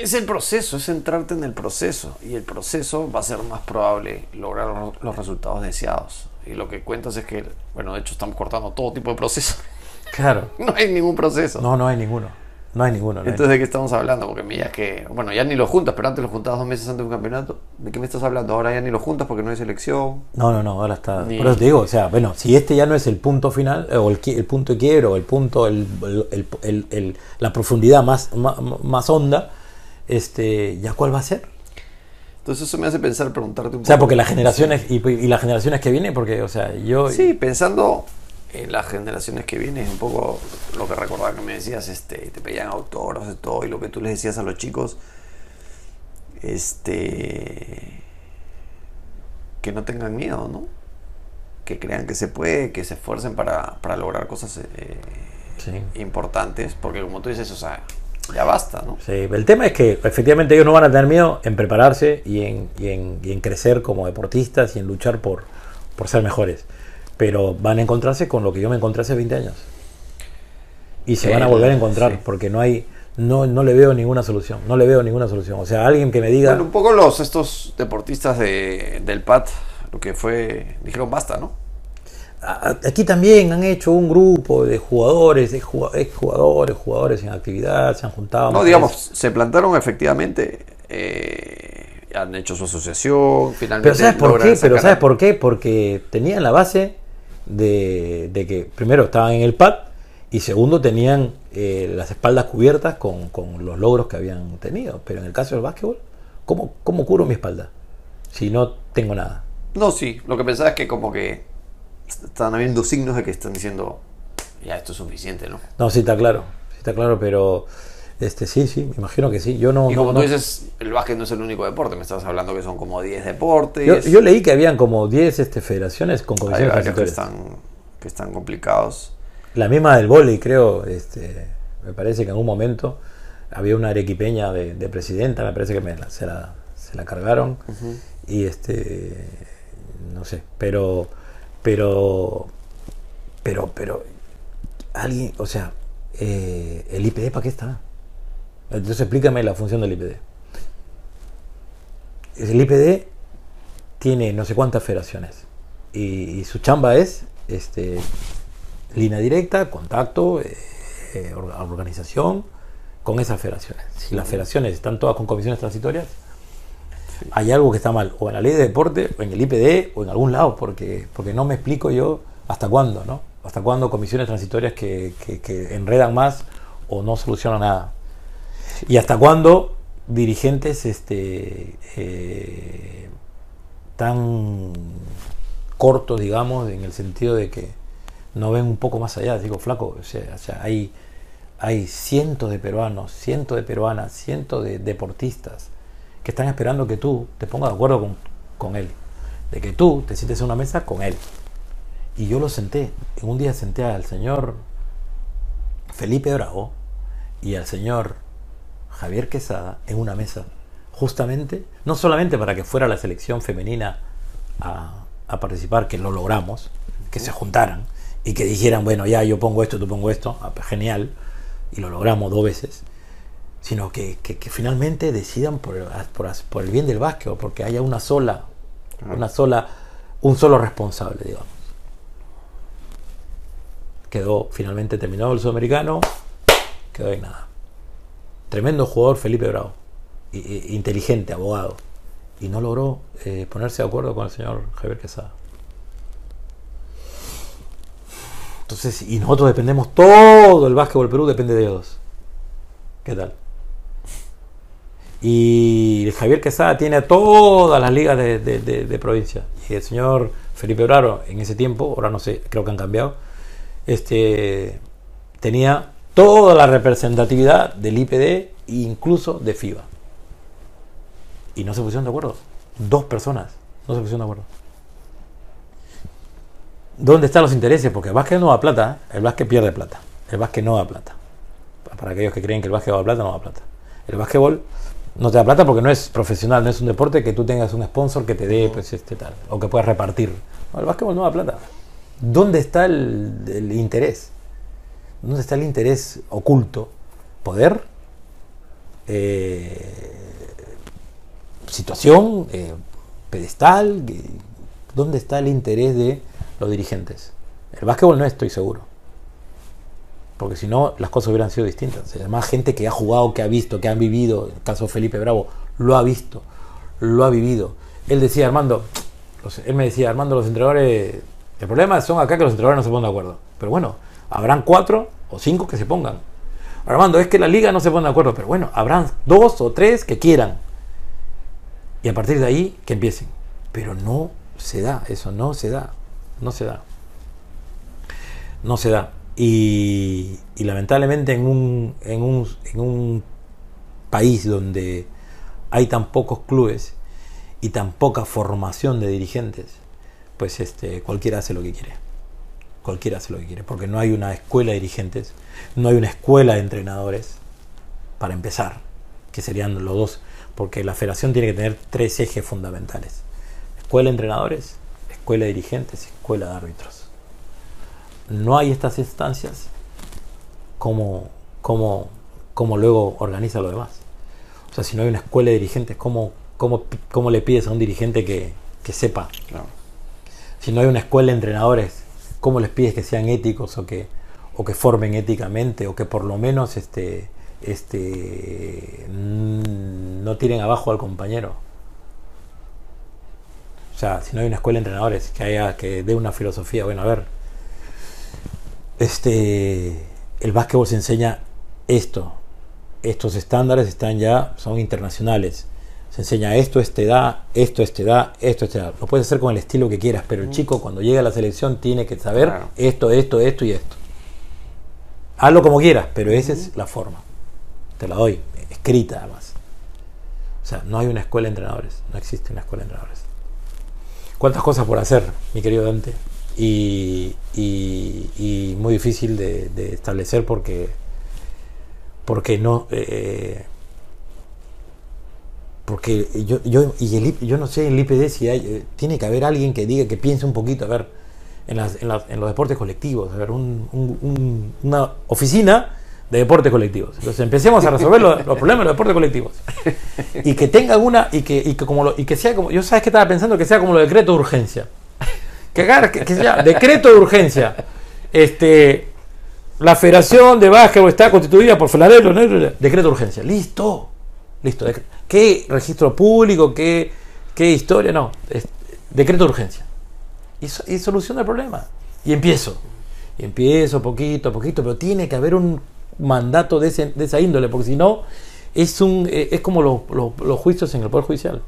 Es el proceso, es centrarte en el proceso. Y el proceso va a ser más probable lograr los- resultados deseados. Y lo que cuentas es que, bueno, de hecho estamos cortando todo tipo de proceso. Claro. no hay ningún proceso. No, no hay ninguno. No hay ninguno. no hay Entonces, ¿de qué estamos hablando? Porque mira que, bueno, ya ni lo juntas, pero antes lo juntabas dos meses antes de un campeonato. ¿De qué me estás hablando? Ahora ya ni lo juntas porque no hay selección. No, no, no, ahora está. Ni- Por eso te digo, o sea, bueno, si este ya no es el punto final, eh, o el, el punto de quiebro, o el punto, el- el- la profundidad más, más, más honda, este, ¿ya cuál va a ser? Entonces eso me hace pensar, preguntarte un O sea, poco- porque las generaciones, y, y las generaciones que vienen, porque, o sea, yo. Sí, pensando en las generaciones que vienen, un poco lo que recordaba que me decías, este, te pedían autógrafos y todo, y lo que tú les decías a los chicos, este, que no tengan miedo, ¿no? Que crean que se puede, que se esfuercen para, para lograr cosas eh, Sí. importantes, porque como tú dices, o sea, ya basta, ¿no? Sí, el tema es que efectivamente ellos no van a tener miedo en prepararse y en, y en, y en crecer como deportistas y en luchar por, por ser mejores. Pero van a encontrarse con lo que yo me encontré hace 20 años. Y se van a El- volver a encontrar sí. porque no hay, no, no le veo ninguna solución. No le veo ninguna solución. O sea, alguien que me diga. Bueno, un poco los estos deportistas de, del PAT, lo que fue, dijeron basta, ¿no? Aquí también han hecho un grupo de jugadores, de exjugadores, jugadores en actividad, se han juntado. No, digamos, se plantaron efectivamente, eh, han hecho su asociación, finalmente. Pero ¿sabes por qué? Pero ¿sabes por qué? Porque tenían la base de, de que primero estaban en el pad y segundo tenían eh, las espaldas cubiertas con, con los logros que habían tenido. Pero en el caso del básquetbol, ¿cómo, cómo cubro mi espalda? si no tengo nada. No, sí, lo que pensaba es que como que están habiendo signos de que están diciendo, ya esto es suficiente, ¿no? No, sí está claro, sí está claro, pero este sí, sí, me imagino que sí. Yo no. Y como no- tú dices, el básquet no es el único deporte, me estás hablando que son como 10 deportes. yo, yo leí que habían como 10 este, federaciones con varios que están, que están complicados. La misma del vóley, creo, este, me parece que en un momento había una arequipeña de, de presidenta, me parece que me la- se, la, se la cargaron. Y este, no sé, pero, pero, pero, pero, alguien, o sea, eh, el IPD, ¿para qué está? Entonces explícame la función del IPD. El IPD tiene no sé cuántas federaciones y, y su chamba es este, línea directa, contacto, eh, eh, or- organización con esas federaciones. Si las federaciones están todas con comisiones transitorias, hay algo que está mal, o en la ley de deporte, o en el IPD, o en algún lado, porque, porque no me explico yo hasta cuándo, ¿no? Hasta cuándo comisiones transitorias que, que- que enredan más o no solucionan nada. Y hasta cuándo dirigentes este, eh, tan cortos, digamos, en el sentido de que no ven un poco más allá. Digo, flaco, o sea, o sea, hay, hay cientos de peruanos, cientos de peruanas, cientos de deportistas que están esperando que tú te pongas de acuerdo con, con él. De que tú te sientes en una mesa con él. Y yo lo senté. En un día senté al señor Felipe Bravo y al señor Javier Quesada en una mesa. Justamente, no solamente para que fuera la selección femenina a, a participar, que lo logramos, que se juntaran y que dijeran, bueno, ya yo pongo esto, tú pongo esto, ah, pues, genial, y lo logramos dos veces, sino que, que- que finalmente decidan por el, por, por el bien del básquet, porque haya una sola, una sola, un solo responsable, digamos. Quedó, finalmente terminado el sudamericano, quedó en nada. Tremendo jugador Felipe Bravo, inteligente, abogado, y no logró eh, ponerse de acuerdo con el señor Javier Quesada. Entonces, y nosotros dependemos, todo el básquetbol Perú depende de ellos. ¿Qué tal? Y Javier Quesada tiene todas las ligas de, de- provincia. Y el señor Felipe Bravo, en ese tiempo, ahora no sé, creo que han cambiado, este, tenía toda la representatividad del IPD e incluso de FIBA. Y no se pusieron de acuerdo. Dos personas no se pusieron de acuerdo. ¿Dónde están los intereses? Porque el básquet no da plata, ¿eh? el básquet pierde plata. El básquet no da plata. Para aquellos que creen que el básquet da plata, no da plata. El básquetbol no te da plata porque no es profesional, no es un deporte que tú tengas un sponsor que te dé, pues, este tal, o que puedas repartir. No, el básquetbol no da plata. ¿Dónde está el, el interés? ¿Dónde está el interés oculto? ¿Poder? Eh, situación, eh, pedestal, ¿dónde está el interés de los dirigentes? El básquetbol no estoy seguro. Porque si no, las cosas hubieran sido distintas. Además, gente que ha jugado, que ha visto, que han vivido, el caso de Felipe Bravo, lo ha visto, lo ha vivido. Él decía, Armando, él me decía, Armando, los entrenadores, el problema son acá que los entrenadores no se ponen de acuerdo. Pero bueno, habrán cuatro o cinco que se pongan. Armando, es que la liga no se pone de acuerdo, pero bueno, habrán dos o tres que quieran. Y a partir de ahí que empiecen. Pero no se da, eso no se da. No se da. No se da. Y, lamentablemente en un, en, un, en un país donde hay tan pocos clubes y tan poca formación de dirigentes, pues este, cualquiera hace lo que quiere. Cualquiera hace lo que quiere. Porque no hay una escuela de dirigentes, no hay una escuela de entrenadores, para empezar, que serían los dos, porque la federación tiene que tener tres ejes fundamentales. Escuela de entrenadores, escuela de dirigentes, escuela de árbitros. No hay estas instancias, ¿cómo, cómo, cómo luego organiza lo demás? O sea, si no hay una escuela de dirigentes, ¿cómo, cómo, cómo le pides a un dirigente que, que sepa? Claro. Si no hay una escuela de entrenadores, ¿cómo les pides que sean éticos o que, o que formen éticamente o que por lo menos este, este, mm, no tiren abajo al compañero? O sea, si no hay una escuela de entrenadores que haya que dé una filosofía, bueno, a ver, este, el básquetbol se enseña esto. Estos estándares están ya, son internacionales. Se enseña esto, este da, esto, este da, esto, este da. Lo puedes hacer con el estilo que quieras, pero el chico cuando llega a la selección tiene que saber Claro. esto, esto, esto y esto. Hazlo como quieras, pero esa es la forma. Te la doy, escrita además. O sea, no hay una escuela de entrenadores, no existe una escuela de entrenadores. ¿Cuántas cosas por hacer, mi querido Dante? Y, y- muy difícil de, establecer porque, porque no... eh, porque yo, yo, y el, yo no sé en el IPD si hay, eh, tiene que haber alguien que diga, que piense un poquito, a ver, en, las, en, las- en los deportes colectivos, a ver, un- un- un- una oficina de deportes colectivos. Entonces empecemos a resolver los, los problemas de los deportes colectivos. Y que tenga alguna, y que, y que como lo- y que sea como, yo sabes que estaba pensando que sea como lo decreto de urgencia. Decreto de urgencia. Este, la Federación de Básquetbol está constituida por Flanelo, decreto de urgencia. Listo. Listo. ¿Qué registro público? ¿Qué, historia? No. decreto de urgencia. Y, y soluciona el problema. Y empiezo. Y empiezo poquito a poquito, pero tiene que haber un mandato de, esa índole, porque si no, es, un, eh, es como los juicios en el Poder Judicial.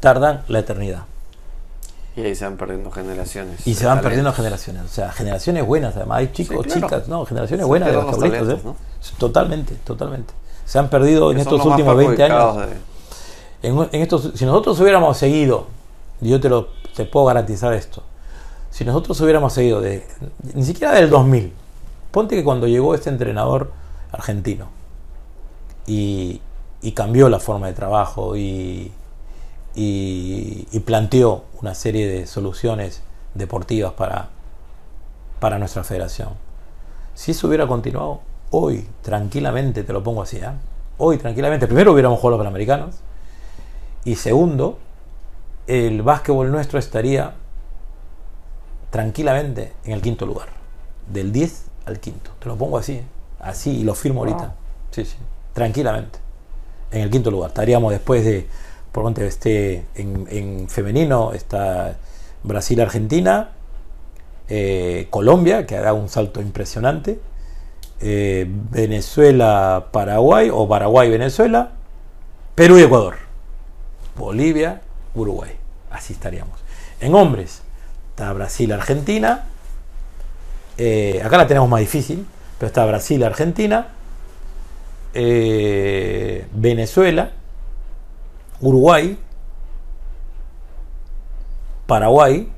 Tardan la eternidad. Y ahí se van perdiendo generaciones. Y se van perdiendo generaciones. O sea, generaciones buenas, además. Hay chicos, Sí, claro. chicas, ¿no? Generaciones Se buenas de los talentos, ¿eh? Totalmente, totalmente. Se han perdido en estos los últimos 20 años. de- En, en estos, si nosotros hubiéramos seguido, y yo te lo te puedo garantizar esto, si nosotros hubiéramos seguido de ni siquiera del 2000, ponte que cuando llegó este entrenador argentino y, y cambió la forma de trabajo y, y, y planteó una serie de soluciones deportivas para, para nuestra federación. Si eso hubiera continuado hoy, tranquilamente, te lo pongo así, ¿eh? hoy tranquilamente, primero hubiéramos jugado los Panamericanos y segundo, el básquetbol nuestro estaría tranquilamente en el quinto lugar, del 10 al quinto, te lo pongo así, ¿eh? así y lo firmo ahorita, sí, sí, tranquilamente, en el quinto lugar, estaríamos después de, por donde esté en, en femenino, está Brasil-Argentina, eh, Colombia, que hará un salto impresionante, eh, Venezuela, Paraguay o Paraguay, Venezuela, Perú y Ecuador, Bolivia, Uruguay. Así estaríamos. En hombres, está Brasil, Argentina. eh, acá la tenemos más difícil, pero está Brasil, Argentina, eh, Venezuela, Uruguay, Paraguay,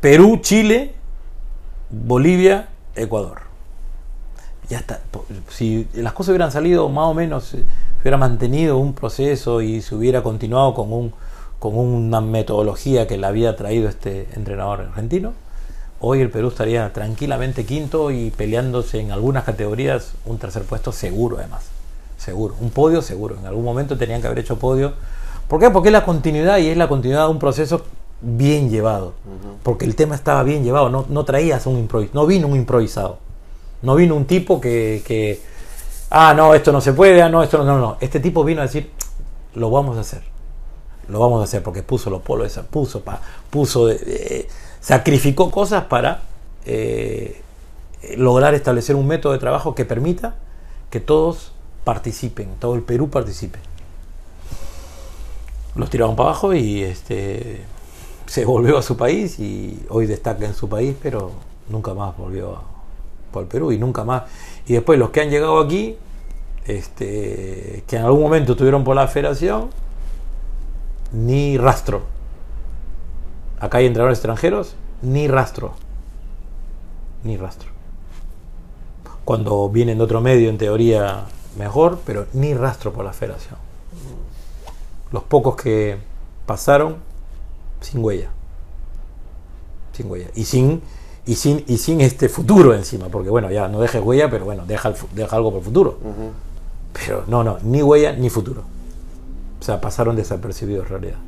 Perú, Chile, Bolivia, Ecuador. Ya está. Si las cosas hubieran salido más o menos, eh, se hubiera mantenido un proceso y se hubiera continuado con, un, con una metodología que le había traído este entrenador argentino, hoy el Perú estaría tranquilamente quinto y peleándose en algunas categorías un tercer puesto seguro además. Seguro. Un podio seguro. En algún momento tenían que haber hecho podio. ¿Por qué? Porque es la continuidad y es la continuidad de un proceso bien llevado. Porque el tema estaba bien llevado. No, no traías un improvisado. No vino un improvisado. No vino un tipo que, que, ah, no, esto no se puede, ah, no, esto no, no, no. Este tipo vino a decir, lo vamos a hacer. Lo vamos a hacer porque puso los polos, esa, puso, pa, puso, eh, sacrificó cosas para eh, lograr establecer un método de trabajo que permita que todos participen, todo el Perú participe. Los tiraron para abajo y este se volvió a su país y hoy destaca en su país, pero nunca más volvió por el Perú y nunca más. Y después los que han llegado aquí, este, que en algún momento estuvieron por la federación, ni rastro. Acá hay entrenadores extranjeros, ni rastro. Ni rastro. Cuando vienen de otro medio, en teoría, mejor, pero ni rastro por la federación. Los pocos que pasaron, sin huella. Sin huella. Y sin y sin, y sin este futuro encima, porque bueno, ya no dejes huella, pero bueno, deja, el fu- deja algo por el futuro. Ujú. Pero no, no, ni huella ni futuro. O sea, pasaron desapercibidos en realidad.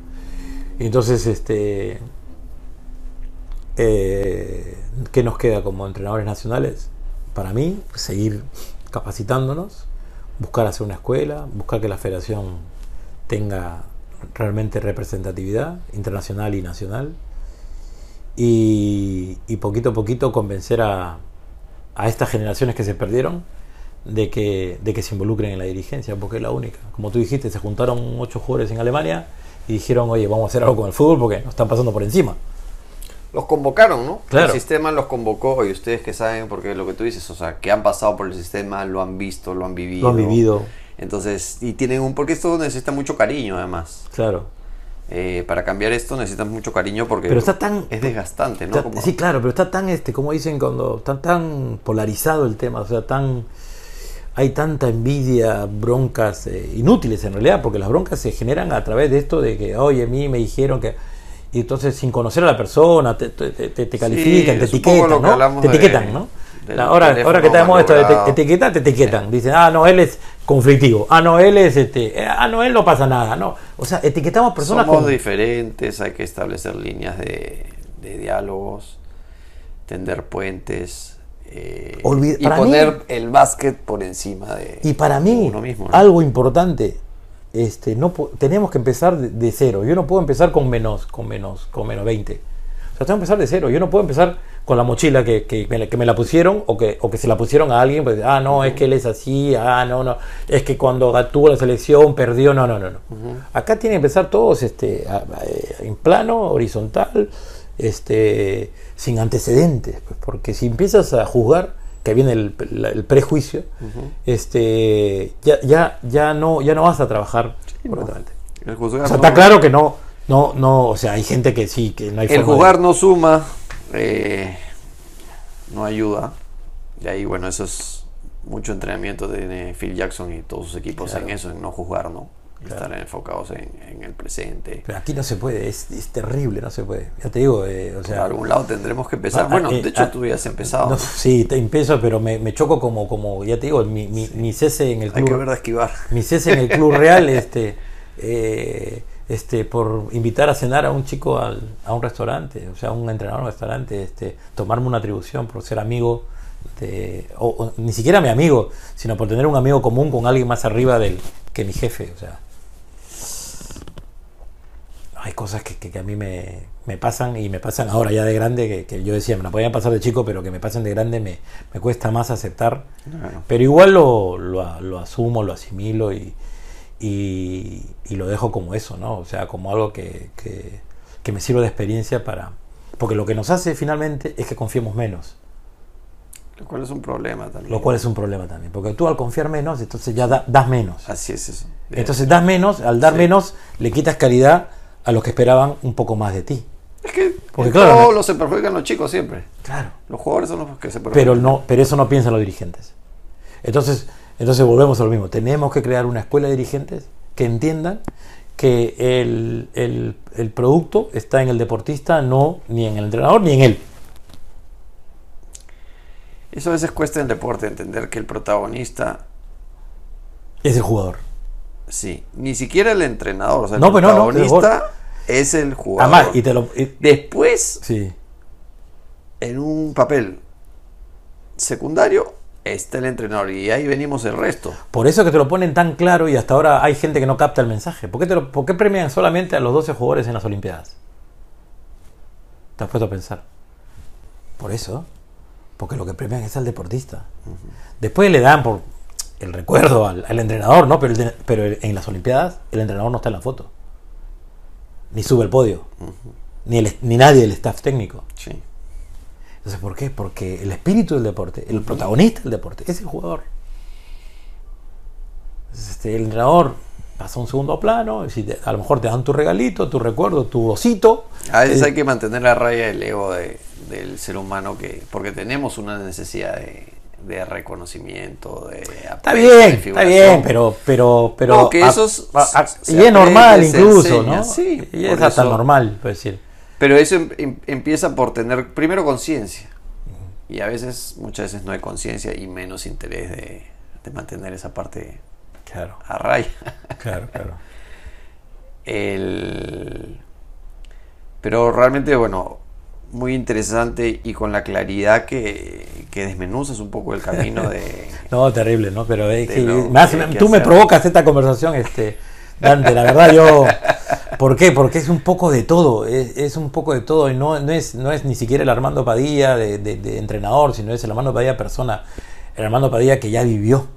Entonces, este, eh, ¿qué nos queda como entrenadores nacionales? Para mí, seguir capacitándonos, buscar hacer una escuela, buscar que la federación tenga realmente representatividad internacional y nacional y, y poquito a poquito convencer a, a estas generaciones que se perdieron de que, de que se involucren en la dirigencia, porque es la única. Como tú dijiste, se juntaron ocho jugadores en Alemania y dijeron, oye, vamos a hacer algo con el fútbol porque nos están pasando por encima. Los convocaron, ¿no? Claro. El sistema los convocó y ustedes que saben, porque lo que tú dices, o sea, que han pasado por el sistema, lo han visto, lo han vivido. Lo han vivido, Entonces, y tienen un... Porque esto necesita mucho cariño, además. claro. Eh, para cambiar esto necesitas mucho cariño porque Pero está tan- es desgastante, ¿no? Está- Como- Sí, claro, pero está tan, este, como dicen, cuando está tan polarizado el tema, o sea, tan hay tanta envidia, broncas eh, inútiles en realidad, porque las broncas se generan a través de esto de que, oye, a mí me dijeron que... Y entonces, sin conocer a la persona, te, te, te- te califican, te etiquetan, Te de- etiquetan, ¿no? ahora, ahora que tenemos esto de te, etiquetan, te etiquetan. Dicen, ah, no, él es conflictivo. Ah, no, él es este. eh, Ah, no, él no pasa nada. No. O sea, etiquetamos personas Somos con- diferentes, hay que establecer líneas de, de diálogos, tender puentes eh, Olvid- y poner mí- el básquet por encima de Y para mí, uno mismo. ¿no? algo importante, este, no tenemos que empezar de, de cero. Yo no puedo empezar con menos, con menos, con menos 20. O sea, tengo que empezar de cero. Yo no puedo empezar con la mochila que, que me, la- que me la pusieron o que, o que se la pusieron a alguien. Pues, ah, no, es que él es así. Ah, no, no. Es que cuando tuvo la selección perdió. No, no, no. no. Acá tienen que empezar todos este, a- a- en plano, horizontal, este, sin antecedentes. pues, porque si empiezas a juzgar, que viene el, prejuicio, este, ya, ya, ya, no, ya no vas a trabajar correctamente. El juzgar, O sea, no, está claro que no, no, no, o sea, hay gente que sí, que no hay el de- jugar no suma, eh, no ayuda. Y ahí, bueno, eso es mucho entrenamiento de Phil Jackson y todos sus equipos Claro. en eso, en no juzgar, ¿no? Estar enfocados en, en el presente. Pero aquí no se puede, es, es terrible, no se puede. Ya te digo, eh, o Por sea, algún lado tendremos que empezar. Ah, bueno, eh, de hecho ah, tú ya has empezado. sí, te empiezo, pero me, me choco como, como, ya te digo, mi, mi, mi cese en el Hay que club. ver de esquivar. mi cese en el club real, este, eh, este, por invitar a cenar a un chico al- a un restaurante, o sea, a un entrenador a un restaurante, este, tomarme una atribución por ser amigo de, o, o ni siquiera mi amigo, sino por tener un amigo común con alguien más arriba del que mi jefe, o sea. Hay cosas que, que- que a mí me, me pasan y me pasan ahora ya de grande, que, que yo decía, me la podían pasar de chico, pero que me pasen de grande me, me cuesta más aceptar. Claro. Pero igual lo, lo, lo asumo, lo asimilo y, y, y lo dejo como eso, ¿no? O sea, como algo que, que, me sirve de experiencia para... Porque lo que nos hace finalmente es que confiemos menos, Lo cual es un problema también. lo cual es un problema también. Porque tú al confiar menos, entonces ya da- das menos. Así es eso. Entonces das menos, al dar Sí. menos le quitas calidad a los que esperaban un poco más de ti. es que Porque claro, todo no- lo se perjudican los chicos siempre. Claro. Los jugadores son los que se perjudican. pero no pero eso no piensan los dirigentes entonces entonces volvemos a lo mismo tenemos que crear una escuela de dirigentes que entiendan que el, el- el producto está en el deportista no ni en el entrenador ni en él Eso a veces cuesta en el deporte entender que el protagonista, es el jugador sí, ni siquiera el entrenador, o sea, el no, no, protagonista es el jugador. además y te lo y- Después, sí en un papel secundario, está el entrenador y ahí venimos el resto. por eso que te lo ponen tan claro y hasta ahora hay gente que no capta el mensaje ¿por qué, te lo- por qué premian solamente a los 12 jugadores en las olimpiadas? ¿te has puesto a pensar? por eso porque lo que premian es al deportista Después le dan por el recuerdo al, al entrenador, ¿no? Pero, el pero el- en las Olimpiadas el entrenador no está en la foto. Ni sube al podio. ni, el- ni nadie del staff técnico. Sí. Entonces, ¿por qué? Porque el espíritu del deporte, el protagonista del deporte, es el jugador. Entonces, este, el entrenador pasa a un segundo plano, y si te- a lo mejor te dan tu regalito, tu recuerdo, tu osito. A veces Eh, hay que mantener la raya del ego de- del ser humano que porque tenemos una necesidad de, de reconocimiento, de Está bien, está bien, pero, pero, pero. No, que eso es- a- y es normal incluso, enseña, ¿no? sí, y por es hasta eso- normal, puedo decir. Pero eso em- em- empieza por tener primero conciencia. Y a veces, muchas veces no hay conciencia y menos interés de, de mantener esa parte Claro, a raya. claro, claro. El... Pero realmente, bueno, muy interesante y con la claridad que, que desmenuzas un poco el camino de... No, terrible, ¿no? Pero es que lo hace- que tú me hacer. provocas esta conversación, este, Dante. La verdad, yo. ¿Por qué? Porque es un poco de todo. Es, es un poco de todo. Y no, no, es, no es ni siquiera el Armando Padilla de, de- de entrenador, sino es el Armando Padilla persona. el Armando Padilla que ya vivió,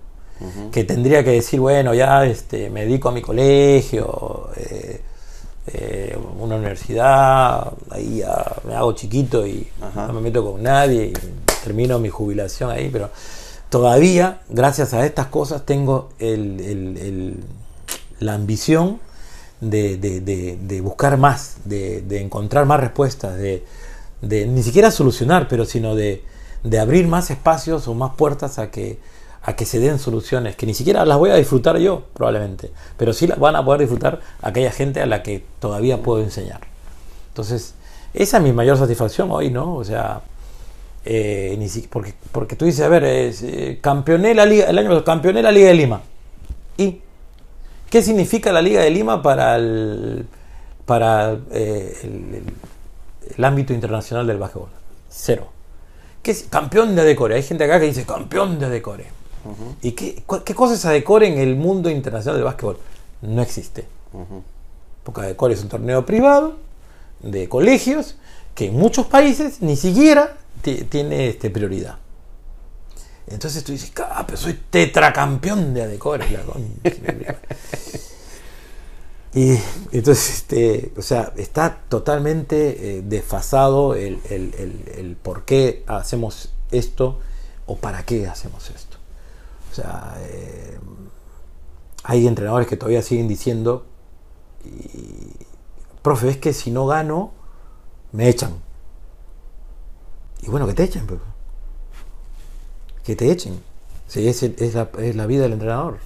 que tendría que decir, bueno, ya este, me dedico a mi colegio, eh, eh, una universidad, ahí ya me hago chiquito y Ajá. no me meto con nadie y termino mi jubilación ahí, pero todavía, gracias a estas cosas, tengo el- el- el- la ambición de, de- de- de buscar más, de, encontrar más respuestas, de, ni siquiera solucionar, pero sino de abrir más espacios o más puertas a que, a que se den soluciones, que ni siquiera las voy a disfrutar yo, probablemente, pero sí las van a poder disfrutar aquella gente a la que todavía puedo enseñar. Entonces, esa es mi mayor satisfacción hoy, ¿no? O sea, eh, ni si- porque, porque tú dices, a ver, eh, campeoné la liga, el año campeoné la Liga de Lima. ¿Y qué significa la Liga de Lima para el, para eh, el, ámbito internacional del básquetbol? Cero. ¿Qué es campeón de Adecore? Hay gente acá que dice campeón de ¿Y qué, qué cosa es Adecore en el mundo internacional del básquetbol? No existe. Porque Adecore es un torneo privado de colegios que en muchos países ni siquiera ti- tiene este, prioridad. Entonces tú dices, "Ah, pero soy tetracampeón de Adecore. la concha". y entonces, este, o sea, está totalmente eh, desfasado el, el- el- el por qué hacemos esto o para qué hacemos esto. O sea, eh, hay entrenadores que todavía siguen diciendo, y, profe, es que si no gano, me echan. Y bueno, que te echen, pues. que te echen. Sí, es, el- es la, es la vida del entrenador.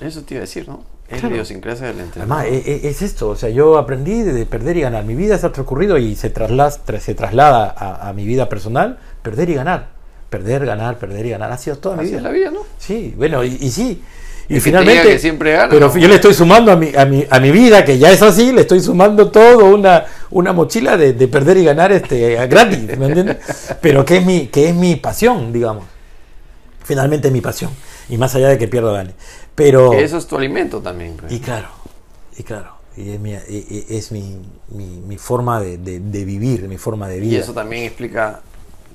Eso te iba a decir, ¿no? Es Claro. la idiosincrasia del entrenador. Además, e- e- es, esto, o sea, yo aprendí de de perder y ganar. Mi vida se ha transcurrido y se, traslas- tra- se traslada a, a mi vida personal, perder y ganar. Perder, ganar, perder y ganar. Ha sido toda mi Así vida. es la vida, ¿no? Sí, bueno, y, y sí. Y finalmente. que siempre gana, pero ¿no? yo le estoy sumando a mi, a, mi, a mi vida, que ya es así, le estoy sumando todo una, una mochila de, de perder y ganar este, gratis, ¿me entiendes? Pero que es, mi, que es mi pasión, digamos. Finalmente es mi pasión. Y más allá de que pierda gane. Pero. Que eso es tu alimento también. pues. Y claro, y claro. Y es mi, y- y- es mi, mi, mi forma de, de- de vivir, mi forma de Y vida. eso también explica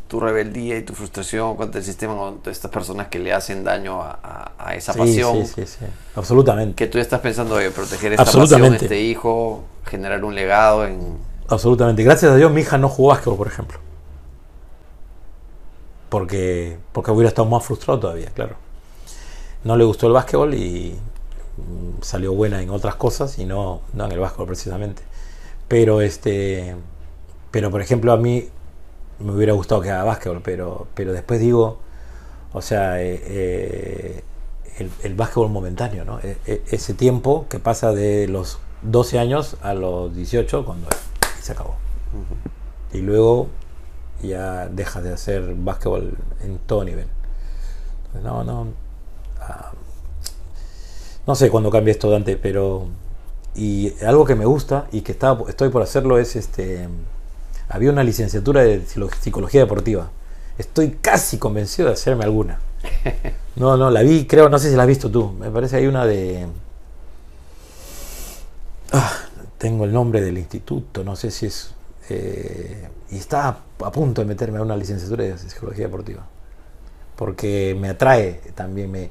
tu rebeldía y tu frustración contra el sistema, contra estas personas que le hacen daño a, a- a esa Sí, pasión. sí, sí, sí. Absolutamente. Que tú estás pensando de proteger esta pasión, Absolutamente. este hijo, generar un legado en... Absolutamente. Gracias a Dios mi hija no jugó básquetbol, por ejemplo. Porque, porque hubiera estado más frustrado todavía, claro. No le gustó el básquetbol y mm, salió buena en otras cosas y no, no en el básquetbol precisamente. Pero este pero por ejemplo a mí me hubiera gustado que haga básquetbol, pero, pero después digo, o sea, eh, eh, el, el básquetbol momentáneo, ¿no? E- e- ese tiempo que pasa de los 12 años a los 18 cuando se acabó. Y luego ya dejas de hacer básquetbol en todo nivel. No, no. ah, no sé cuándo cambia esto, Dante, pero. Y algo que me gusta y que estaba, estoy por hacerlo es este. Había una licenciatura de psicología deportiva. Estoy casi convencido de hacerme alguna. No, no, la vi, creo, no sé si la has visto tú. Me parece que hay una de. Ah, tengo el nombre del instituto, no sé si es. eh, y estaba a punto de meterme a una licenciatura de psicología deportiva. Porque me atrae también, me,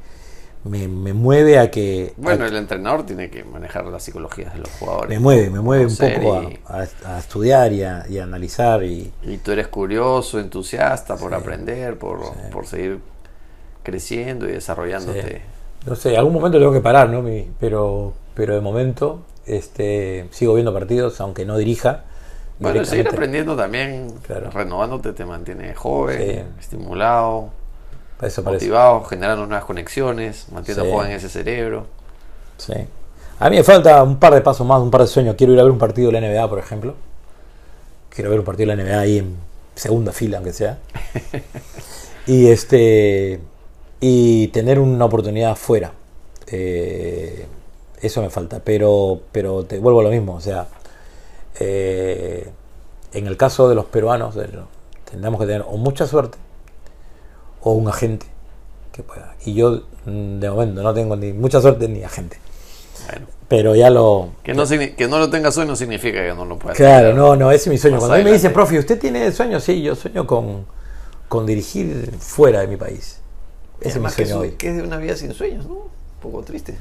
me, me mueve a que. Bueno, a- el entrenador tiene que manejar las psicologías de los jugadores. me mueve, me mueve un poco a, y- a- a estudiar y a, y a analizar. Y, Y tú eres curioso, entusiasta por aprender, por, por seguir creciendo y desarrollándote. no sé, algún momento tengo que parar, ¿no? Mi- pero, pero de momento este, sigo viendo partidos, aunque no dirija. Bueno, seguir aprendiendo también, Claro. renovándote, te mantiene joven, estimulado, Eso parece. motivado, generando nuevas conexiones, mantiene Sí. joven ese cerebro. Sí. A mí me falta un par de pasos más, un par de sueños. Quiero ir a ver un partido de la NBA, por ejemplo. Quiero ver un partido de la NBA ahí en segunda fila, aunque sea. y este y tener una oportunidad fuera. Eh, eso me falta. Pero, pero te vuelvo a lo mismo. O sea, eh, en el caso de los peruanos, tendremos que tener o mucha suerte o un agente que pueda. Y yo, mm, de momento, no tengo ni mucha suerte ni agente. Bueno, Pero ya lo. que no, que no lo tengas hoy no significa que no lo puedas Claro, no, no, ese es mi sueño. Cuando a mí me dicen, profe, ¿usted tiene sueños? Sí, yo sueño con, con dirigir fuera de mi país. Ese es mi que, sueño es, hoy. que es de una vida sin sueños, ¿no? Un poco triste.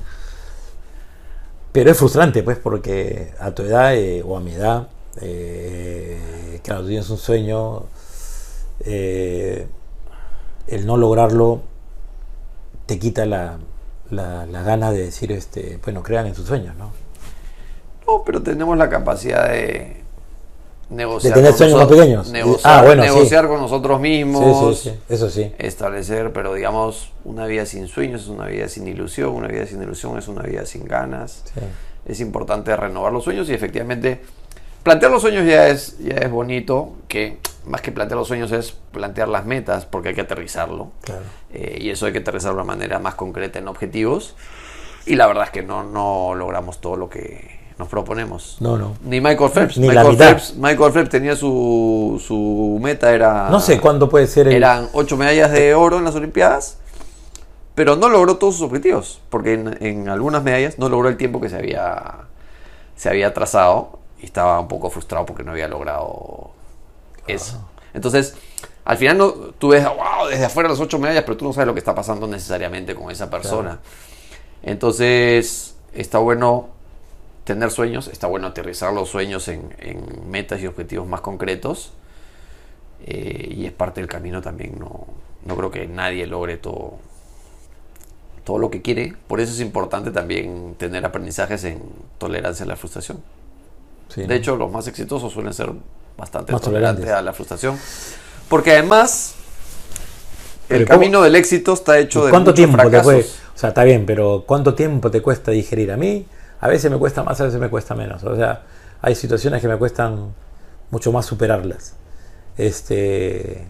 Pero es frustrante, pues, porque a tu edad eh, o a mi edad, eh, claro, tú tienes un sueño, eh, el no lograrlo te quita la, la, la gana de decir, este, bueno, crean en sus sueños, ¿no? No, pero tenemos la capacidad de negociar. De tener con sueños más pequeños. Negociar, Ah, bueno, sí. negociar con nosotros mismos. Sí, sí, sí, eso sí. Establecer, pero digamos, una vida sin sueños es una vida sin ilusión. Una vida sin ilusión es una vida sin ganas. sí. Es importante renovar los sueños y efectivamente plantear los sueños ya es, ya es bonito. Que más que plantear los sueños es plantear las metas porque hay que aterrizarlo. Claro. Eh, y eso hay que aterrizarlo de una manera más concreta en objetivos. Y la verdad es que no, no logramos todo lo que nos proponemos. No, no. Ni Michael Phelps. Ni la Michael, mitad. Phelps Michael Phelps tenía su, su meta, era. No sé cuándo puede ser el... Eran ocho medallas de oro en las Olimpiadas, pero no logró todos sus objetivos, porque en, en algunas medallas no logró el tiempo que se había, se había trazado y estaba un poco frustrado porque no había logrado eso. Entonces, al final no, tú ves, wow, desde afuera las ocho medallas, pero tú no sabes lo que está pasando necesariamente con esa persona. Entonces, está bueno tener sueños, está bueno aterrizar los sueños en, en metas y objetivos más concretos. eh, y es parte del camino también. No, no creo que nadie logre todo, todo lo que quiere. Por eso es importante también tener aprendizajes en tolerancia a la frustración. Sí, De ¿no? hecho, los más exitosos suelen ser bastante Más tolerantes. a la frustración. Porque además, Pero el ¿cómo- camino del éxito está hecho de ¿Cuánto muchos tiempo te o sea, está bien, pero ¿cuánto tiempo te cuesta digerir? A mí a veces me cuesta más, a veces me cuesta menos. O sea, hay situaciones que me cuestan mucho más superarlas. Este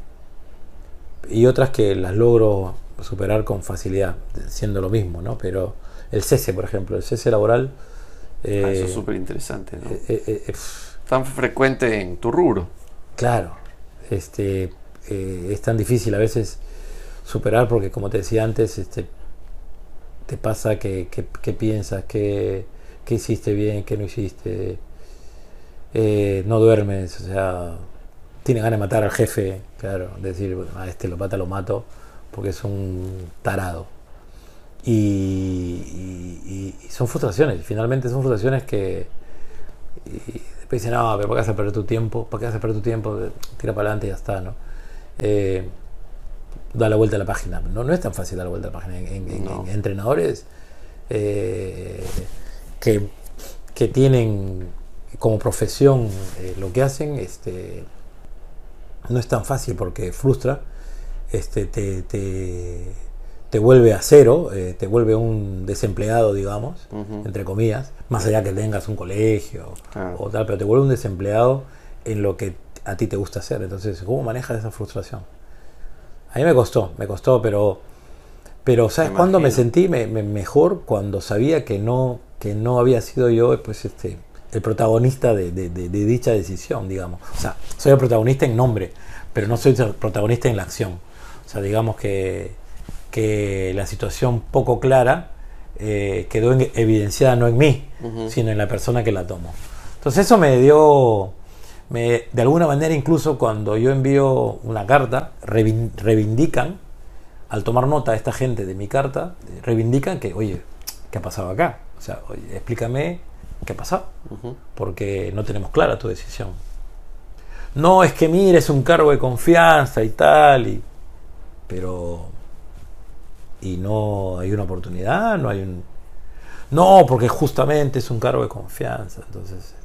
y otras que las logro superar con facilidad, siendo lo mismo, ¿no? Pero el cese, por ejemplo, el cese laboral eh, Ah, eso es súper interesante. ¿no? eh, eh, eh, Tan frecuente en tu rubro. Claro, este, eh, es tan difícil a veces superar porque como te decía antes, este, te pasa que, que- que piensas, que, que hiciste bien, que no hiciste, eh, no duermes, o sea, tienes ganas de matar al jefe, claro, decir, "Bueno, a este lo mata, lo mato, porque es un tarado. Y, son frustraciones, finalmente son frustraciones que, después dicen, no, pero ¿para qué vas a perder tu tiempo? ¿Para qué vas a perder tu tiempo? Tira para adelante y ya está, ¿no? Eh, da la vuelta a la página. No, no es tan fácil dar la vuelta a la página. En, en- en- No. en entrenadores eh, que, que tienen como profesión eh, lo que hacen, este, no es tan fácil porque frustra, este, te, te, te vuelve a cero, eh, te vuelve un desempleado, digamos, entre comillas, más allá que tengas un colegio o tal, pero te vuelve un desempleado en lo que a ti te gusta hacer. Entonces, ¿cómo manejas esa frustración? A mí me costó, me costó, pero, pero ¿sabes cuándo me sentí me- me- mejor? Cuando sabía que no, que no había sido yo pues, este, el protagonista de, de- de- de dicha decisión, digamos. O sea, soy el protagonista en nombre, pero no soy el protagonista en la acción. O sea, digamos que, que la situación poco clara eh, quedó en- evidenciada no en mí, Ujú. sino en la persona que la tomó. Entonces eso me dio, me, de alguna manera incluso cuando yo envío una carta, reivindican, al tomar nota esta gente de mi carta, reivindican que, oye, ¿qué ha pasado acá? O sea, oye, explícame qué ha pasado, Ujú. porque no tenemos clara tu decisión. No, es que mire, es un cargo de confianza y tal, y, pero... Y no hay una oportunidad, no hay un... No, porque justamente es un cargo de confianza, entonces... este,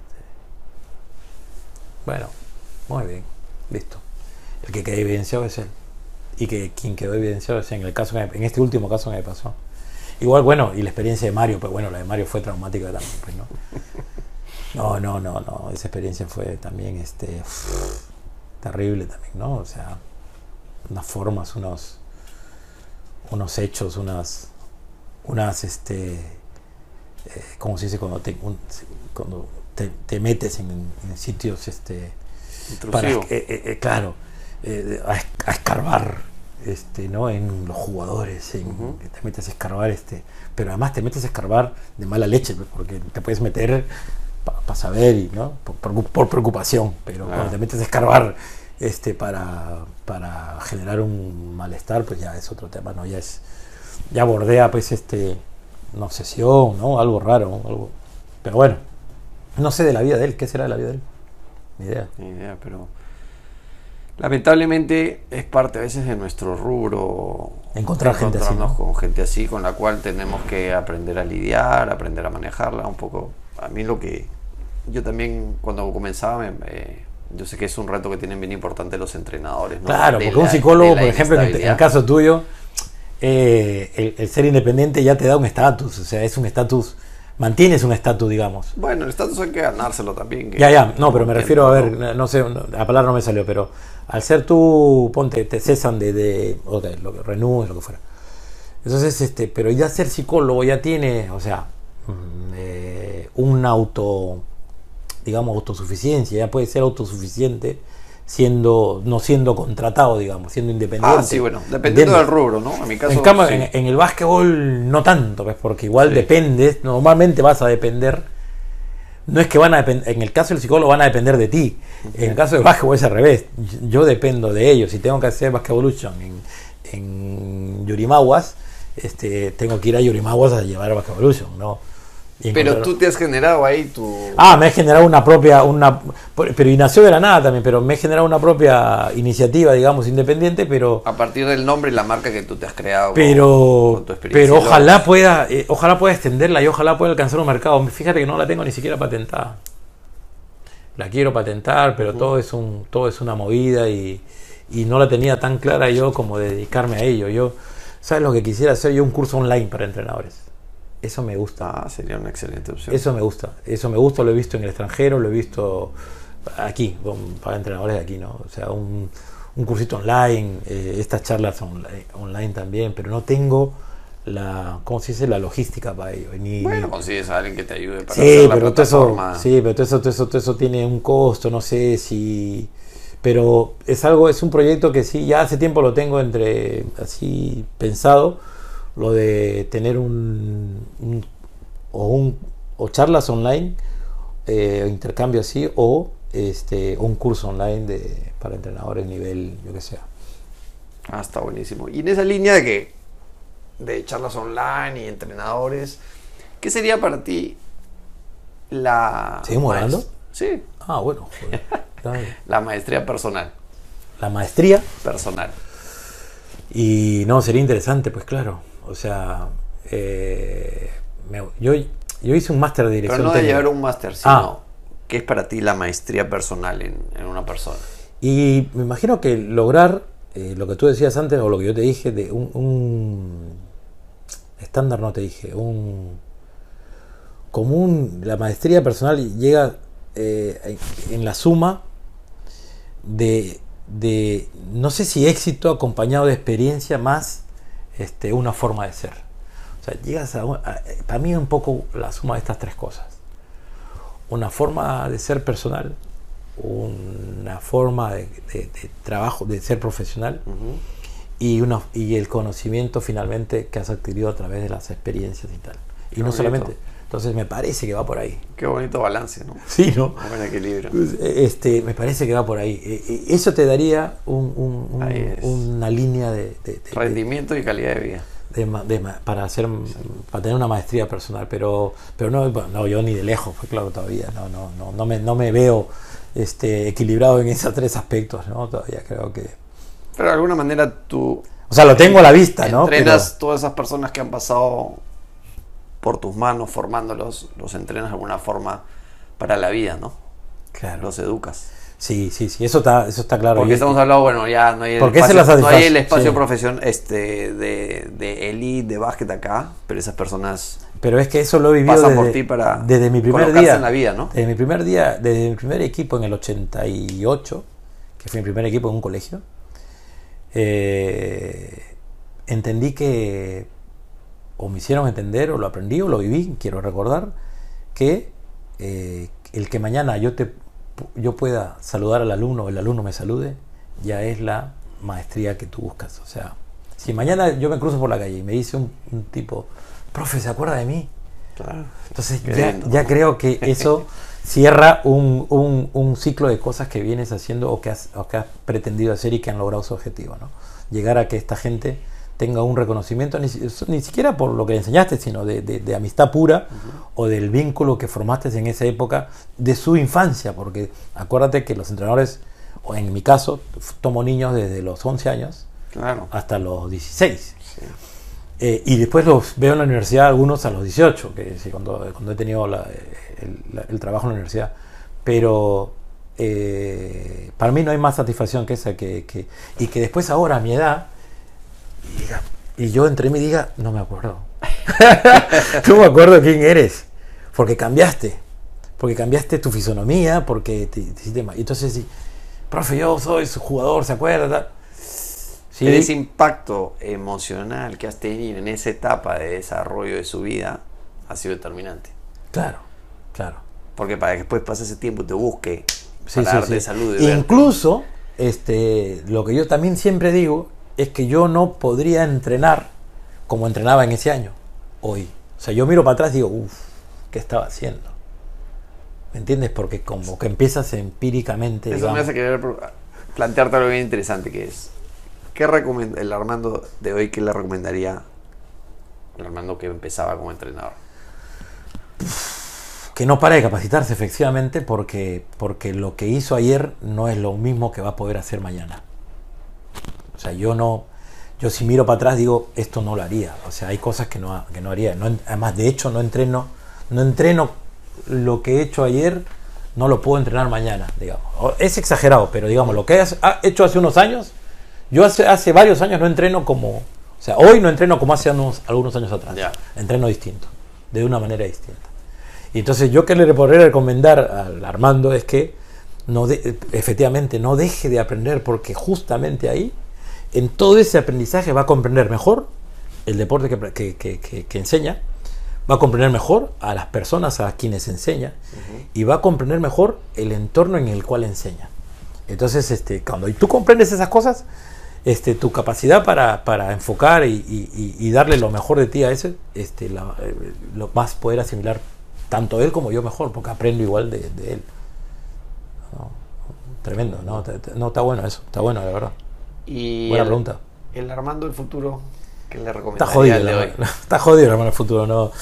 bueno, muy bien, listo. El que queda evidenciado es él. Y que quien quedó evidenciado es en el caso que me- en este último caso que me pasó. Igual, bueno, y la experiencia de Mario, pues bueno, la de Mario fue traumática también, pues no. No, no, no, no. Esa experiencia fue también este terrible también, ¿no? O sea, unas formas, unos unos hechos, unas unas este eh, ¿cómo se dice cuando te un- cuando te, te metes en, en sitios este para Intrusivo. eh, eh, eh, claro eh, a, a escarbar este no en los jugadores en- Ujú. te metes a escarbar este pero además te metes a escarbar de mala leche pues, porque te puedes meter para saber y no por, por- por preocupación pero Claro. cuando te metes a escarbar este, para, para generar un malestar, pues ya es otro tema, ¿no? Ya es, ya bordea pues este una obsesión, ¿no? Algo raro, algo. Pero bueno, no sé de la vida de él, ¿qué será de la vida de él? Ni idea. Ni idea, pero lamentablemente es parte a veces de nuestro rubro Encontrar gente así, encontrarnos ¿no? con gente así, con la cual tenemos que aprender a lidiar, aprender a manejarla un poco. A mí lo que yo también cuando comenzaba, me- me- yo sé que es un reto que tienen bien importante los entrenadores. ¿no? Claro, De porque un psicólogo, por ejemplo, en el, en el caso tuyo, eh, el, el ser independiente ya te da un estatus, o sea, es un estatus, mantienes un estatus, digamos. Bueno, el estatus hay que ganárselo también. que- Ya, ya, no, pero me refiero a ver, no sé, no, la palabra no me salió, pero al ser tú, ponte, te cesan de, de o de lo que renúes, lo que fuera. Entonces, este, pero ya ser psicólogo ya tiene, o sea, mm, eh, un auto, digamos, autosuficiencia, ya puede ser autosuficiente siendo, no siendo contratado, digamos, siendo independiente. Ah, sí, bueno, dependiendo del rubro, ¿no? En mi caso, En cambio, sí. en, en el básquetbol no tanto, pues, porque igual Sí. dependes, normalmente vas a depender. No es que van a depender, en el caso del psicólogo van a depender de ti. En el caso del básquetbol es al revés. Yo- Yo dependo de ellos. Si tengo que hacer Basketbolution en, en Yurimaguas, este, tengo que ir a Yurimaguas a llevar Basketbolution, ¿no? Pero tú te has generado ahí tu... Ah, me he generado una propia, una, pero y nació de la nada también, pero me he generado una propia iniciativa, digamos, independiente, pero A partir del nombre y la marca que tú te has creado. con- pero con tu experiencia pero ojalá pueda eh, ojalá pueda extenderla y ojalá pueda alcanzar un mercado. Fíjate que no la tengo ni siquiera patentada. La quiero patentar pero todo es un todo es una movida y, y no la tenía tan clara yo como dedicarme a ello. Yo sabes lo que quisiera hacer yo un curso online para entrenadores eso me gusta. Ah, sería una excelente opción. eso me gusta. Eso me gusta lo he visto en el extranjero lo he visto aquí para entrenadores de aquí no o sea un, un cursito online eh, estas charlas online, online también pero no tengo la cómo se dice la logística para ello ni, Bueno, ni- consigues a alguien que te ayude para sí hacer la pero todo eso sí pero todo eso, todo eso todo eso tiene un costo no sé si pero es algo es un proyecto que sí ya hace tiempo lo tengo entre así pensado lo de tener un, un- o un o charlas online eh, intercambio así o este un curso online de para entrenadores nivel yo que sea Ah, está buenísimo. Y en esa línea de que de charlas online y entrenadores, ¿qué sería para ti la ¿Seguimos hablando? Sí, ah bueno dale. la maestría personal, la maestría personal. Y no, sería interesante, pues claro. O sea, eh, me- yo, yo hice un máster de Pero dirección no de técnica. llevar un máster, sino Ah. ¿qué es para ti la maestría personal en, en una persona? Y me imagino que lograr eh, lo que tú decías antes, o lo que yo te dije, de un, un estándar, no te dije, un como un, la maestría personal llega eh, en la suma de, de, no sé si éxito acompañado de experiencia más este, una forma de ser. O sea, llegas a, para mí un poco la suma de estas tres cosas. Una forma de ser personal, una forma de, de- de trabajo, de ser profesional y, una, y el conocimiento finalmente que has adquirido a través de las experiencias y tal. Y no solamente. Entonces me parece que va por ahí. Qué bonito balance, ¿no? Sí, ¿no? Un buen equilibrio. Pues, Este, me parece que va por ahí. Eh, eh, Eso te daría un- un- un- Ahí es. una línea de, de- de- Rendimiento y calidad de vida. para hacer para tener una maestría personal, pero pero no, bueno, no yo ni de lejos, pues claro todavía no no no no me, no me veo este equilibrado en esos tres aspectos, ¿no? Todavía creo que Pero de alguna manera tú o sea, lo tengo a la vista, ¿no? entrenas todas esas personas que han pasado por tus manos formándolos, los entrenas de alguna forma para la vida, ¿no? Claro. Los educas. Sí, sí, sí, eso está eso está claro. Porque estamos hablando, bueno, ya no hay el espacio, no hay el espacio sí. profesión este, de, de elite, de básquet acá, pero esas personas Pero es que eso lo he vivido desde, por ti para desde mi primer día. en la vida, ¿no? Desde mi primer día, desde mi primer equipo en el 88, que fue mi primer equipo en un colegio, eh, entendí que, o me hicieron entender, o lo aprendí, o lo viví, quiero recordar, que eh, el que mañana yo, te, yo pueda saludar al alumno, o el alumno me salude, ya es la maestría que tú buscas. O sea, si mañana yo me cruzo por la calle y me dice un, un tipo, profe, ¿se acuerda de mí? Claro. Entonces ya, creo que eso cierra un, un- un ciclo de cosas que vienes haciendo o que, has, o que has pretendido hacer y que han logrado su objetivo. ¿no? Llegar a que esta gente tenga un reconocimiento, ni, ni siquiera por lo que enseñaste, sino de, de- de amistad pura o del vínculo que formaste en esa época de su infancia, porque acuérdate que los entrenadores, o en mi caso, tomo niños desde los 11 años Claro. hasta los 16. Sí. Eh, y después los veo en la universidad algunos a los 18, que sí, cuando, cuando he tenido la- el, la- el trabajo en la universidad. Pero eh, para mí no hay más satisfacción que esa, que, que- y que después ahora a mi edad, diga- y yo entre mí diga, no me acuerdo. no me acuerdo quién eres, porque cambiaste, porque cambiaste tu fisonomía, porque te, te hiciste mal. Y Entonces, sí, profe, yo soy su jugador, ¿se acuerda? Sí, ese impacto emocional que has tenido en esa etapa de desarrollo de su vida ha sido determinante. claro, claro. Porque para que después pase ese tiempo y te busque para sí, darte sí. salud y verte. Incluso, este, lo que yo también siempre digo es que yo no podría entrenar como entrenaba en ese año, hoy. O sea, yo miro para atrás y digo, uff, ¿qué estaba haciendo? ¿Me entiendes? Porque como que empiezas empíricamente. Eso digamos. me hace querer plantearte algo bien interesante que es ¿qué recomend- el Armando de hoy qué le recomendaría el Armando que empezaba como entrenador? que no para de capacitarse efectivamente porque, porque lo que hizo ayer no es lo mismo que va a poder hacer mañana. O sea, yo no, yo si miro para atrás digo, esto no lo haría. O sea, hay cosas que no, que no haría. No además, de hecho, no entreno, no entreno lo que he hecho ayer, no lo puedo entrenar mañana, digamos. Es exagerado, pero digamos, lo que he hecho hace unos años, yo hace, hace varios años no entreno como, o sea, hoy no entreno como hace unos, algunos años atrás. Entreno distinto, de una manera distinta. Y entonces yo que le podría recomendar al Armando es que no de- efectivamente no deje de aprender porque justamente ahí, en todo ese aprendizaje va a comprender mejor el deporte que, que- que- enseña, va a comprender mejor a las personas a quienes enseña y va a comprender mejor el entorno en el cual enseña. Entonces, este, cuando tú comprendes esas cosas, este, tu capacidad para, para enfocar y, y- y- darle lo mejor de ti a ese, este, la- eh, lo vas a poder asimilar tanto él como yo mejor, porque aprendo igual de, de él. No, tremendo, no, no, está bueno eso, está bueno, la verdad. Y Buena el, pregunta. el Armando del futuro, ¿qué le Está recomendaría jodido, al de el hoy? Armando- está jodido el hermano del futuro, no.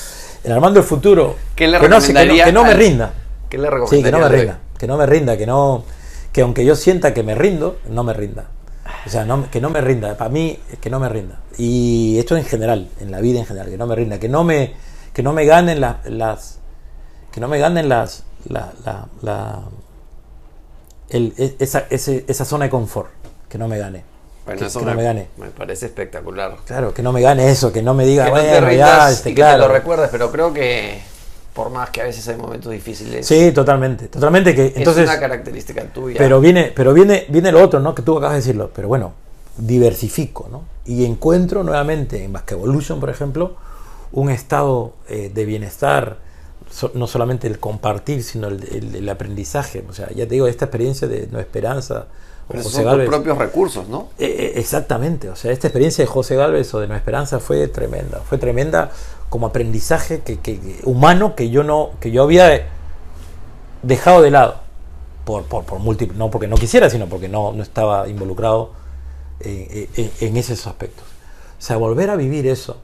El Armando del futuro, ¿Qué le que, no, que no- recomendaría que no me rinda. ¿Qué le Sí, recomendaría que no me rinda, que no me rinda, que no, que aunque yo sienta que me rindo, no me rinda. O sea, no- que no me rinda, para mí, que no me rinda. Y esto en general, en la vida en general, que no me rinda, que no me, que no me ganen las, las que no me ganen las, la, la, la- el- e- esa, ese- esa zona de confort, que no me gane. Bueno, que, eso que me, no me gane. me parece espectacular. Claro, que no me gane eso, que no me diga, que no te bueno, rindas ya, este, y que claro. te lo recuerdes, pero creo que por más que a veces hay momentos difíciles, Sí, totalmente, totalmente que entonces es una característica tuya. Pero viene, pero viene, viene lo otro, ¿no? Que tú acabas de decirlo. Pero bueno, diversifico, ¿no? Y encuentro nuevamente en Basque Evolution, por ejemplo, un estado eh, de bienestar, so- no solamente el compartir, sino el, el- el aprendizaje. O sea, ya te digo, esta experiencia de No Esperanza pero esos José son tus propios recursos, ¿no? Eh, eh, exactamente, o sea, esta experiencia de José Galvez o de No Esperanza fue tremenda, fue tremenda como aprendizaje que, que- que- humano que yo no, que yo había dejado de lado por, por, por múltiples, no porque no quisiera, sino porque no, no estaba involucrado en, en- en esos aspectos. O sea, volver a vivir eso,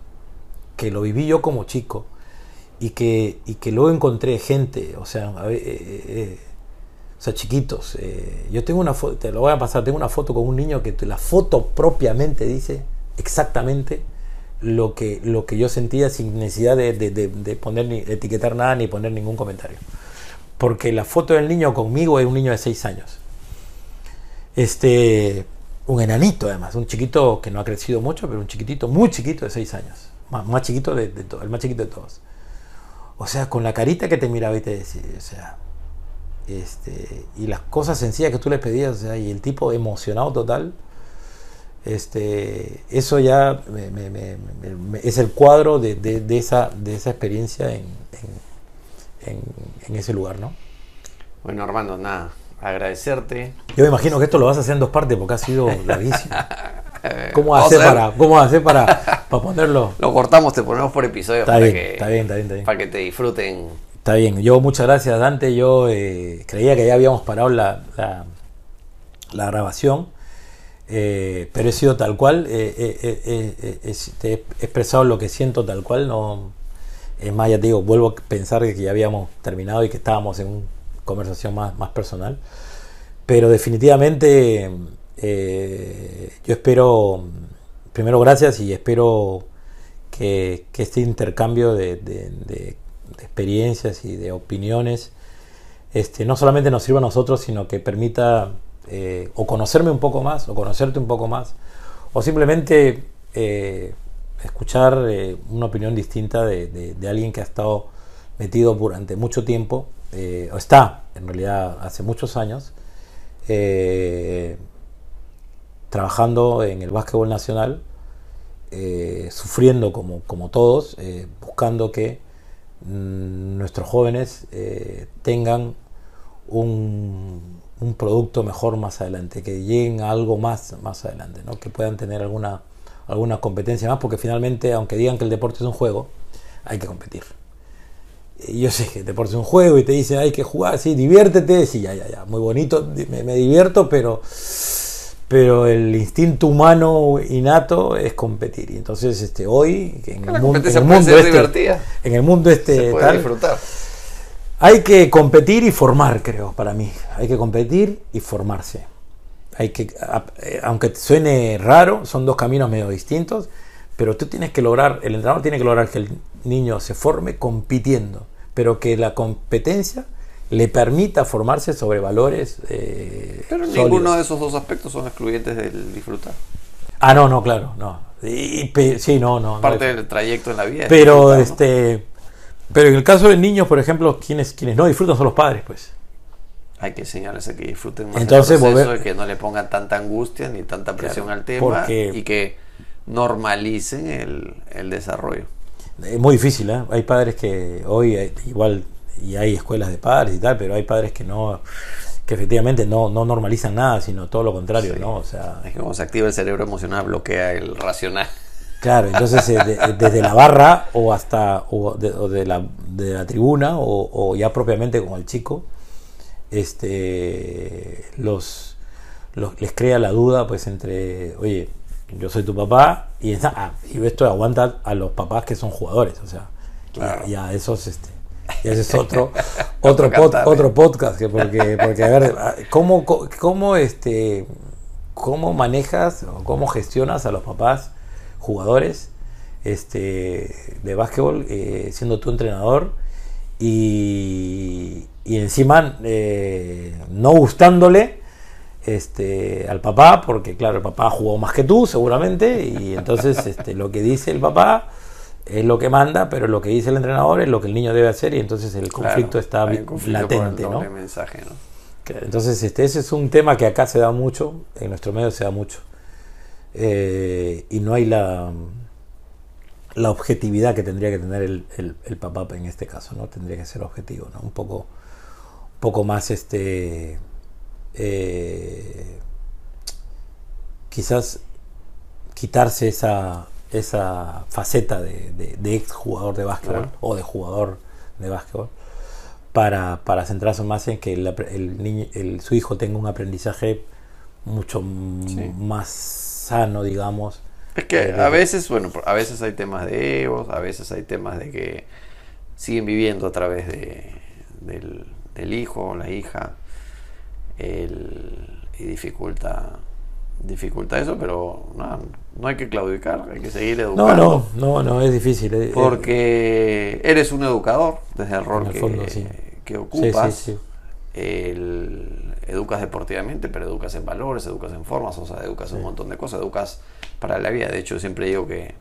que lo viví yo como chico, y que, y que luego encontré gente, o sea, eh, eh, eh, sea, chiquitos. eh, yo tengo una foto, te lo voy a pasar, tengo una foto con un niño que la foto propiamente dice exactamente lo que, lo que yo sentía sin necesidad de, de- poner ni etiquetar nada ni poner ningún comentario. Porque la foto del niño conmigo es un niño de 6 años. Este, un enanito además, un chiquito que no ha crecido mucho, pero un chiquitito, muy chiquito de 6 años. Más, más chiquito de, de to- el más chiquito de todos. O sea, con la carita que te miraba y te decía, o sea, este, y las cosas sencillas que tú le pedías, o sea, y el tipo emocionado total, este, eso ya me- me- me- es el cuadro de, de- de esa, de esa experiencia en, en- en- en ese lugar, ¿no? Bueno, Armando, nada, agradecerte. Yo me imagino que esto lo vas a hacer en dos partes porque ha sido larguísimo. ¿Cómo hacer para, cómo hacer para, para ponerlo? Lo cortamos, te ponemos por episodio Está para, bien, que, está bien, está bien, está bien. para que te disfruten Está bien, yo muchas gracias Dante, yo eh, creía que ya habíamos parado la, la, grabación, eh, pero he sido tal cual, eh, he expresado lo que siento tal cual, no, es más, ya te digo, vuelvo a pensar que ya habíamos terminado y que estábamos en una conversación más, más personal, pero definitivamente yo espero, primero gracias y espero que, este intercambio de- de experiencias y de opiniones este, no solamente nos sirva a nosotros, sino que permita eh, o conocerme un poco más, o conocerte un poco más, o simplemente eh, escuchar eh, una opinión distinta de, de- de alguien que ha estado metido durante mucho tiempo, eh, o está en realidad hace muchos años, eh, trabajando en el básquetbol nacional, eh, sufriendo como, como todos, buscando que nuestros jóvenes eh, tengan un, un producto mejor más adelante, que lleguen a algo más más adelante, ¿no? que puedan tener alguna, alguna competencia más, porque finalmente, aunque digan que el deporte es un juego, hay que competir. Yo sé que el deporte es un juego y te dicen hay que jugar, sí, diviértete, sí, ya, ya, ya, muy bonito, me, me divierto, pero pero el instinto humano innato es competir. Y entonces, este, hoy, en el, mundo, en el mundo este, en el mundo este tal, disfrutar. hay que competir y formar, creo, para mí. Hay que competir y formarse. Hay que, eh, aunque suene raro, son dos caminos medio distintos, pero tú tienes que lograr, el entrenador tiene que lograr que el niño se forme compitiendo, pero que la competencia le permita formarse sobre valores. eh, Pero sólidos. ninguno de esos dos aspectos son excluyentes del disfrutar. Ah, no, no, claro, no. Y- y pe- sí, no, no. Parte del trayecto en la vida. es pero este, pero en el caso de niños, por ejemplo, quienes quienes no disfrutan son los padres, pues. Hay que enseñarles a que disfruten más Entonces, el proceso, volver- que no le pongan tanta angustia ni tanta presión Claro, al tema porque- y que normalicen el, el desarrollo. Es muy difícil, ¿eh? Hay padres que hoy eh, igual y hay escuelas de padres y tal, pero hay padres que no que efectivamente no, no normalizan nada, sino todo lo contrario, Sí. ¿no? O sea, Es que cuando se activa el cerebro emocional bloquea el racional. Claro, entonces eh, de- desde la barra o hasta o de, o de la, de la tribuna o, o ya propiamente con el chico, este, los, los- les crea la duda pues entre, oye, yo soy tu papá y, ah, y esto aguanta a los papás que son jugadores, o sea, Claro. ya, ya esos este, ese es otro otro otro podcast que porque porque a ver cómo cómo este cómo manejas o cómo gestionas a los papás jugadores este de básquetbol eh, siendo tu entrenador y, y encima eh, no gustándole este al papá porque claro el papá jugó más que tú seguramente y entonces este, lo que dice el papá es lo que manda pero lo que dice el entrenador es lo que el niño debe hacer y entonces el conflicto Claro, está conflicto latente ¿no? mensaje, Entonces, este, ese es un tema que acá se da mucho, en nuestro medio se da mucho. Eh, y no hay la, la objetividad que tendría que tener el, el- el papá en este caso, ¿no? Tendría que ser objetivo, ¿no? Un poco, un poco más este. eh, quizás quitarse esa, esa faceta de, de- de ex jugador de básquetbol Claro. o de jugador de básquetbol para, para centrarse más en que el, el niño, el- su hijo tenga un aprendizaje mucho Sí. más sano, digamos. Es que Eh, a veces, bueno, a veces hay temas de egos, a veces hay temas de que siguen viviendo a través de, del, del hijo o la hija el- y dificulta, dificulta eso, pero no, no hay que claudicar, hay que seguir No, educando. no, no, no, es difícil. eh, Porque eres un educador desde el rol el que, fondo, sí. que sí, ocupas. sí, sí. el- educas deportivamente, pero educas en valores, educas en formas, o sea, educas en un montón de cosas, educas para la vida. De hecho, siempre digo que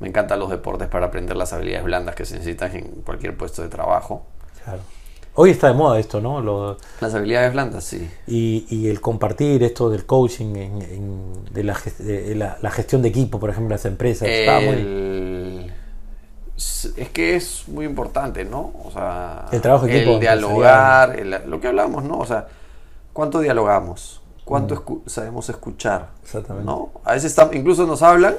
me encantan los deportes para aprender las habilidades blandas que se necesitan en cualquier puesto de trabajo. claro. Hoy está de moda esto, ¿no? Lo- Las habilidades blandas, sí. y, y el compartir esto del coaching, en, en- de, la, ges- de la, la gestión de equipo, por ejemplo, en las empresas. está muy- El- Es que es muy importante, ¿no? O sea, El trabajo de equipo el dialogar, el- lo que hablamos, ¿no? O sea, ¿cuánto dialogamos? ¿Cuánto escu- sabemos escuchar? Mm. Exactamente. ¿no? A veces tam- incluso nos hablan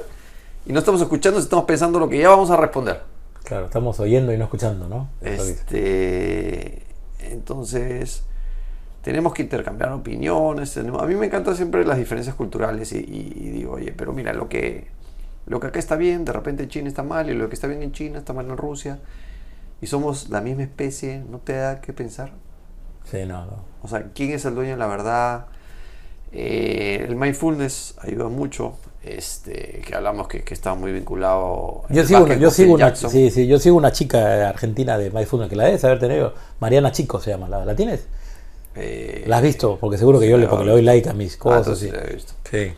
y no estamos escuchando, estamos pensando lo que ya vamos a responder. Claro, estamos oyendo y no escuchando, ¿no? Este, entonces, tenemos que intercambiar opiniones. A mí me encantan siempre las diferencias culturales y, y digo, oye, pero mira, lo que, lo que acá está bien, de repente en China está mal, y lo que está bien en China está mal en Rusia. Y somos la misma especie, ¿no te da que pensar? Sí, no, no. O sea, ¿quién es el dueño de la verdad? Eh, el mindfulness ayuda mucho, este, que hablamos que, que está muy vinculado. Yo sigo, una, yo, sigo una, sí, sí, yo sigo una chica argentina de mindfulness que la debes haber tenido. Mariana Chico se llama, ¿la, la tienes? Eh, ¿La has visto? Porque seguro que yo le, porque le doy like a mis ah, cosas. he visto. Sí.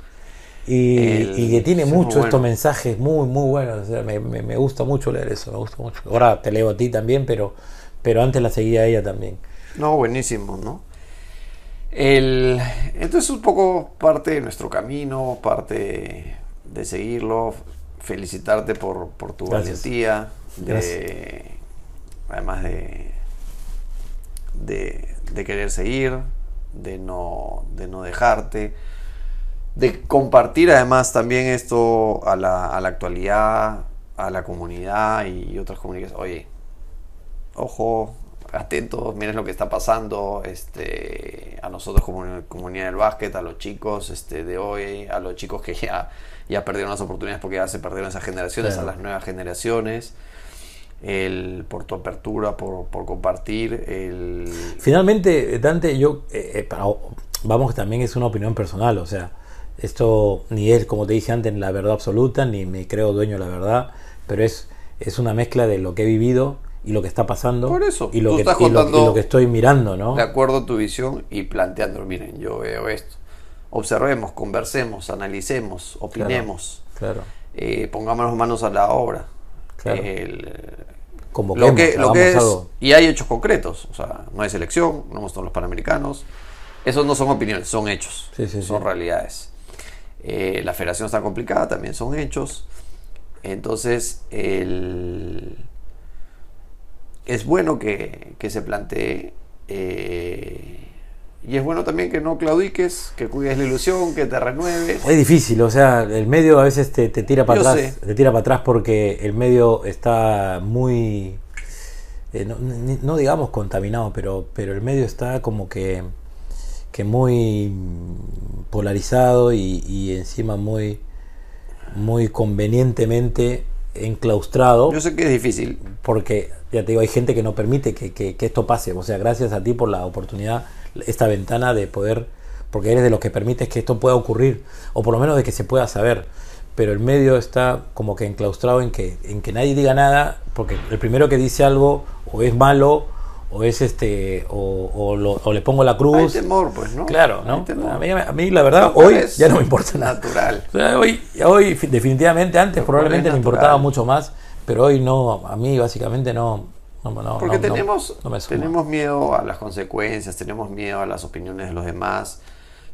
Y, El- y que tiene mucho bueno. estos mensajes muy, muy buenos. O sea, me, me- me gusta mucho leer eso, me gusta mucho. Ahora te leo a ti también, pero, pero antes la seguía a ella también. No, buenísimo, ¿no? El, entonces es un poco parte de nuestro camino, parte de seguirlo, felicitarte por, por tu Gracias. valentía, de, Gracias. además de, de, de querer seguir, de no, de no dejarte, de compartir además también esto a la, a la actualidad, a la comunidad y otras comunidades. Oye, ojo, atentos, miren lo que está pasando, este, a nosotros como comunidad del básquet, a los chicos este, de hoy, a los chicos que ya, ya perdieron las oportunidades porque ya se perdieron esas generaciones, Claro. a las nuevas generaciones, el, por tu apertura, por, por compartir, el... Finalmente, Dante, yo, eh, eh, para- vamos, también es una opinión personal, o sea, esto ni es, como te dije antes, la verdad absoluta, ni me creo dueño de la verdad, pero es, es una mezcla de lo que he vivido y lo que está pasando Por eso, y lo, tú que, estás y lo- y lo que estoy mirando, ¿no? de acuerdo a tu visión y planteándolo, miren, yo veo esto. Observemos, conversemos, analicemos, opinemos, Claro, eh, pongámonos manos a la obra. Claro. El- convoquemos, lo que, lo que es, algo. y hay hechos concretos, o sea, no hay selección, no hemos estado los panamericanos, esos no son opiniones, son hechos, Sí, sí, son sí. realidades. Eh, la federación está complicada, también son hechos. Entonces, el- es bueno que, que se plantee. eh, y es bueno también que no claudiques, que cuides la ilusión, que te renueves. Es difícil, o sea, el medio a veces te, te tira para Yo atrás, sé. te tira para atrás porque el medio está muy, eh, no digamos contaminado, pero, pero el medio está como que, que muy polarizado y, y encima muy, muy convenientemente enclaustrado Yo sé que es difícil, porque ya te digo, hay gente que no permite que, que- que esto pase. O sea, gracias a ti por la oportunidad, esta ventana de poder, porque eres de los que permites que esto pueda ocurrir, o por lo menos de que se pueda saber. Pero el medio está como que enclaustrado en que, en que nadie diga nada, porque el primero que dice algo o es malo, o es este, o, o lo- o le pongo la hay cruz. temor, pues, ¿no? Claro, Hay ¿no? A mí, a mí la verdad, hoy ya no me importa nada. Natural. Hoy, hoy fi- definitivamente antes probablemente me importaba mucho más, pero hoy no, a mí básicamente no. no, no, Porque no, tenemos, no me suma. tenemos miedo a las consecuencias, tenemos miedo a las opiniones de los demás,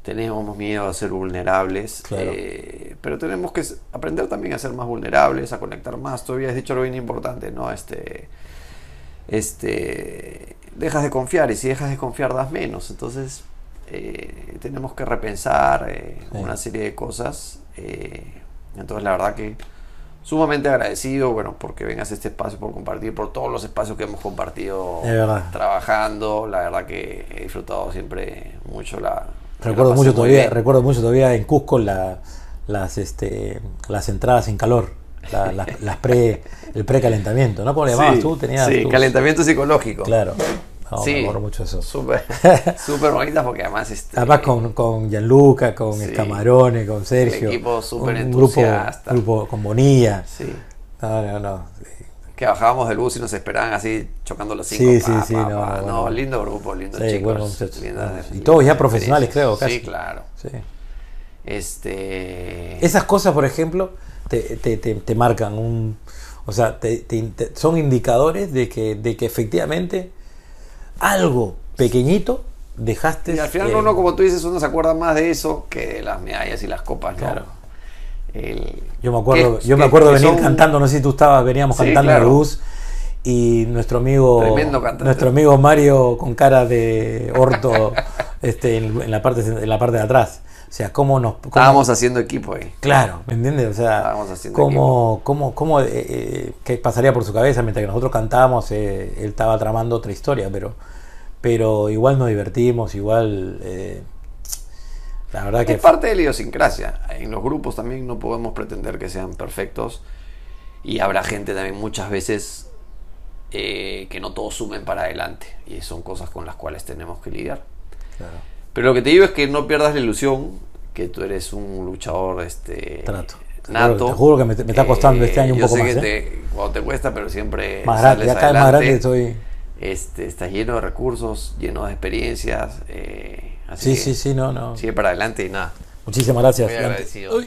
tenemos miedo a ser vulnerables, Claro. eh, pero tenemos que aprender también a ser más vulnerables, a conectar más. Tú habías dicho algo bien importante, ¿no? Este, este, dejas de confiar y si dejas de confiar das menos. Entonces eh, tenemos que repensar eh, Sí. una serie de cosas. eh, entonces la verdad que sumamente agradecido, bueno, porque vengas a este espacio, por compartir, por todos los espacios que hemos compartido trabajando. La verdad que he disfrutado siempre mucho la... Recuerdo mucho todavía, bien. recuerdo mucho todavía en Cusco la- las este las entradas en calor, la- las, las pre, el precalentamiento, ¿no? ¿Cómo le llamabas Sí, tú? Tenías sí, tus- calentamiento psicológico. Claro. No, Sí. me acuerdo mucho de eso. Súper, súper bonitas porque además... Este, Además con, con Gianluca, con Sí. Escamarone, con Sergio. equipo súper un grupo, entusiasta. grupo con Bonilla. Sí. No, no, no. Que bajábamos del bus y nos esperaban así chocando los cinco. Sí, pa, sí, sí, pa, no, pa. bueno. No, lindo grupo, lindo Sí, chicos. bueno, Y todos ya profesionales, creo, casi. Sí, claro. Sí. Este. Esas cosas, por ejemplo, te, te, te, te marcan un. O sea, te- son indicadores de que, de que efectivamente algo pequeñito dejaste. Y al final eh, uno, como tú dices, uno se acuerda más de eso que de las medallas y las copas, ¿no? Claro. El- Yo me acuerdo, que- yo me acuerdo que venir son- cantando, no sé si tú estabas, veníamos Sí, cantando en el claro. bus y nuestro amigo nuestro amigo Mario con cara de orto este, en, en la parte en la parte de atrás O sea, cómo nos... cómo- Estábamos haciendo equipo ahí. Claro, ¿me entiendes? O sea, Estábamos haciendo cómo, cómo, cómo, eh, eh, qué pasaría por su cabeza mientras que nosotros cantábamos, eh, él estaba tramando otra historia, pero, pero igual nos divertimos, igual, eh, la verdad que Es parte de la idiosincrasia. En los grupos también no podemos pretender que sean perfectos. Y habrá gente también muchas veces eh, que no todos sumen para adelante. Y son cosas con las cuales tenemos que lidiar. Claro. Pero lo que te digo es que no pierdas la ilusión que tú eres un luchador este, Trato. Nato. te juro que me- me está costando este año un yo poco sé más, que ¿eh? te- cuando te cuesta, pero siempre más grande, ya vez más adelante. grande estoy. Este, estás lleno de recursos, lleno de experiencias. eh, así Sí, que sí, sí, no, no. Sigue para adelante y nada. Muchísimas gracias. Muy agradecido.